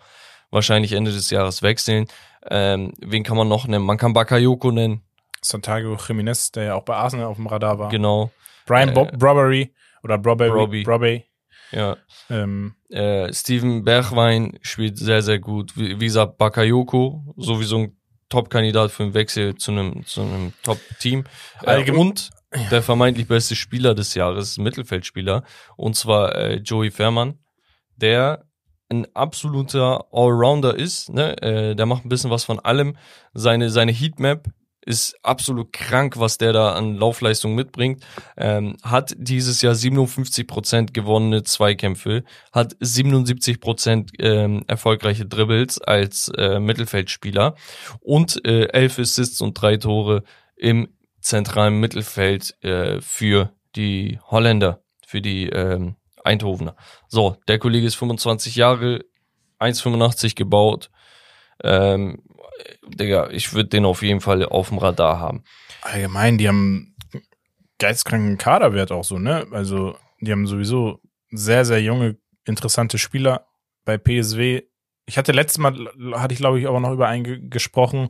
wahrscheinlich Ende des Jahres wechseln. Ähm, wen kann man noch nennen? Man kann Bakayoko nennen,
Santiago Jiménez, der ja auch bei Arsenal auf dem Radar war.
genau.
Brian
Äh,
Bo Brobbery oder Brobbery.
Brobby. Ja.
Ähm,
Äh, Steven Bergwein spielt sehr, sehr gut. Wie, wie gesagt, Bakayoko, sowieso ein Top-Kandidat für einen Wechsel zu einem, zu einem Top-Team. Äh,
Allgeme-
und der vermeintlich beste Spieler des Jahres, Mittelfeldspieler, und zwar äh, Joey Fairman, der ein absoluter Allrounder ist. Ne? Äh, der macht ein bisschen was von allem. Seine, seine Heatmap ist absolut krank, was der da an Laufleistung mitbringt. Ähm, hat dieses Jahr 57% gewonnene Zweikämpfe, hat 77% ähm, erfolgreiche Dribbles als äh, Mittelfeldspieler und äh, 11 Assists und drei Tore im zentralen Mittelfeld äh, für die Holländer, für die ähm, Eindhovener. So, der Kollege ist 25 Jahre, 1,85 gebaut. Ähm, Digga, ich würde den auf jeden Fall auf dem Radar haben.
allgemein, die haben geisteskranken Kaderwert auch so, ne? Also, die haben sowieso sehr, sehr junge, interessante Spieler bei PSW. Ich hatte letztes Mal, hatte ich glaube ich auch noch über einen ge- gesprochen,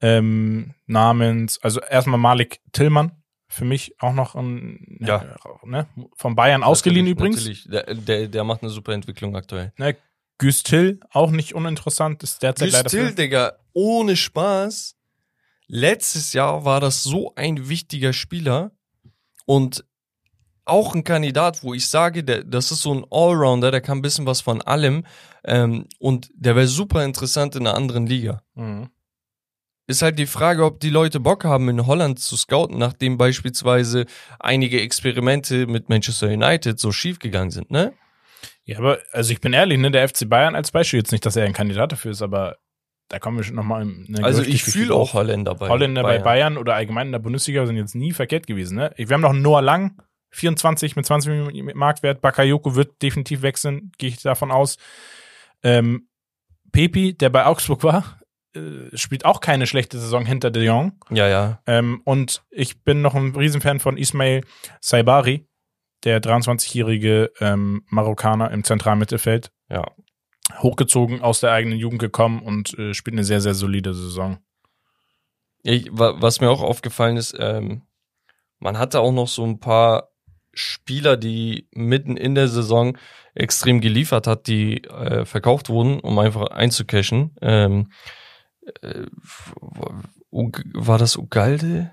ähm, namens, also erstmal Malik Tillmann, für mich auch noch ein,
Ja.
ne, von Bayern ausgeliehen übrigens.
Natürlich. Der, der, der macht eine super Entwicklung aktuell.
Ne, Güstil, auch nicht uninteressant, ist derzeit leider
Still,
für,
Digga, ohne Spaß. Letztes Jahr war das so ein wichtiger Spieler und auch ein Kandidat, wo ich sage, der, das ist so ein Allrounder, der kann ein bisschen was von allem ähm, und der wäre super interessant in einer anderen Liga.
Mhm.
ist halt die Frage, ob die Leute Bock haben, in Holland zu scouten, nachdem beispielsweise einige Experimente mit Manchester United so schief gegangen sind, ne?
Ja, aber also ich bin ehrlich, ne, der FC Bayern als Beispiel, jetzt nicht, dass er ein Kandidat dafür ist, aber da kommen wir schon nochmal in eine
Also ich fühle auch Holländer bei
Holländer bei Bayern oder allgemein in der Bundesliga sind jetzt nie verkehrt gewesen. Ne? Wir haben noch einen Noah Lang, 24 mit 20 Millionen Marktwert. Bakayoko wird definitiv wechseln, gehe ich davon aus. Ähm, Pepi, der bei Augsburg war, äh, spielt auch keine schlechte Saison hinter De Jong.
Ja, ja.
Ähm, und ich bin noch ein Riesenfan von Ismail Saibari, der 23-jährige ähm, Marokkaner im Zentralmittelfeld.
Ja.
Hochgezogen aus der eigenen Jugend gekommen und äh, spielt eine sehr, sehr solide Saison.
Ich, wa- was mir auch aufgefallen ist, ähm, man hatte auch noch so ein paar Spieler, die mitten in der Saison extrem geliefert hat, die äh, verkauft wurden, um einfach einzucashen. Ähm, äh, war das Ugalde?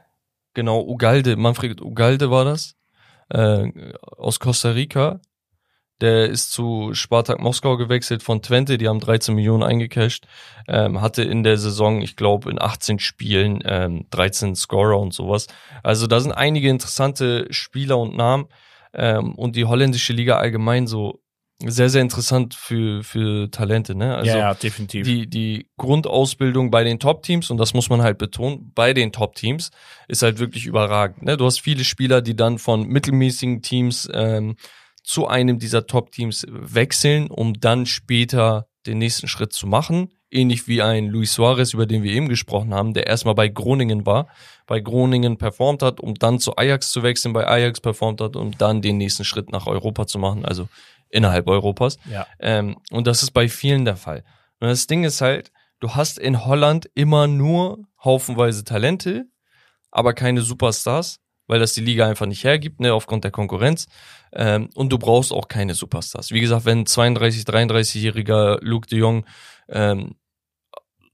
Genau, Ugalde, Manfred Ugalde war das. Äh, aus Costa Rica. Der ist zu Spartak Moskau gewechselt von Twente, die haben 13 Millionen eingecasht. Ähm, hatte in der Saison, ich glaube, in 18 Spielen ähm, 13 Scorer und sowas. Also da sind einige interessante Spieler und Namen. Ähm, und die holländische Liga allgemein so sehr, sehr interessant für, für Talente. Ne? Also
ja, ja, definitiv.
die, die Grundausbildung bei den Top-Teams, und das muss man halt betonen, bei den Top-Teams ist halt wirklich überragend. Ne? Du hast viele Spieler, die dann von mittelmäßigen Teams ähm, zu einem dieser Top-Teams wechseln, um dann später den nächsten Schritt zu machen. Ähnlich wie ein Luis Suarez, über den wir eben gesprochen haben, der erstmal bei Groningen war, bei Groningen performt hat, um dann zu Ajax zu wechseln, bei Ajax performt hat, um dann den nächsten Schritt nach Europa zu machen, also innerhalb Europas.
ja.
Ähm, und das ist bei vielen der Fall. Und das Ding ist halt, du hast in Holland immer nur haufenweise Talente, aber keine Superstars, weil das die Liga einfach nicht hergibt, ne, aufgrund der Konkurrenz. Ähm, und du brauchst auch keine Superstars. Wie gesagt, wenn 32, 33-jähriger Luke de Jong ähm,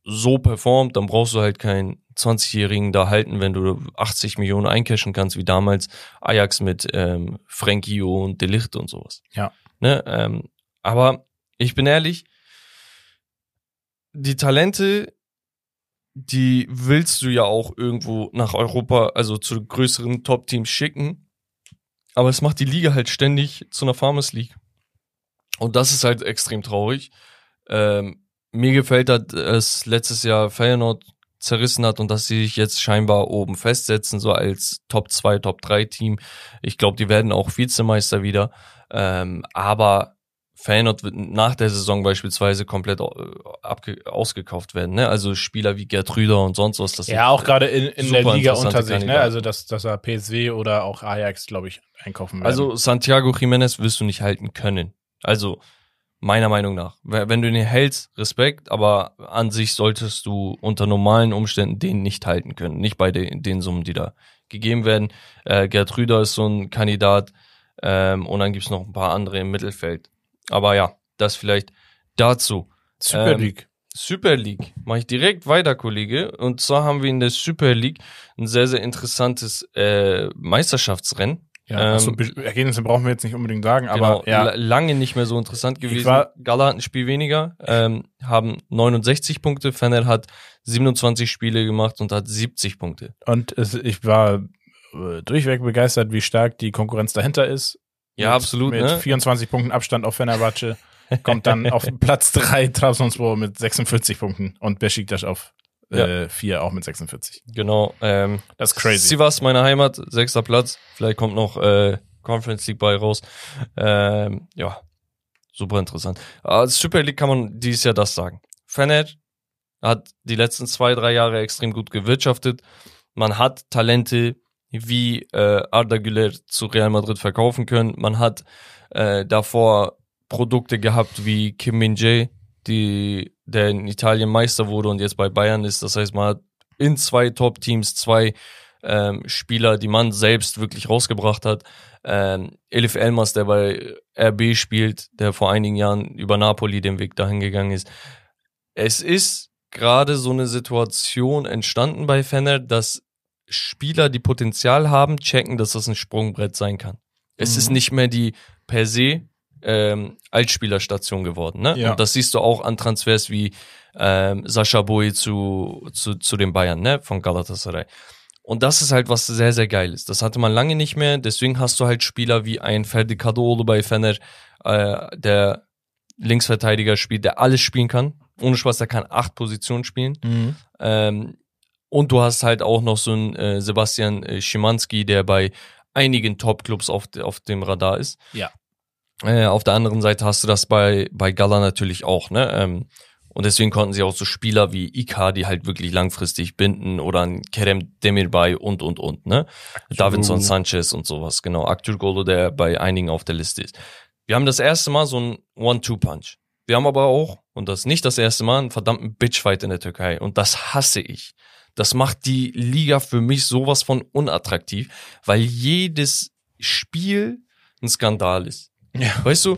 so performt, dann brauchst du halt keinen 20-Jährigen da halten, wenn du 80 Millionen eincashen kannst, wie damals Ajax mit ähm, Frankie und Delicht und sowas.
Ja.
Ne, ähm, aber ich bin ehrlich, die Talente, die willst du ja auch irgendwo nach Europa, also zu größeren Top-Teams schicken. Aber es macht die Liga halt ständig zu einer Farmers League. Und das ist halt extrem traurig. Ähm, mir gefällt, dass es letztes Jahr Feyenoord zerrissen hat und dass sie sich jetzt scheinbar oben festsetzen, so als Top 2, Top 3 Team. Ich glaube, die werden auch Vizemeister wieder. Ähm, aber Feyenoord wird nach der Saison beispielsweise komplett äh, ausgekauft werden. Ne? Also Spieler wie Gertrüder und sonst was. Das
Ja, auch gerade in, in der Liga unter sich, ne? Also dass, dass er PSW oder auch Ajax, glaube ich, einkaufen werden.
Also Santiago Jiménez wirst du nicht halten können. Also meiner Meinung nach. Wenn du ihn hältst, Respekt, aber an sich solltest du unter normalen Umständen den nicht halten können. Nicht bei den, den Summen, die da gegeben werden. Äh, Gerd Rüder ist so ein Kandidat ähm, und dann gibt's noch ein paar andere im Mittelfeld. Aber ja, das vielleicht dazu.
Super
ähm,
League.
Super League. Mache ich direkt weiter, Kollege. Und zwar haben wir in der Super League ein sehr, sehr interessantes äh, Meisterschaftsrennen.
Ja,
ähm,
also, Be- Ergebnisse brauchen wir jetzt nicht unbedingt sagen,
Genau,
aber ja,
la- lange nicht mehr so interessant gewesen.
war-
Gala hat ein Spiel weniger, ähm, haben 69 Punkte. Fennel hat 27 Spiele gemacht und hat 70 Punkte.
und es, ich war äh, durchweg begeistert, wie stark die Konkurrenz dahinter ist.
Ja,
mit,
absolut.
Mit
ne?
24 Punkten Abstand auf Fenerbahce kommt dann [LAUGHS] auf Platz 3 Trabzonspor mit 46 Punkten und Besiktas auf äh, 4 auch mit 46.
Genau. Ähm,
Das ist crazy.
Sivas, meine Heimat, sechster Platz. Vielleicht kommt noch äh, Conference League bei raus. Ähm, ja, super interessant. Als Super League kann man dieses Jahr das sagen. Fener hat die letzten zwei, drei Jahre extrem gut gewirtschaftet. Man hat Talente wie äh, Arda Güler zu Real Madrid verkaufen können. Man hat äh, davor Produkte gehabt wie Kim Min Jae, die der in Italien Meister wurde und jetzt bei Bayern ist. Das heißt, man hat in zwei Top-Teams zwei ähm, Spieler, die man selbst wirklich rausgebracht hat. Ähm, Elif Elmas, der bei RB spielt, der vor einigen Jahren über Napoli den Weg dahin gegangen ist. Es ist gerade so eine Situation entstanden bei Fener, dass Spieler, die Potenzial haben, checken, dass das ein Sprungbrett sein kann. Es
Mhm.
ist nicht mehr die per se ähm, Altspielerstation geworden. Ne?
Ja.
Und das siehst du auch an Transfers wie ähm, Sascha Boy zu, zu, zu den Bayern, ne? Von Galatasaray. Und das ist halt was sehr, sehr geil ist. Das hatte man lange nicht mehr. Deswegen hast du halt Spieler wie ein Ferdi Kadolo bei Fener, äh, der Linksverteidiger spielt, der alles spielen kann. Ohne Spaß, der kann acht Positionen spielen.
Mhm.
Ähm, und du hast halt auch noch so einen äh, Sebastian äh, Schimanski, der bei einigen Top-Clubs auf, auf dem Radar ist.
Ja.
Äh, auf der anderen Seite hast du das bei, bei Gala natürlich auch, ne? Ähm, und deswegen konnten sie auch so Spieler wie Icardi halt wirklich langfristig binden oder ein Kerem Demirbay und, und, und, ne? Davinson Sanchez und sowas, genau. Aktür Golo, der bei einigen auf der Liste ist. Wir haben das erste Mal so ein One-Two-Punch. Wir haben aber auch, und das ist nicht das erste Mal, einen verdammten Bitchfight in der Türkei. Und das hasse ich. Das macht die Liga für mich sowas von unattraktiv, weil jedes Spiel ein Skandal ist.
Ja.
Weißt du,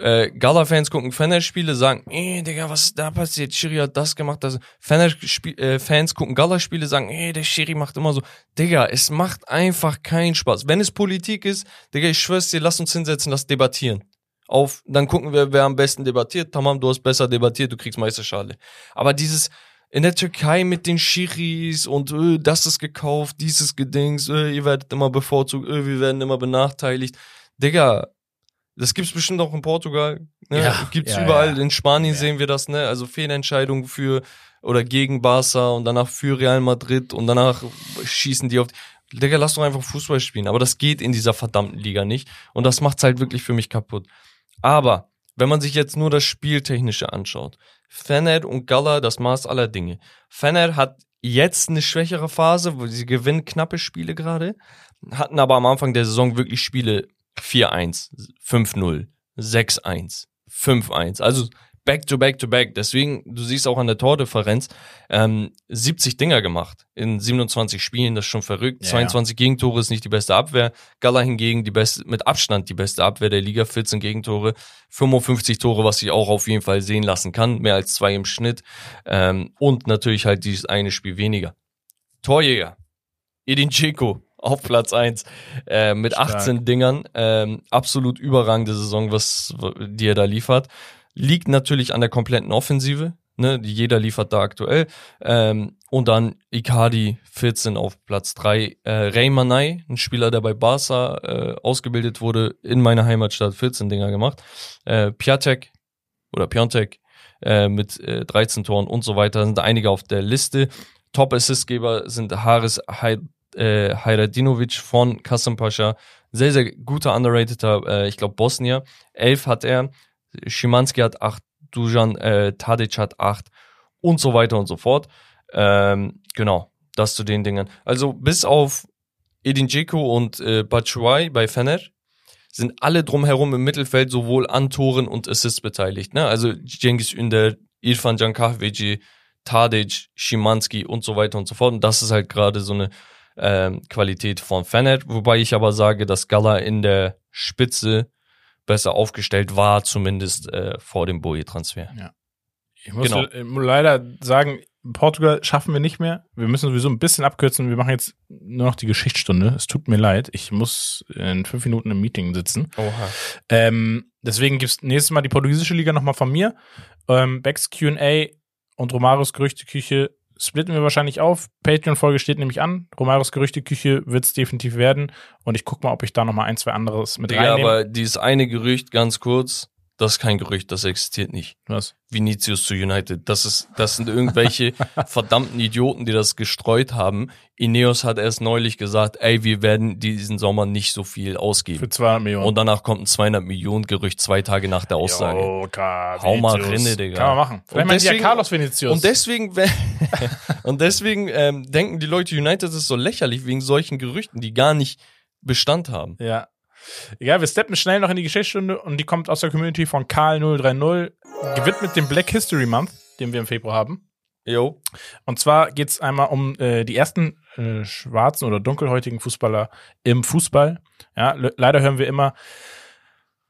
äh, Gala-Fans gucken Fener-Spiele, sagen, ey, Digga, was ist da passiert? Schiri hat das gemacht. Das. Fener-Fans äh, Fans gucken Gala-Spiele, sagen, ey, der Schiri macht immer so. Digga, es macht einfach keinen Spaß. Wenn es Politik ist, Digga, ich schwör's dir, lass uns hinsetzen, lass debattieren. Auf, dann gucken wir, wer am besten debattiert. Tamam, du hast besser debattiert, du kriegst Meisterschale. Aber dieses, in der Türkei mit den Schiris und äh, das ist gekauft, dieses Gedings, äh, ihr werdet immer bevorzugt, äh, wir werden immer benachteiligt. Digga, das gibt's bestimmt auch in Portugal. Ne?
Ja,
gibt's
ja,
überall.
ja.
In Spanien sehen wir das, ne? Also Fehlentscheidungen für oder gegen Barca und danach für Real Madrid und danach schießen die auf. Digga, lass doch einfach Fußball spielen. Aber das geht in dieser verdammten Liga nicht. Und das macht's halt wirklich für mich kaputt. Aber wenn man sich jetzt nur das Spieltechnische anschaut, Fener und Gala, das Maß aller Dinge. Fener hat jetzt eine schwächere Phase, wo sie gewinnen knappe Spiele gerade, hatten aber am Anfang der Saison wirklich Spiele 4-1, 5-0, 6-1, 5-1. Also back to back to back. Deswegen, du siehst auch an der Tordifferenz, ähm, 70 Dinger gemacht in 27 Spielen, das ist schon verrückt.
Ja,
22 Gegentore ist nicht die beste Abwehr. Gala hingegen die beste, mit Abstand die beste Abwehr der Liga, 14 Gegentore, 55 Tore, was sich auch auf jeden Fall sehen lassen kann, mehr als zwei im Schnitt. Ähm, und natürlich halt dieses eine Spiel weniger. Torjäger, Edin Dzeko auf Platz 1 äh, mit
Stark.
18 Dingern. Ähm, absolut überragende Saison, was die er da liefert. Liegt natürlich an der kompletten Offensive. Ne, die jeder liefert da aktuell. Ähm, und dann Icardi 14 auf Platz 3. Äh, Ray Manay, ein Spieler, der bei Barca äh, ausgebildet wurde, in meiner Heimatstadt 14 Dinger gemacht. Äh, Piatek oder Piontek äh, mit äh, 13 Toren und so weiter sind einige auf der Liste. Top-Assistgeber sind Haris Hay äh, Hayradinovic von Kasımpaşa. Sehr, sehr guter, underrateder, äh, ich glaube, Bosnier. Elf hat er. Schimanski hat acht. Dujan äh, Tadic hat acht. Und so weiter und so fort. Ähm, genau, das zu den Dingen. Also bis auf Edin Dzeko und äh, Batshuayi bei Fener sind alle drumherum im Mittelfeld sowohl an Toren und Assists beteiligt. Ne? Also Cengiz Ünder, Irfan Cankahveci, Tadic, Schimanski und so weiter und so fort. Und das ist halt gerade so eine ähm, Qualität von Fener, wobei ich aber sage, dass Gala in der Spitze besser aufgestellt war, zumindest äh, vor dem Boje-Transfer.
Ich muss
Genau.
leider sagen, Portugal schaffen wir nicht mehr. Wir müssen sowieso ein bisschen abkürzen. Wir machen jetzt nur noch die Geschichtsstunde. Es tut mir leid. Ich muss in fünf Minuten im Meeting sitzen.
Oha.
Ähm, deswegen gibt's nächstes Mal die portugiesische Liga nochmal von mir. Ähm, Becks Q&A und Romarios Gerüchteküche splitten wir wahrscheinlich auf. Patreon-Folge steht nämlich an. Romarios Gerüchteküche wird's definitiv werden. Und ich guck mal, ob ich da nochmal ein, zwei anderes mit
Digga,
reinnehme.
aber dieses eine Gerücht, ganz kurz, das ist kein Gerücht, das existiert nicht.
Was?
Vinicius zu United. Das ist, das sind irgendwelche [LAUGHS] verdammten Idioten, die das gestreut haben. Ineos hat erst neulich gesagt, ey, wir werden diesen Sommer nicht so viel
Für
ausgeben.
200 Millionen.
Und danach kommt ein 200 Millionen Gerücht zwei Tage nach der Aussage.
Jo, Ka-
Hau mal
Vinicius.
rinne, Digga.
Kann man machen. Vielleicht
Und
meint ja
deswegen-
Carlos Vinicius.
Und deswegen, we- [LAUGHS] und deswegen ähm, denken die Leute, United ist so lächerlich wegen solchen Gerüchten, die gar nicht Bestand haben.
Ja. Egal, wir steppen schnell noch in die Geschichtsstunde und die kommt aus der Community von Karl030, gewidmet dem Black History Month, den wir im Februar haben.
Jo.
Und zwar geht's einmal um äh, die ersten äh, schwarzen oder dunkelhäutigen Fußballer im Fußball. Ja, le leider hören wir immer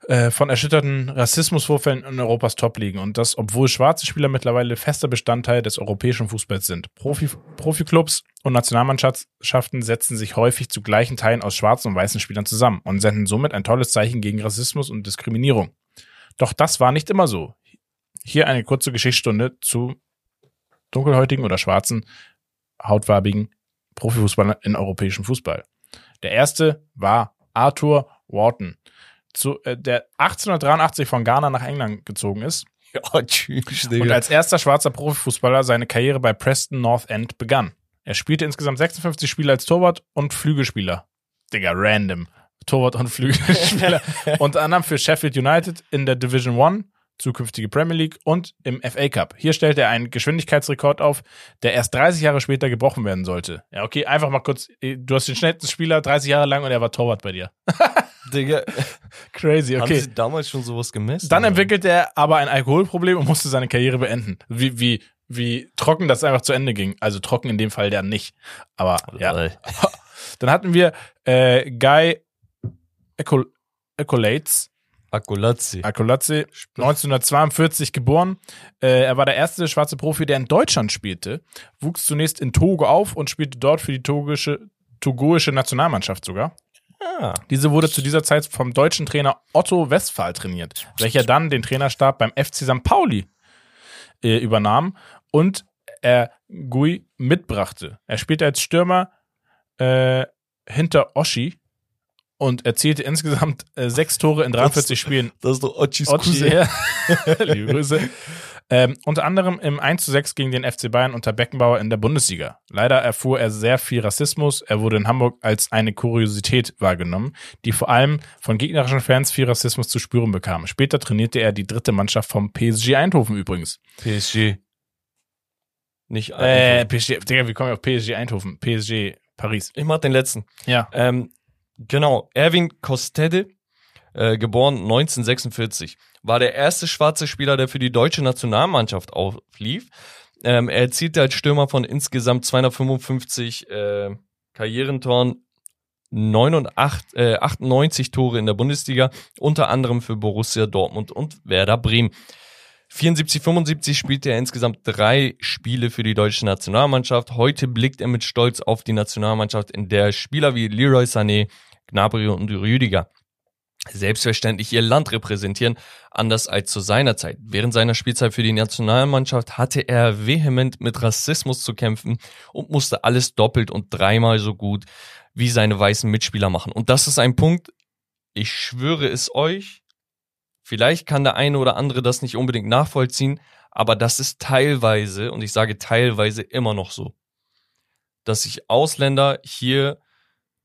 äh, von erschütterten Rassismusvorfällen in Europas Top-Ligen. Und das, obwohl schwarze Spieler mittlerweile fester Bestandteil des europäischen Fußballs sind. Profi Profiklubs und Nationalmannschaften setzen sich häufig zu gleichen Teilen aus schwarzen und weißen Spielern zusammen und senden somit ein tolles Zeichen gegen Rassismus und Diskriminierung. Doch das war nicht immer so. Hier eine kurze Geschichtsstunde zu dunkelhäutigen oder schwarzen, hautfarbigen Profifußballern in europäischem Fußball. Der erste war Arthur Wharton, zu, äh, der 1883 von Ghana nach England gezogen ist
Ja, [LAUGHS] tschüss,
und als erster schwarzer Profifußballer seine Karriere bei Preston North End begann. Er spielte insgesamt 56 Spiele als Torwart und Flügelspieler. Digga, random. Torwart und Flügelspieler. [LAUGHS] Unter anderem für Sheffield United in der Division One, zukünftige Premier League und im FA Cup. Hier stellte er einen Geschwindigkeitsrekord auf, der erst 30 Jahre später gebrochen werden sollte. Ja, okay, einfach mal kurz. Du hast den schnellsten Spieler 30 Jahre lang und er war Torwart bei dir. [LAUGHS]
Digga, [LAUGHS]
Crazy,
haben
okay.
sie damals schon sowas gemessen?
Dann entwickelte er aber ein Alkoholproblem und musste seine Karriere beenden. Wie, wie, wie trocken das einfach zu Ende ging. Also trocken in dem Fall der nicht. Aber ja. [LAUGHS] Dann hatten wir äh, Guy Ecol Ecolates,
Akulazzi.
Akolazzi, 1942 geboren. Äh, er war der erste schwarze Profi, der in Deutschland spielte, wuchs zunächst in Togo auf und spielte dort für die togische, togoische Nationalmannschaft sogar.
Ah,
Diese wurde zu dieser Zeit vom deutschen Trainer Otto Westphal trainiert, welcher dann den Trainerstab beim FC St. Pauli äh, übernahm und er Gui mitbrachte. Er spielte als Stürmer äh, hinter Oschi und erzielte insgesamt äh, sechs Tore in 43 Spielen.
das ist doch Ochis
Ochi,
Cousin.
ja. [LAUGHS] Liebe Grüße. Ähm, unter anderem im 1 zu 6 gegen den FC Bayern unter Beckenbauer in der Bundesliga. Leider erfuhr er sehr viel Rassismus. Er wurde in Hamburg als eine Kuriosität wahrgenommen, die vor allem von gegnerischen Fans viel Rassismus zu spüren bekam. Später trainierte er die dritte Mannschaft vom PSG Eindhoven übrigens.
PSG. Nicht
Äh, PSG, Digga, wie kommen wir auf PSG Eindhoven? PSG Paris.
Ich mach den letzten.
Ja.
Ähm, genau, Erwin Kostede, äh, geboren 1946, war der erste schwarze Spieler, der für die deutsche Nationalmannschaft auflief. Ähm, er erzielte als Stürmer von insgesamt 255 äh, Karrierentoren 89, äh, 98 Tore in der Bundesliga, unter anderem für Borussia Dortmund und Werder Bremen. 74, 75 spielte er insgesamt drei Spiele für die deutsche Nationalmannschaft. Heute blickt er mit Stolz auf die Nationalmannschaft, in der Spieler wie Leroy Sané, Gnabry und Rüdiger selbstverständlich ihr Land repräsentieren, anders als zu seiner Zeit. Während seiner Spielzeit für die Nationalmannschaft hatte er vehement mit Rassismus zu kämpfen und musste alles doppelt und dreimal so gut wie seine weißen Mitspieler machen. Und das ist ein Punkt, ich schwöre es euch, vielleicht kann der eine oder andere das nicht unbedingt nachvollziehen, aber das ist teilweise, und ich sage teilweise immer noch so, dass sich Ausländer hier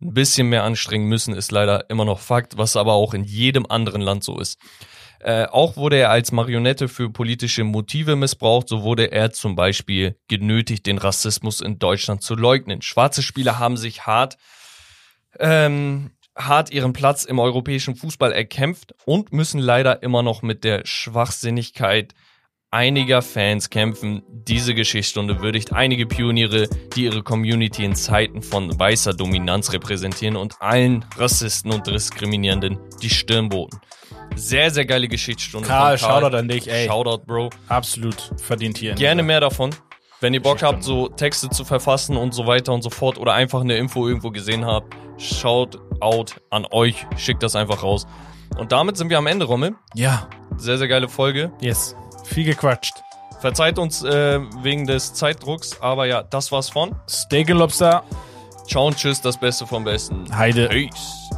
ein bisschen mehr anstrengen müssen, ist leider immer noch Fakt, was aber auch in jedem anderen Land so ist. Äh, auch wurde er als Marionette für politische Motive missbraucht, so wurde er zum Beispiel genötigt, den Rassismus in Deutschland zu leugnen. Schwarze Spieler haben sich hart, ähm, hart ihren Platz im europäischen Fußball erkämpft und müssen leider immer noch mit der Schwachsinnigkeit einiger Fans kämpfen. Diese Geschichtsstunde würdigt einige Pioniere, die ihre Community in Zeiten von weißer Dominanz repräsentieren und allen Rassisten und Diskriminierenden die Stirn boten. Sehr, sehr geile Geschichtsstunde.
Karl,
Karl.
Shoutout an dich, ey.
Shoutout, Bro.
Absolut verdient hier.
Gerne mehr davon. Wenn ihr Bock habt, so Texte zu verfassen und so weiter und so fort oder einfach eine Info irgendwo gesehen habt, schaut out an euch, schickt das einfach raus. Und damit sind wir am Ende, Rommel.
Ja,
Sehr, sehr geile Folge.
yes. Viel gequatscht.
Verzeiht uns äh, wegen des Zeitdrucks, aber ja, das war's von.
Steak Lobster,
Ciao und tschüss, das Beste vom Besten.
Heide.
Peace.